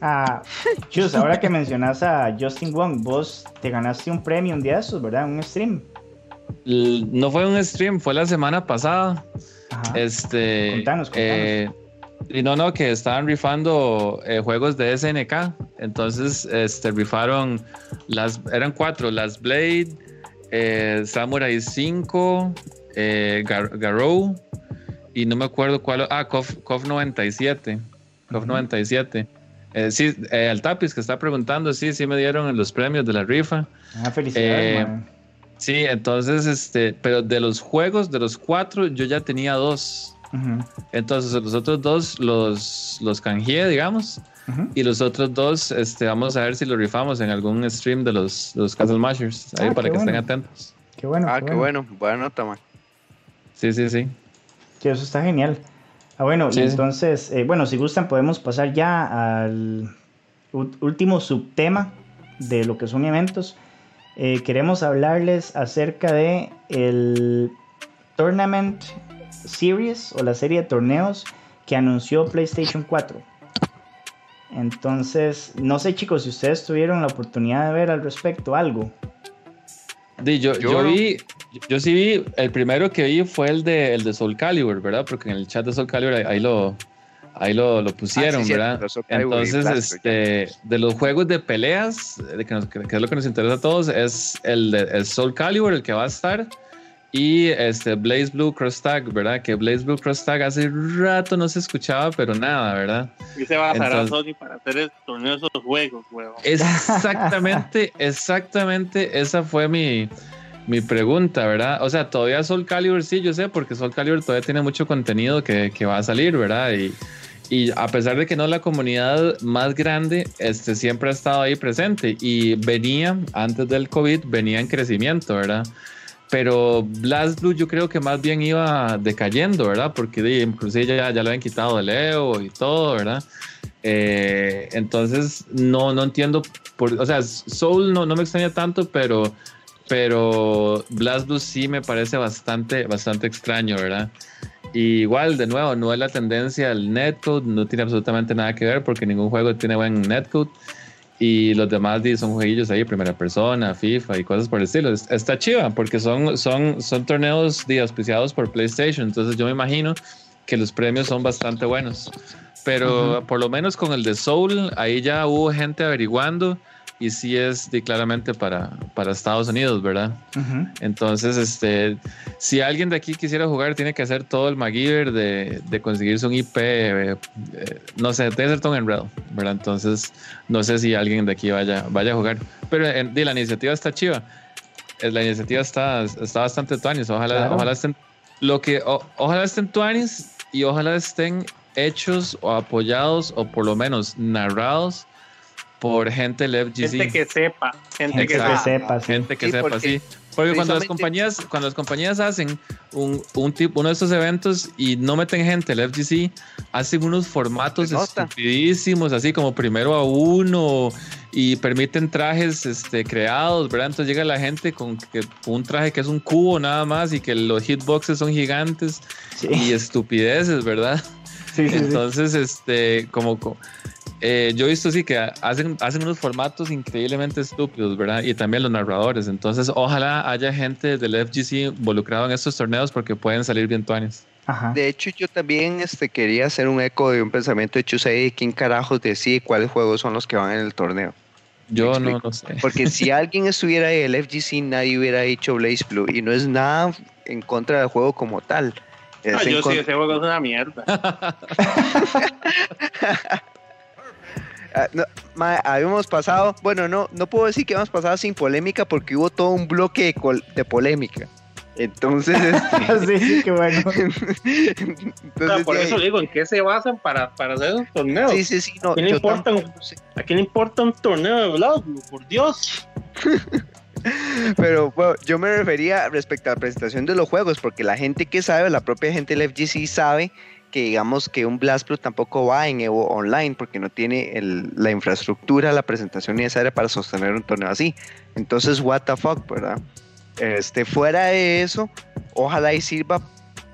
Ah, Chus, ahora que mencionas a Justin Wong, vos te ganaste un premio un día de esos, ¿verdad? Un stream. No fue un stream, fue la semana pasada. Ajá. Este. Contanos, contanos. eh, y no, no, que estaban rifando eh, juegos de SNK. Entonces, este, rifaron las, eran cuatro, las Blade, eh, Samurai 5, eh, Gar- Garou, y no me acuerdo cuál, ah, KOF, KOF 97, KOF Ujú. 97. Eh, sí, eh, al Tapis que está preguntando, sí, sí me dieron los premios de la rifa. Ah, felicidades, eh, man. Sí, entonces, este, pero de los juegos, de los cuatro, yo ya tenía dos. Ujú, Entonces los otros dos los, los canjeé, digamos. ujú. Y los otros dos, este, vamos a ver si los rifamos en algún stream de los, los Castle Mashers. Ahí Ah, para que estén bueno. atentos. Qué bueno. Ah, qué bueno. Buena nota, man. Sí, sí, sí. Que eso está genial. Ah, bueno, Sí, y sí. entonces, eh, bueno, si gustan podemos pasar ya al último subtema de lo que son eventos. Eh, queremos hablarles acerca de el Tournament Series o la serie de torneos que anunció PlayStation 4. Entonces, no sé chicos si ustedes tuvieron la oportunidad de ver al respecto algo. Yo, Yo yo vi, yo sí vi, el primero que vi fue el de, el de Soul Calibur, ¿verdad? Porque en el chat de Soul Calibur ahí, ahí lo, ahí lo, lo pusieron, Ah, sí, ¿verdad? Entonces, este, de los juegos de peleas, de que, nos- que es lo que nos interesa a todos, es el de el Soul Calibur, el que va a estar, y este Blaze Blue Cross Tag, ¿verdad? Que Blaze Blue Cross Tag hace rato no se escuchaba, pero nada, ¿verdad? Y se va a parar Sony para hacer el torneo de esos juegos, huevón. Exactamente, <laughs> exactamente, esa fue mi, mi pregunta, ¿verdad? O sea, todavía Soul Calibur sí, yo sé, porque Soul Calibur todavía tiene mucho contenido que, que va a salir, ¿verdad? Y, y a pesar de que no es la comunidad más grande, este siempre ha estado ahí presente y venía, antes del COVID, venía en crecimiento, ¿verdad? Pero Blast Blue yo creo que más bien iba decayendo, ¿verdad? Porque inclusive ya, ya lo habían quitado de Leo y todo, ¿verdad? Eh, entonces no, no entiendo, por, o sea, Soul no, no me extraña tanto, pero, pero Blast Blue sí me parece bastante, bastante extraño, ¿verdad? Y igual, de nuevo, no es la tendencia al netcode, no tiene absolutamente nada que ver porque ningún juego tiene buen netcode. Y los demás son jueguillos ahí, primera persona, FIFA y cosas por el estilo. Es- Está chiva porque son, son, son torneos auspiciados por PlayStation. Entonces yo me imagino que los premios son bastante buenos. Pero por lo menos con el de Soul, ahí ya hubo gente averiguando y sí es di, claramente para, para Estados Unidos, ¿verdad? Ujú. Entonces, este, si alguien de aquí quisiera jugar, tiene que hacer todo el MacGyver de, de conseguirse un IP, eh, eh, no sé, debe ser todo un enredo, ¿verdad? Entonces, no sé si alguien de aquí vaya, vaya a jugar. Pero en- di, la iniciativa está chiva. Eh, La iniciativa está, está bastante tuanis. Ojalá, Claro. ojalá estén, lo que, o- ojalá estén tuanis y ojalá estén hechos o apoyados o por lo menos narrados por gente del FGC. Gente que sepa, gente que Gente que sepa. sí. Gente que Sí, sepa, porque sí. Porque cuando las compañías, cuando las compañías hacen un, un tipo, uno de estos eventos y no meten gente, el FGC, hacen unos formatos estupidísimos, así como primero a uno y permiten trajes este, creados, ¿verdad? Entonces llega la gente con, que, un traje que es un cubo nada más y que los hitboxes son gigantes Sí, y estupideces, ¿verdad? sí, sí, sí. Entonces, este, como, co- eh, yo he visto sí que hacen, hacen unos formatos increíblemente estúpidos, ¿verdad? Y también los narradores. Entonces, ojalá haya gente del FGC involucrado en estos torneos porque pueden salir bien tuanes. Ajá. De hecho, yo también este, quería hacer un eco de un pensamiento de Chusei de quién carajos decide cuáles juegos son los que van en el torneo. Yo no, no sé. Porque si <laughs> alguien estuviera ahí del FGC, nadie hubiera dicho Blaze Blue. Y no es nada en contra del juego como tal. Es en yo sí, ese juego es una mierda. <laughs> <laughs> Ah, no, ma, habíamos pasado, bueno, no, no puedo decir que hemos pasado sin polémica porque hubo todo un bloque de, col- de polémica. Entonces, <laughs> este, sí, sí, qué bueno. <laughs> O sea, entonces, por eso digo, ¿en qué se basan para, para hacer esos torneos? sí, sí, sí, no, ¿A quién le yo importa un- tampoco sé. ¿A quién le importa un torneo de Blood Blue? Por Dios. <laughs> Pero bueno, yo me refería respecto a la presentación de los juegos, porque la gente que sabe, la propia gente del FGC sabe que digamos que un Blast Blue tampoco va en Evo Online porque no tiene la infraestructura, la presentación necesaria para sostener un torneo así. Entonces, what the fuck, ¿verdad? Este, fuera de eso, ojalá y sirva,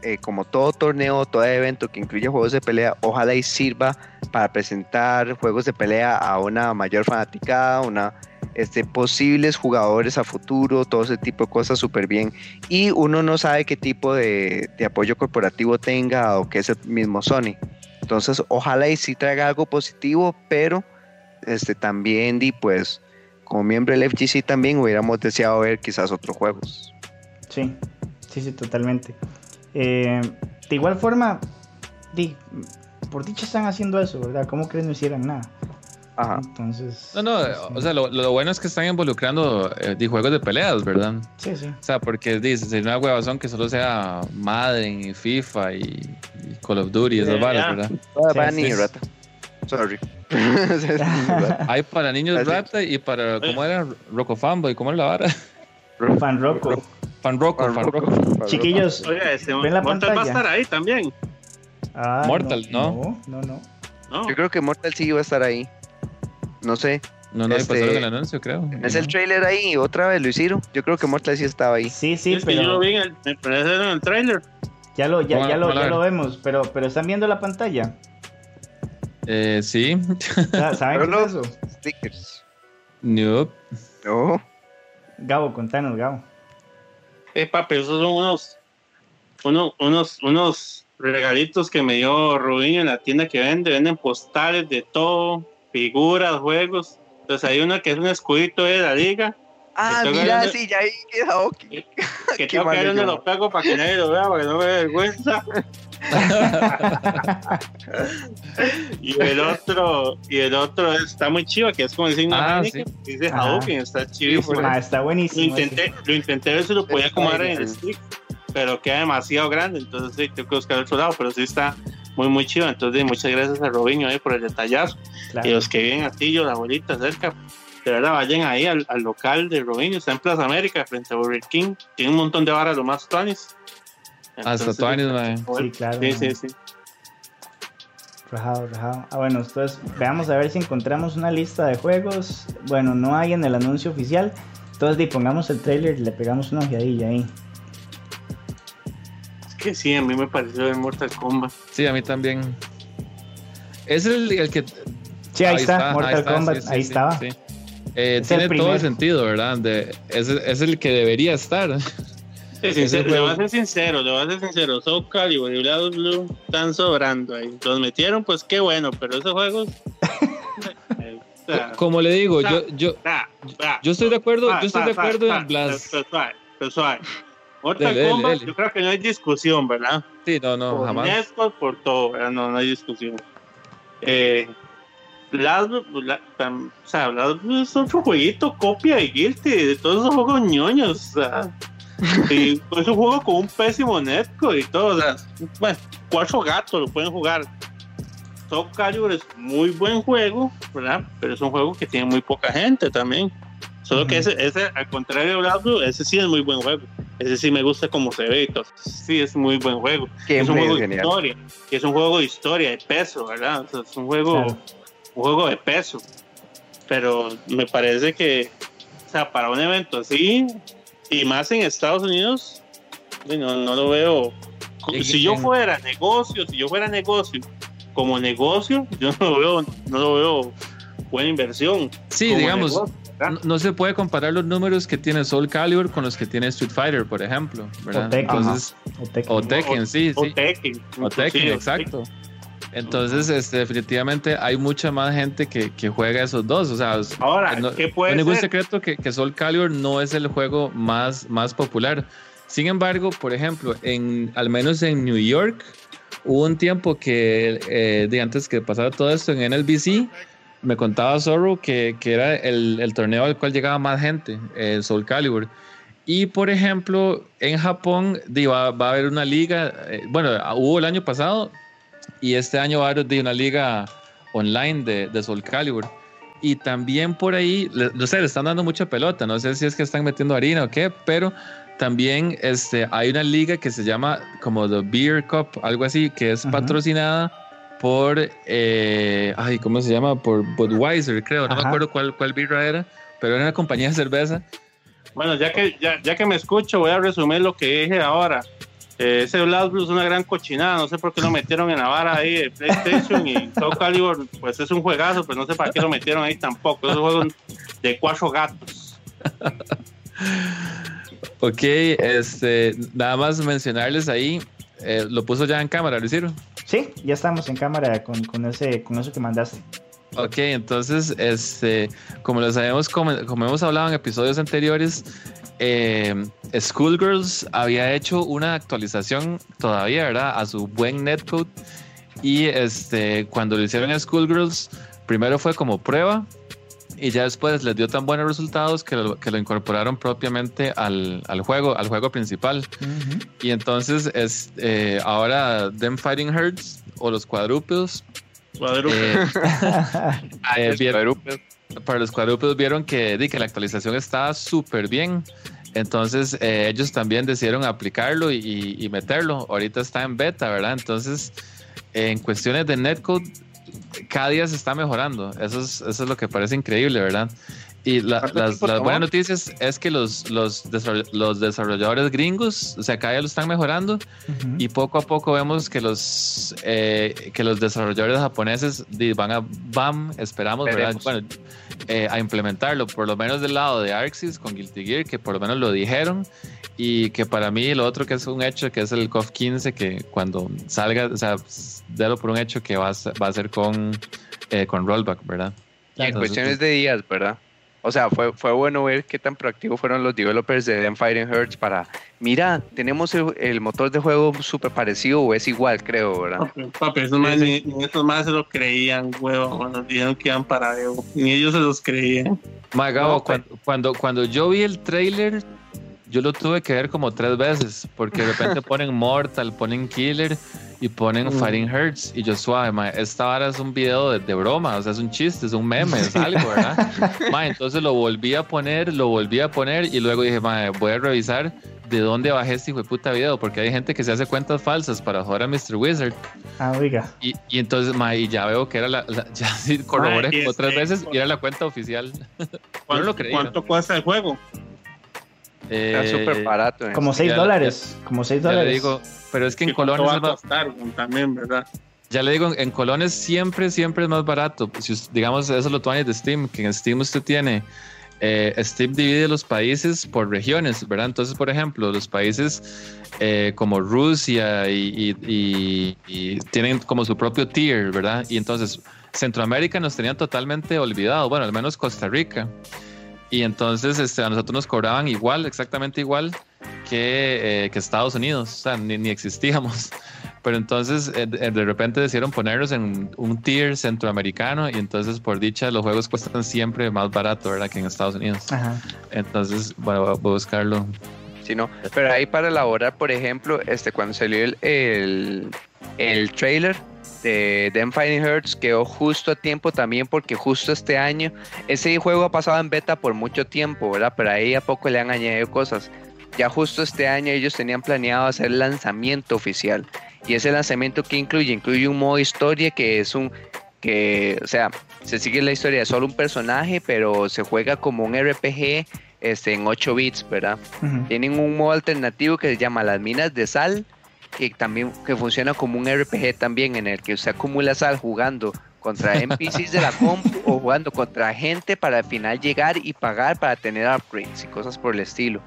eh, como todo torneo, todo evento que incluya juegos de pelea, ojalá y sirva para presentar juegos de pelea a una mayor fanaticada, una este, posibles jugadores a futuro, todo ese tipo de cosas súper bien. Y uno no sabe qué tipo de, apoyo corporativo tenga o que es el mismo Sony. Entonces, ojalá y sí traiga algo positivo, pero este, también, di, pues, como miembro del FGC también hubiéramos deseado ver quizás otros juegos. Sí, sí, sí, totalmente. Eh, de igual forma, di, por dicho están haciendo eso, ¿verdad? ¿Cómo crees no hicieran nada? Ajá. Entonces. No, no, pues, o sea, lo, lo bueno es que están involucrando eh, di, juegos de peleas, ¿verdad? Sí, sí. O sea, porque dice, sería una huevazón que solo sea Madden y FIFA y, y Call of Duty y esas varas, ya. ¿verdad? Ah, Sí, va, sí, niño sí. rata. Sorry. <laughs> <laughs> Hay para niños Así. rata y para, ¿cómo era? Rocco Fanboy, ¿cómo era la vara? Fan Rocco. Fan Rocco, Fan Rocco. Chiquillos, Oiga, este ¿Ven la Mortal va a pantalla? estar ahí también. ah, Mortal, ¿no? No, no, no. ¿no? Yo creo que Mortal sí iba a estar ahí. No sé. No, no, Este- pasaron el anuncio, creo. ¿Es el trailer ahí? ¿Otra vez lo hicieron? Yo creo que Mortal sí estaba ahí. Sí, sí, es que yo pero lo vi en el, me parece en el trailer. ya lo, ya, ya lo, ya vemos, pero, pero están viendo la pantalla. Eh, sí. ¿Saben <laughs> qué es eso? Stickers. Nope. No. Gabo, contanos, Gabo. Eh, papi, esos son unos, unos, unos, unos regalitos que me dio Rubinho en la tienda que vende. Venden postales de todo, figuras, juegos. Entonces hay una que es un escudito de la liga. Ah, mira, sí, ya ahí queda ok. Que Qué tengo que mal ver donde yo. lo pego para que nadie lo vea, para que no me dé vergüenza. <laughs> <laughs> y el otro, y el otro está muy chiva, que es como el signo Ah, de Heineken, dice. Hadouken, está chivísimo. Ah, está Lo buenísimo. intenté, lo intenté ver si lo podía acomodar en el stick, pero queda demasiado grande, entonces sí, tengo que buscar otro lado, pero sí está muy, muy chido. Entonces, muchas gracias a Robinho ahí por el detallazo. Claro. Y los que viven a Tillo, la bolita cerca, de verdad, vayan ahí al, al local de Robinho, está en Plaza América, frente a Burger King. Tiene un montón de varas, lo más tuanis. Hasta Entonces, Tuanis. Sí, claro. Sí, sí, sí. Rajado, rajado. Ah, bueno, entonces veamos a ver si encontramos una lista de juegos. Bueno, no hay en el anuncio oficial. Entonces, pongamos el trailer y le pegamos una ojeadilla ahí. Que sí, a mí me pareció el Mortal Kombat. Sí, a mí también. Es el, el que. Sí, ahí, está, Mortal ahí está, Kombat, sí, ahí sí, estaba. sí. Eh, Es el tiene todo el sentido, ¿verdad? De, es, es el que debería estar. Sincero, <laughs> le voy a ser sincero, le voy a ser sincero. Soul Calibur y Blood Blue están sobrando ahí. Los metieron, pues qué bueno, pero esos juegos. <laughs> o sea, Como le digo, yo, yo, yo estoy de acuerdo, yo estoy de acuerdo en Blast. pero suave, pero suave. Mortal Dele, dele, Kombat, dele. yo creo que no hay discusión, ¿verdad? Sí, no, no, por jamás. Nescos, por todo, ¿verdad? No, no hay discusión. Eh, Blood Blue, Bla- tam- o sea, Blue es otro jueguito, copia de Guilty, de todos esos juegos ñoños, o sea. <laughs> Y es un juego con un pésimo netco y todo. O sea, bueno, cuatro gatos lo pueden jugar. Soul Calibur es muy buen juego, ¿verdad? Pero es un juego que tiene muy poca gente también. Solo que ese, ese, al contrario de Blood Blue, ese sí es muy buen juego. Ese sí me gusta como se ve y todo. Sí, es muy buen juego. Es un juego de genial. historia. Y es un juego de historia, de peso, ¿verdad? O sea, es un juego, Claro. un juego de peso. Pero me parece que, o sea, para un evento así, y más en Estados Unidos, no, no lo veo. Si yo fuera negocio, si yo fuera negocio, como negocio, <laughs> yo no lo veo, no lo veo buena inversión. Sí, digamos, negocio. No, no se puede comparar los números que tiene Soul Calibur con los que tiene Street Fighter, por ejemplo, ¿verdad? O Tekken. Entonces, O Tekken. o Tekken, sí, O sí. Tekken. O Tekken, exacto. Entonces, este, definitivamente hay mucha más gente que, que juega esos dos. O sea, es- Ahora, no, ¿qué no puede hay ningún ser? secreto que, que Soul Calibur no es el juego más, más popular. Sin embargo, por ejemplo, en, al menos en New York, hubo un tiempo que, eh, de antes que pasara todo esto en NLBC, me contaba Zorro que, que era el, el torneo al cual llegaba más gente, el Soul Calibur. Y por ejemplo, en Japón di, va, va a haber una liga, eh, bueno, hubo el año pasado y este año va a haber di, una liga online de, de Soul Calibur. Y también por ahí, le- no sé, le están dando mucha pelota, no sé si es que están metiendo harina o qué, pero también este, hay una liga que se llama como The Beer Cup, algo así, que es Ajá. patrocinada por, eh, ay, ¿cómo se llama? Por Budweiser, creo, no me acuerdo cuál, cuál birra era, pero era una compañía de cerveza. Bueno, ya que, ya, ya que me escucho, voy a resumir lo que dije ahora. Eh, ese Blast Blue es una gran cochinada, no sé por qué lo metieron en la vara ahí de PlayStation y <laughs> Soul Calibur, pues es un juegazo, pero no sé para qué lo metieron ahí tampoco. Es un juego de cuatro gatos. <laughs> Ok, este, nada más mencionarles ahí, eh, lo puso ya en cámara, ¿lo hicieron? Sí, ya estamos en cámara con, con, ese, con eso que mandaste. Ok, entonces, este, como les habíamos, como, hemos hablado en episodios anteriores, eh, Schoolgirls había hecho una actualización todavía, ¿verdad? A su buen netcode. Y este, cuando lo hicieron en Schoolgirls, primero fue como prueba y ya después les dio tan buenos resultados que lo, que lo incorporaron propiamente al, al, juego, al juego principal. Y entonces es, eh, ahora Them Fighting Herds o los cuadrúpedos. Cuadrúpedos. Eh, <laughs> eh, para los cuadrúpedos vieron que, que la actualización estaba súper bien. Entonces ellos también decidieron aplicarlo y, y, meterlo. Ahorita está en beta, ¿verdad? Entonces, en cuestiones de netcode, cada día se está mejorando. Eso es, eso es lo que parece increíble, ¿verdad? Y las, buenas noticias es que los, los, los desarrolladores gringos, o sea, cada día lo están mejorando y poco a poco vemos que los, eh, que los desarrolladores japoneses van a, van, esperamos, ¿verdad? Bueno, eh, a implementarlo, por lo menos del lado de Arxis con Guilty Gear, que por lo menos lo dijeron y que para mí lo otro que es un hecho, que es el COF 15, que cuando salga, o sea, délo por un hecho que va a, va a ser con, eh, con rollback, ¿verdad? En cuestiones de días, ¿verdad? O sea, fue, fue bueno ver qué tan proactivos fueron los developers de Them Fighting Hearts para, mira, tenemos el, motor de juego súper parecido o es igual, creo, ¿verdad? Papi, esos más, ni, esos más se lo creían, huevo, cuando dijeron que iban para Evo, ni ellos se los creían. Magabo, cuando, cuando, cuando yo vi el trailer, yo lo tuve que ver como tres veces, porque de repente <laughs> ponen Mortal, ponen Killer y ponen Fighting Hurts. Y yo suave, ma, esta vara es un video de, broma, o sea, es un chiste, es un meme, es algo, ¿verdad? <laughs> ma, entonces lo volví a poner, lo volví a poner y luego dije, ma, voy a revisar de dónde bajé este hijo de puta video, porque hay gente que se hace cuentas falsas para jugar a Mr. Wizard. Ah, oiga. Y, y entonces, ma, y ya veo que era la, <laughs> ya sí, corroboré como tres veces y era la cuenta oficial. no lo creí. ¿Cuánto cuesta el juego? Está eh, súper barato. Como 6 dólares. Como 6 dólares. digo, pero es que en colones. Va a costar también, ¿verdad? Ya le digo, en colones siempre, siempre es más barato. Si, digamos, eso lo tuanes de Steam, que en Steam usted tiene. Eh, Steam divide los países por regiones, ¿verdad? Entonces, por ejemplo, los países eh, como Rusia y, tienen como su propio tier, ¿verdad? Y entonces Centroamérica nos tenían totalmente olvidado, bueno, al menos Costa Rica. Y entonces este, a nosotros nos cobraban igual, exactamente igual que, eh, que Estados Unidos, o sea, ni, ni existíamos. <laughs> Pero entonces eh, de repente decidieron ponernos en un tier centroamericano y entonces por dicha los juegos cuestan siempre más barato, ¿verdad? Que en Estados Unidos. Ajá. Entonces, bueno, voy a buscarlo. Sí, no. Pero ahí para elaborar, por ejemplo, este, cuando salió el, el, el trailer, de Them Fighting Hearts quedó justo a tiempo también porque justo este año ese juego ha pasado en beta por mucho tiempo, ¿verdad? Pero ahí a poco le han añadido cosas. Ya justo este año ellos tenían planeado hacer el lanzamiento oficial y ese lanzamiento que incluye incluye un modo historia que es un que, o sea, se sigue la historia de solo un personaje, pero se juega como un RPG este, en 8 bits, ¿verdad? Tienen un modo alternativo que se llama Las Minas de Sal, que también que funciona como un RPG también en el que usted acumula sal jugando contra <laughs> NPCs de la compu o jugando contra gente para al final llegar y pagar para tener upgrades y cosas por el estilo.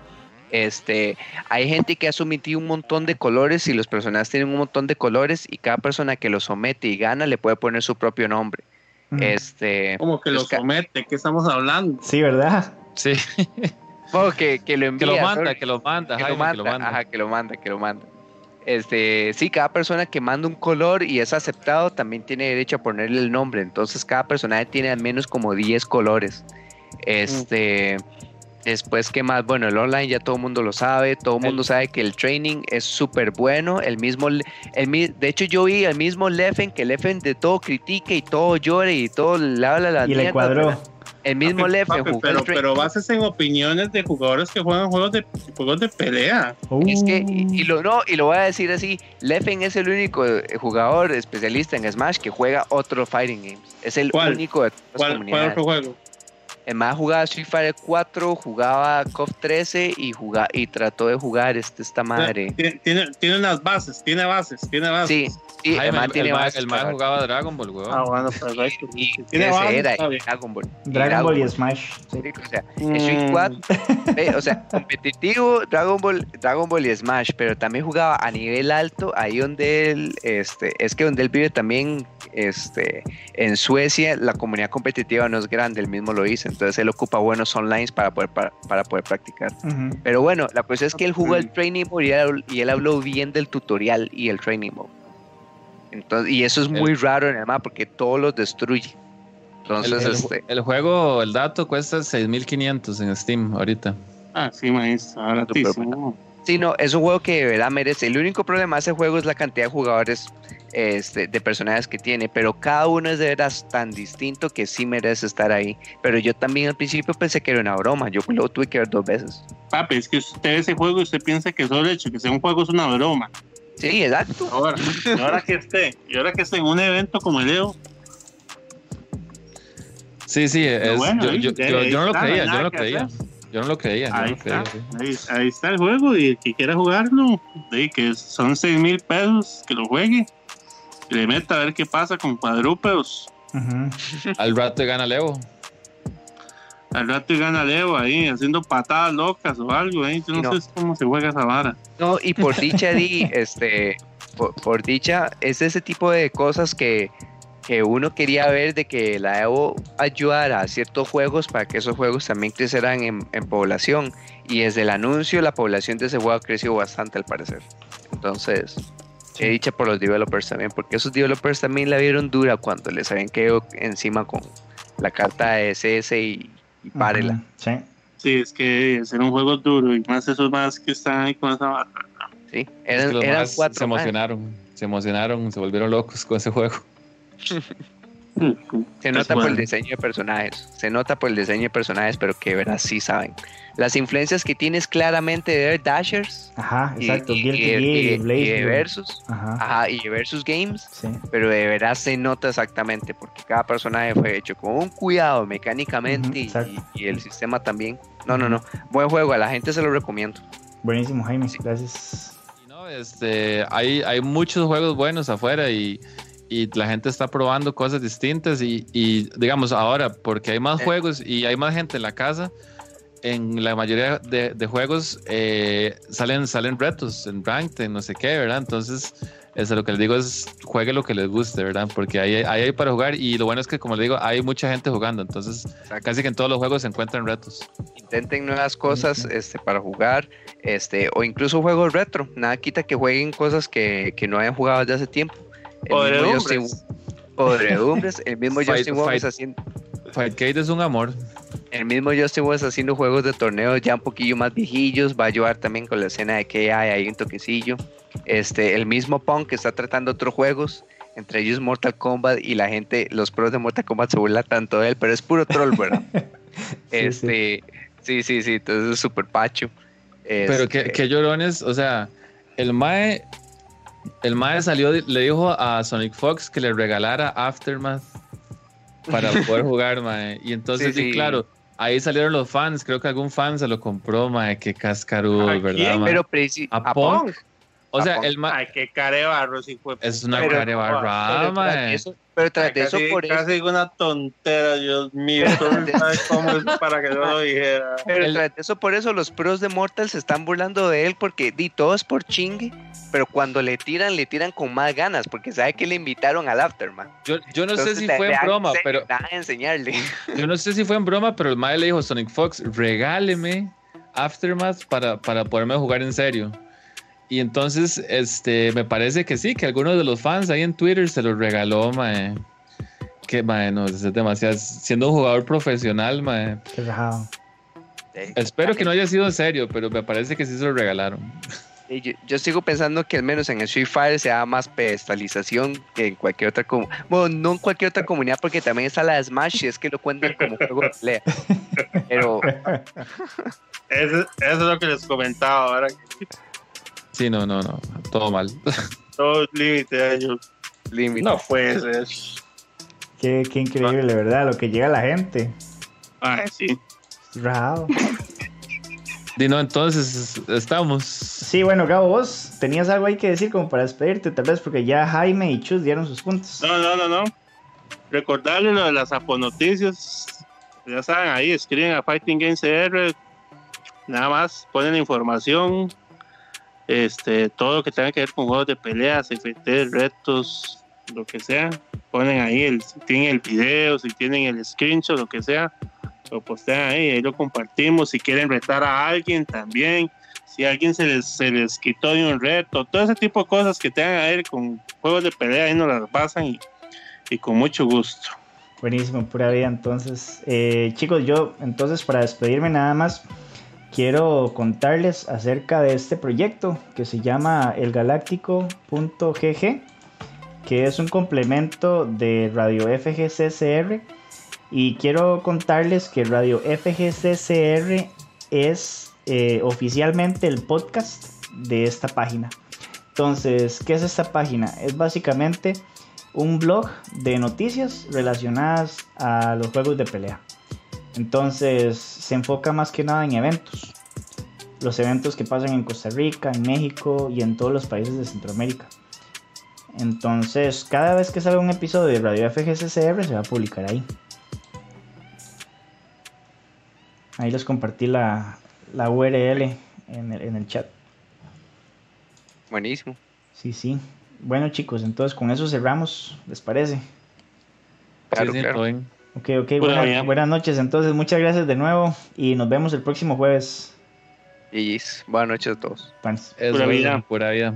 Este, hay gente que ha sometido un montón de colores y los personajes tienen un montón de colores y cada persona que lo somete y gana le puede poner su propio nombre. Este, como que lo somete, ¿qué estamos hablando? Sí, ¿verdad? Sí. que, que, lo envía. Que lo manda, que lo manda, que, lo manda, que lo manda. Ajá, que lo manda, que lo manda. Este, sí, cada persona que manda un color y es aceptado también tiene derecho a ponerle el nombre. Entonces, cada personaje tiene al menos como 10 colores. Este, después, ¿qué más? Bueno, el online ya todo el mundo lo sabe. Todo el mundo sabe que el training es súper bueno. El mismo, el, de hecho, yo vi al mismo Leffen que Leffen de todo critique y todo llore y todo le habla la Y le cuadró. El mismo Leffen pero, pero bases en opiniones de jugadores que juegan juegos de juegos de pelea. Es que, y, lo no, y lo voy a decir así, Leffen es el único eh, jugador especialista en Smash que juega otro fighting games. Es el único de ¿Cuál, ¿Cuál otro juego? El más jugaba Street Fighter 4, jugaba KOF 13 y, jugaba, y trató de jugar este, esta madre. Tiene, tiene, tiene unas bases, tiene bases, tiene bases. Sí, sí, el man el, tiene el bases el ma para- jugaba Dragon Ball, weón. Ah, bueno, perfecto. y Tiene ese bases, era y. Dragon Ball. y Dragon Ball y. Smash. sí. O sea, Street Mm. 4, eh, o sea, competitivo Dragon Ball, Dragon Ball y Smash, pero también jugaba a nivel alto, ahí donde él, este, es que donde él vive también, este, en Suecia la comunidad competitiva no es grande, él mismo lo dice, entonces él ocupa buenos online para poder, para, para poder practicar. Pero bueno, la cosa es que él jugó el Ok. training mode y él, y él habló bien del tutorial y el training mode. Entonces, y eso es muy raro en el mapa porque todo lo destruye. El, Entonces, el- este, el juego, el dato cuesta 6500 en Steam ahorita. Ah, sí, maestro, baratísimo. Sí, no, es un juego que de verdad merece. El único problema de ese juego es la cantidad de jugadores, este, de personajes que tiene, pero cada uno es de veras tan distinto que sí merece estar ahí. Pero yo también al principio pensé que era una broma, yo lo tuve que ver dos veces. Papi, es que usted ve ese juego y usted piensa que solo el hecho de que sea un juego es una broma. Sí, exacto. Ahora, y ahora que esté, y ahora que esté en un evento como el EO, Sí, sí, es, bueno, yo, ahí- yo- ahí yo- yo no lo creía, yo no lo creía. Yo no lo creía, yo no ahí lo creía. está, sí. ahí, ahí está el juego y el que quiera jugarlo, de que son 6 mil pesos, que lo juegue, que le meta a ver qué pasa con cuadrúpedos. Ujú. Al rato gana Leo. Al rato y gana Leo ahí haciendo patadas locas o algo, ¿eh? yo no, no. sé cómo se juega esa vara. No, y por dicha, di, <laughs> este, por, por dicha, es ese tipo de cosas que, que uno quería ver de que la Evo ayudara a ciertos juegos para que esos juegos también crecieran en, en población. Y desde el anuncio, la población de ese juego ha crecido bastante al parecer. Entonces, Sí. he dicha por los developers también, porque esos developers también la vieron dura cuando les habían quedado encima con la carta de SS y, y párela. Sí. Sí, es que hacer un juego duro y más esos más que están ahí con esa vara. ¿sí? Es Eran, que los eran más cuatro se emocionaron, se emocionaron, se volvieron locos con ese juego. <laughs> Se Es nota por el diseño de personajes. Se nota por el diseño de personajes, pero que verás sí saben. Las influencias que tienes claramente de Dashers Ajá, y, exacto. y- y- y- y Blaze de. Versus. Ajá. Ajá, y de Versus Games. Sí. Pero de verdad se nota exactamente porque cada personaje fue hecho con un cuidado mecánicamente y- exacto. y, el sistema también. No, no, no. Buen juego, a la gente se lo recomiendo. Buenísimo, Jaime. Gracias. Y no, este, hay, hay muchos juegos buenos afuera y, y la gente está probando cosas distintas y, y, digamos ahora, porque hay más Eh. juegos y hay más gente en la casa, en la mayoría de, de juegos eh, salen, salen retos en ranked, en no sé qué, ¿verdad? Entonces, eso lo que les digo es juegue lo que les guste, ¿verdad? Porque ahí ahí hay para jugar y lo bueno es que, como les digo, hay mucha gente jugando, entonces casi que en todos los juegos se encuentran retos. Intenten nuevas cosas este, para jugar, este, o incluso juegos retro. Nada quita que jueguen cosas que, que no hayan jugado desde hace tiempo. El mismo Justin- Podredumbres. Podredumbres, el mismo Fight- Justin Wong fight. haciendo, Fightcade es un amor. el mismo Justin Wong haciendo juegos de torneos ya un poquillo más viejillos, va a ayudar también con la escena de que hay ahí un toquecillo. Este, el mismo Punk que está tratando otros juegos, entre ellos Mortal Kombat y la gente, los pros de Mortal Kombat se burlan tanto de él, pero es puro troll, ¿verdad? <laughs> Sí, este, sí, sí, sí, entonces es súper pacho. Pero Este, que, que llorones, o sea, el Mae, el Mae salió, le dijo a Sonic Fox que le regalara Aftermath para <laughs> poder jugar, Mae. Y entonces, Sí, sí, sí. claro, ahí salieron los fans, creo que algún fan se lo compró, Mae, qué cascarudo, ¿A ¿verdad, quién? Mae? pero ¿A a Punk? Punk. O sea, el Mae Ay, qué carebarro, si fue. es una de Mae. eso, pero tras de eso casi, por eso, casi una tontera, Dios mío. <laughs> Sabes cómo es para que yo lo dijera. pero el- tras de eso por eso los pros de Mortal se están burlando de él porque di todo es por chingue, pero cuando le tiran le tiran con más ganas porque sabe que le invitaron al Aftermath. Yo, yo no sé Entonces, si le- fue en broma, pero enseñarle. <laughs> Yo no sé si fue en broma, pero el Mae le dijo Sonic Fox, regáleme Aftermath para, para poderme jugar en serio. Y entonces, este, me parece que sí, que alguno de los fans ahí en Twitter se lo regaló, mae. Que, mae, no, es demasiado. Siendo un jugador profesional, mae. Qué rajado. Espero que no haya sido en serio, pero me parece que sí se lo regalaron. <laughs> Yo, yo sigo pensando que al menos en el Street Fighter se da más pedestalización que en cualquier otra comunidad. Bueno, no en cualquier otra comunidad porque también está la de Smash y es que lo cuentan como juego de pelea. Pero <laughs> Eso, eso es lo que les comentaba ahora. Sí, no, no, no. Todo mal. Todo límite a ellos. límite. No puede ser. Qué, qué increíble, ¿verdad? Lo que llega a la gente. Ay, sí. Rao. Dino, entonces estamos. Sí, bueno, Gabo, vos tenías algo ahí que decir como para despedirte, tal vez porque ya Jaime y Chus dieron sus puntos. No, no, no, no. Recordarle lo de las aponoticias. Ya saben, ahí escriben a Fighting Games CR. Nada más ponen información. Este, todo lo que tenga que ver con juegos de peleas, FT, retos, lo que sea. Ponen ahí el, si tienen el video, si tienen el screenshot, lo que sea. Lo postean ahí, ahí lo compartimos. Si quieren retar a alguien también. Si a alguien se les, se les quitó de un reto, todo ese tipo de cosas que tengan que ver con juegos de pelea, ahí nos las pasan y, y con mucho gusto. Buenísimo, pura vida. Entonces, eh, chicos, yo entonces para despedirme nada más quiero contarles acerca de este proyecto que se llama elgaláctico.gg, que es un complemento de Radio FGCCR. Y quiero contarles que Radio FGCCR es eh, oficialmente el podcast de esta página. Entonces, ¿qué es esta página? Es básicamente un blog de noticias relacionadas a los juegos de pelea. Entonces se enfoca más que nada en eventos. Los eventos que pasan en Costa Rica, en México y en todos los países de Centroamérica. Entonces cada vez que sale un episodio de Radio FGCCR se va a publicar ahí. Ahí les compartí la, la URL en el, en el chat. Buenísimo. Sí, sí. Bueno chicos, entonces con eso cerramos, ¿les parece? Claro, Sí, claro. bien. Ok, ok, Bueno, buena- bien. buenas noches entonces, muchas gracias de nuevo y nos vemos el próximo jueves. GG's. Buenas noches a todos. Pura vida. Pura vida.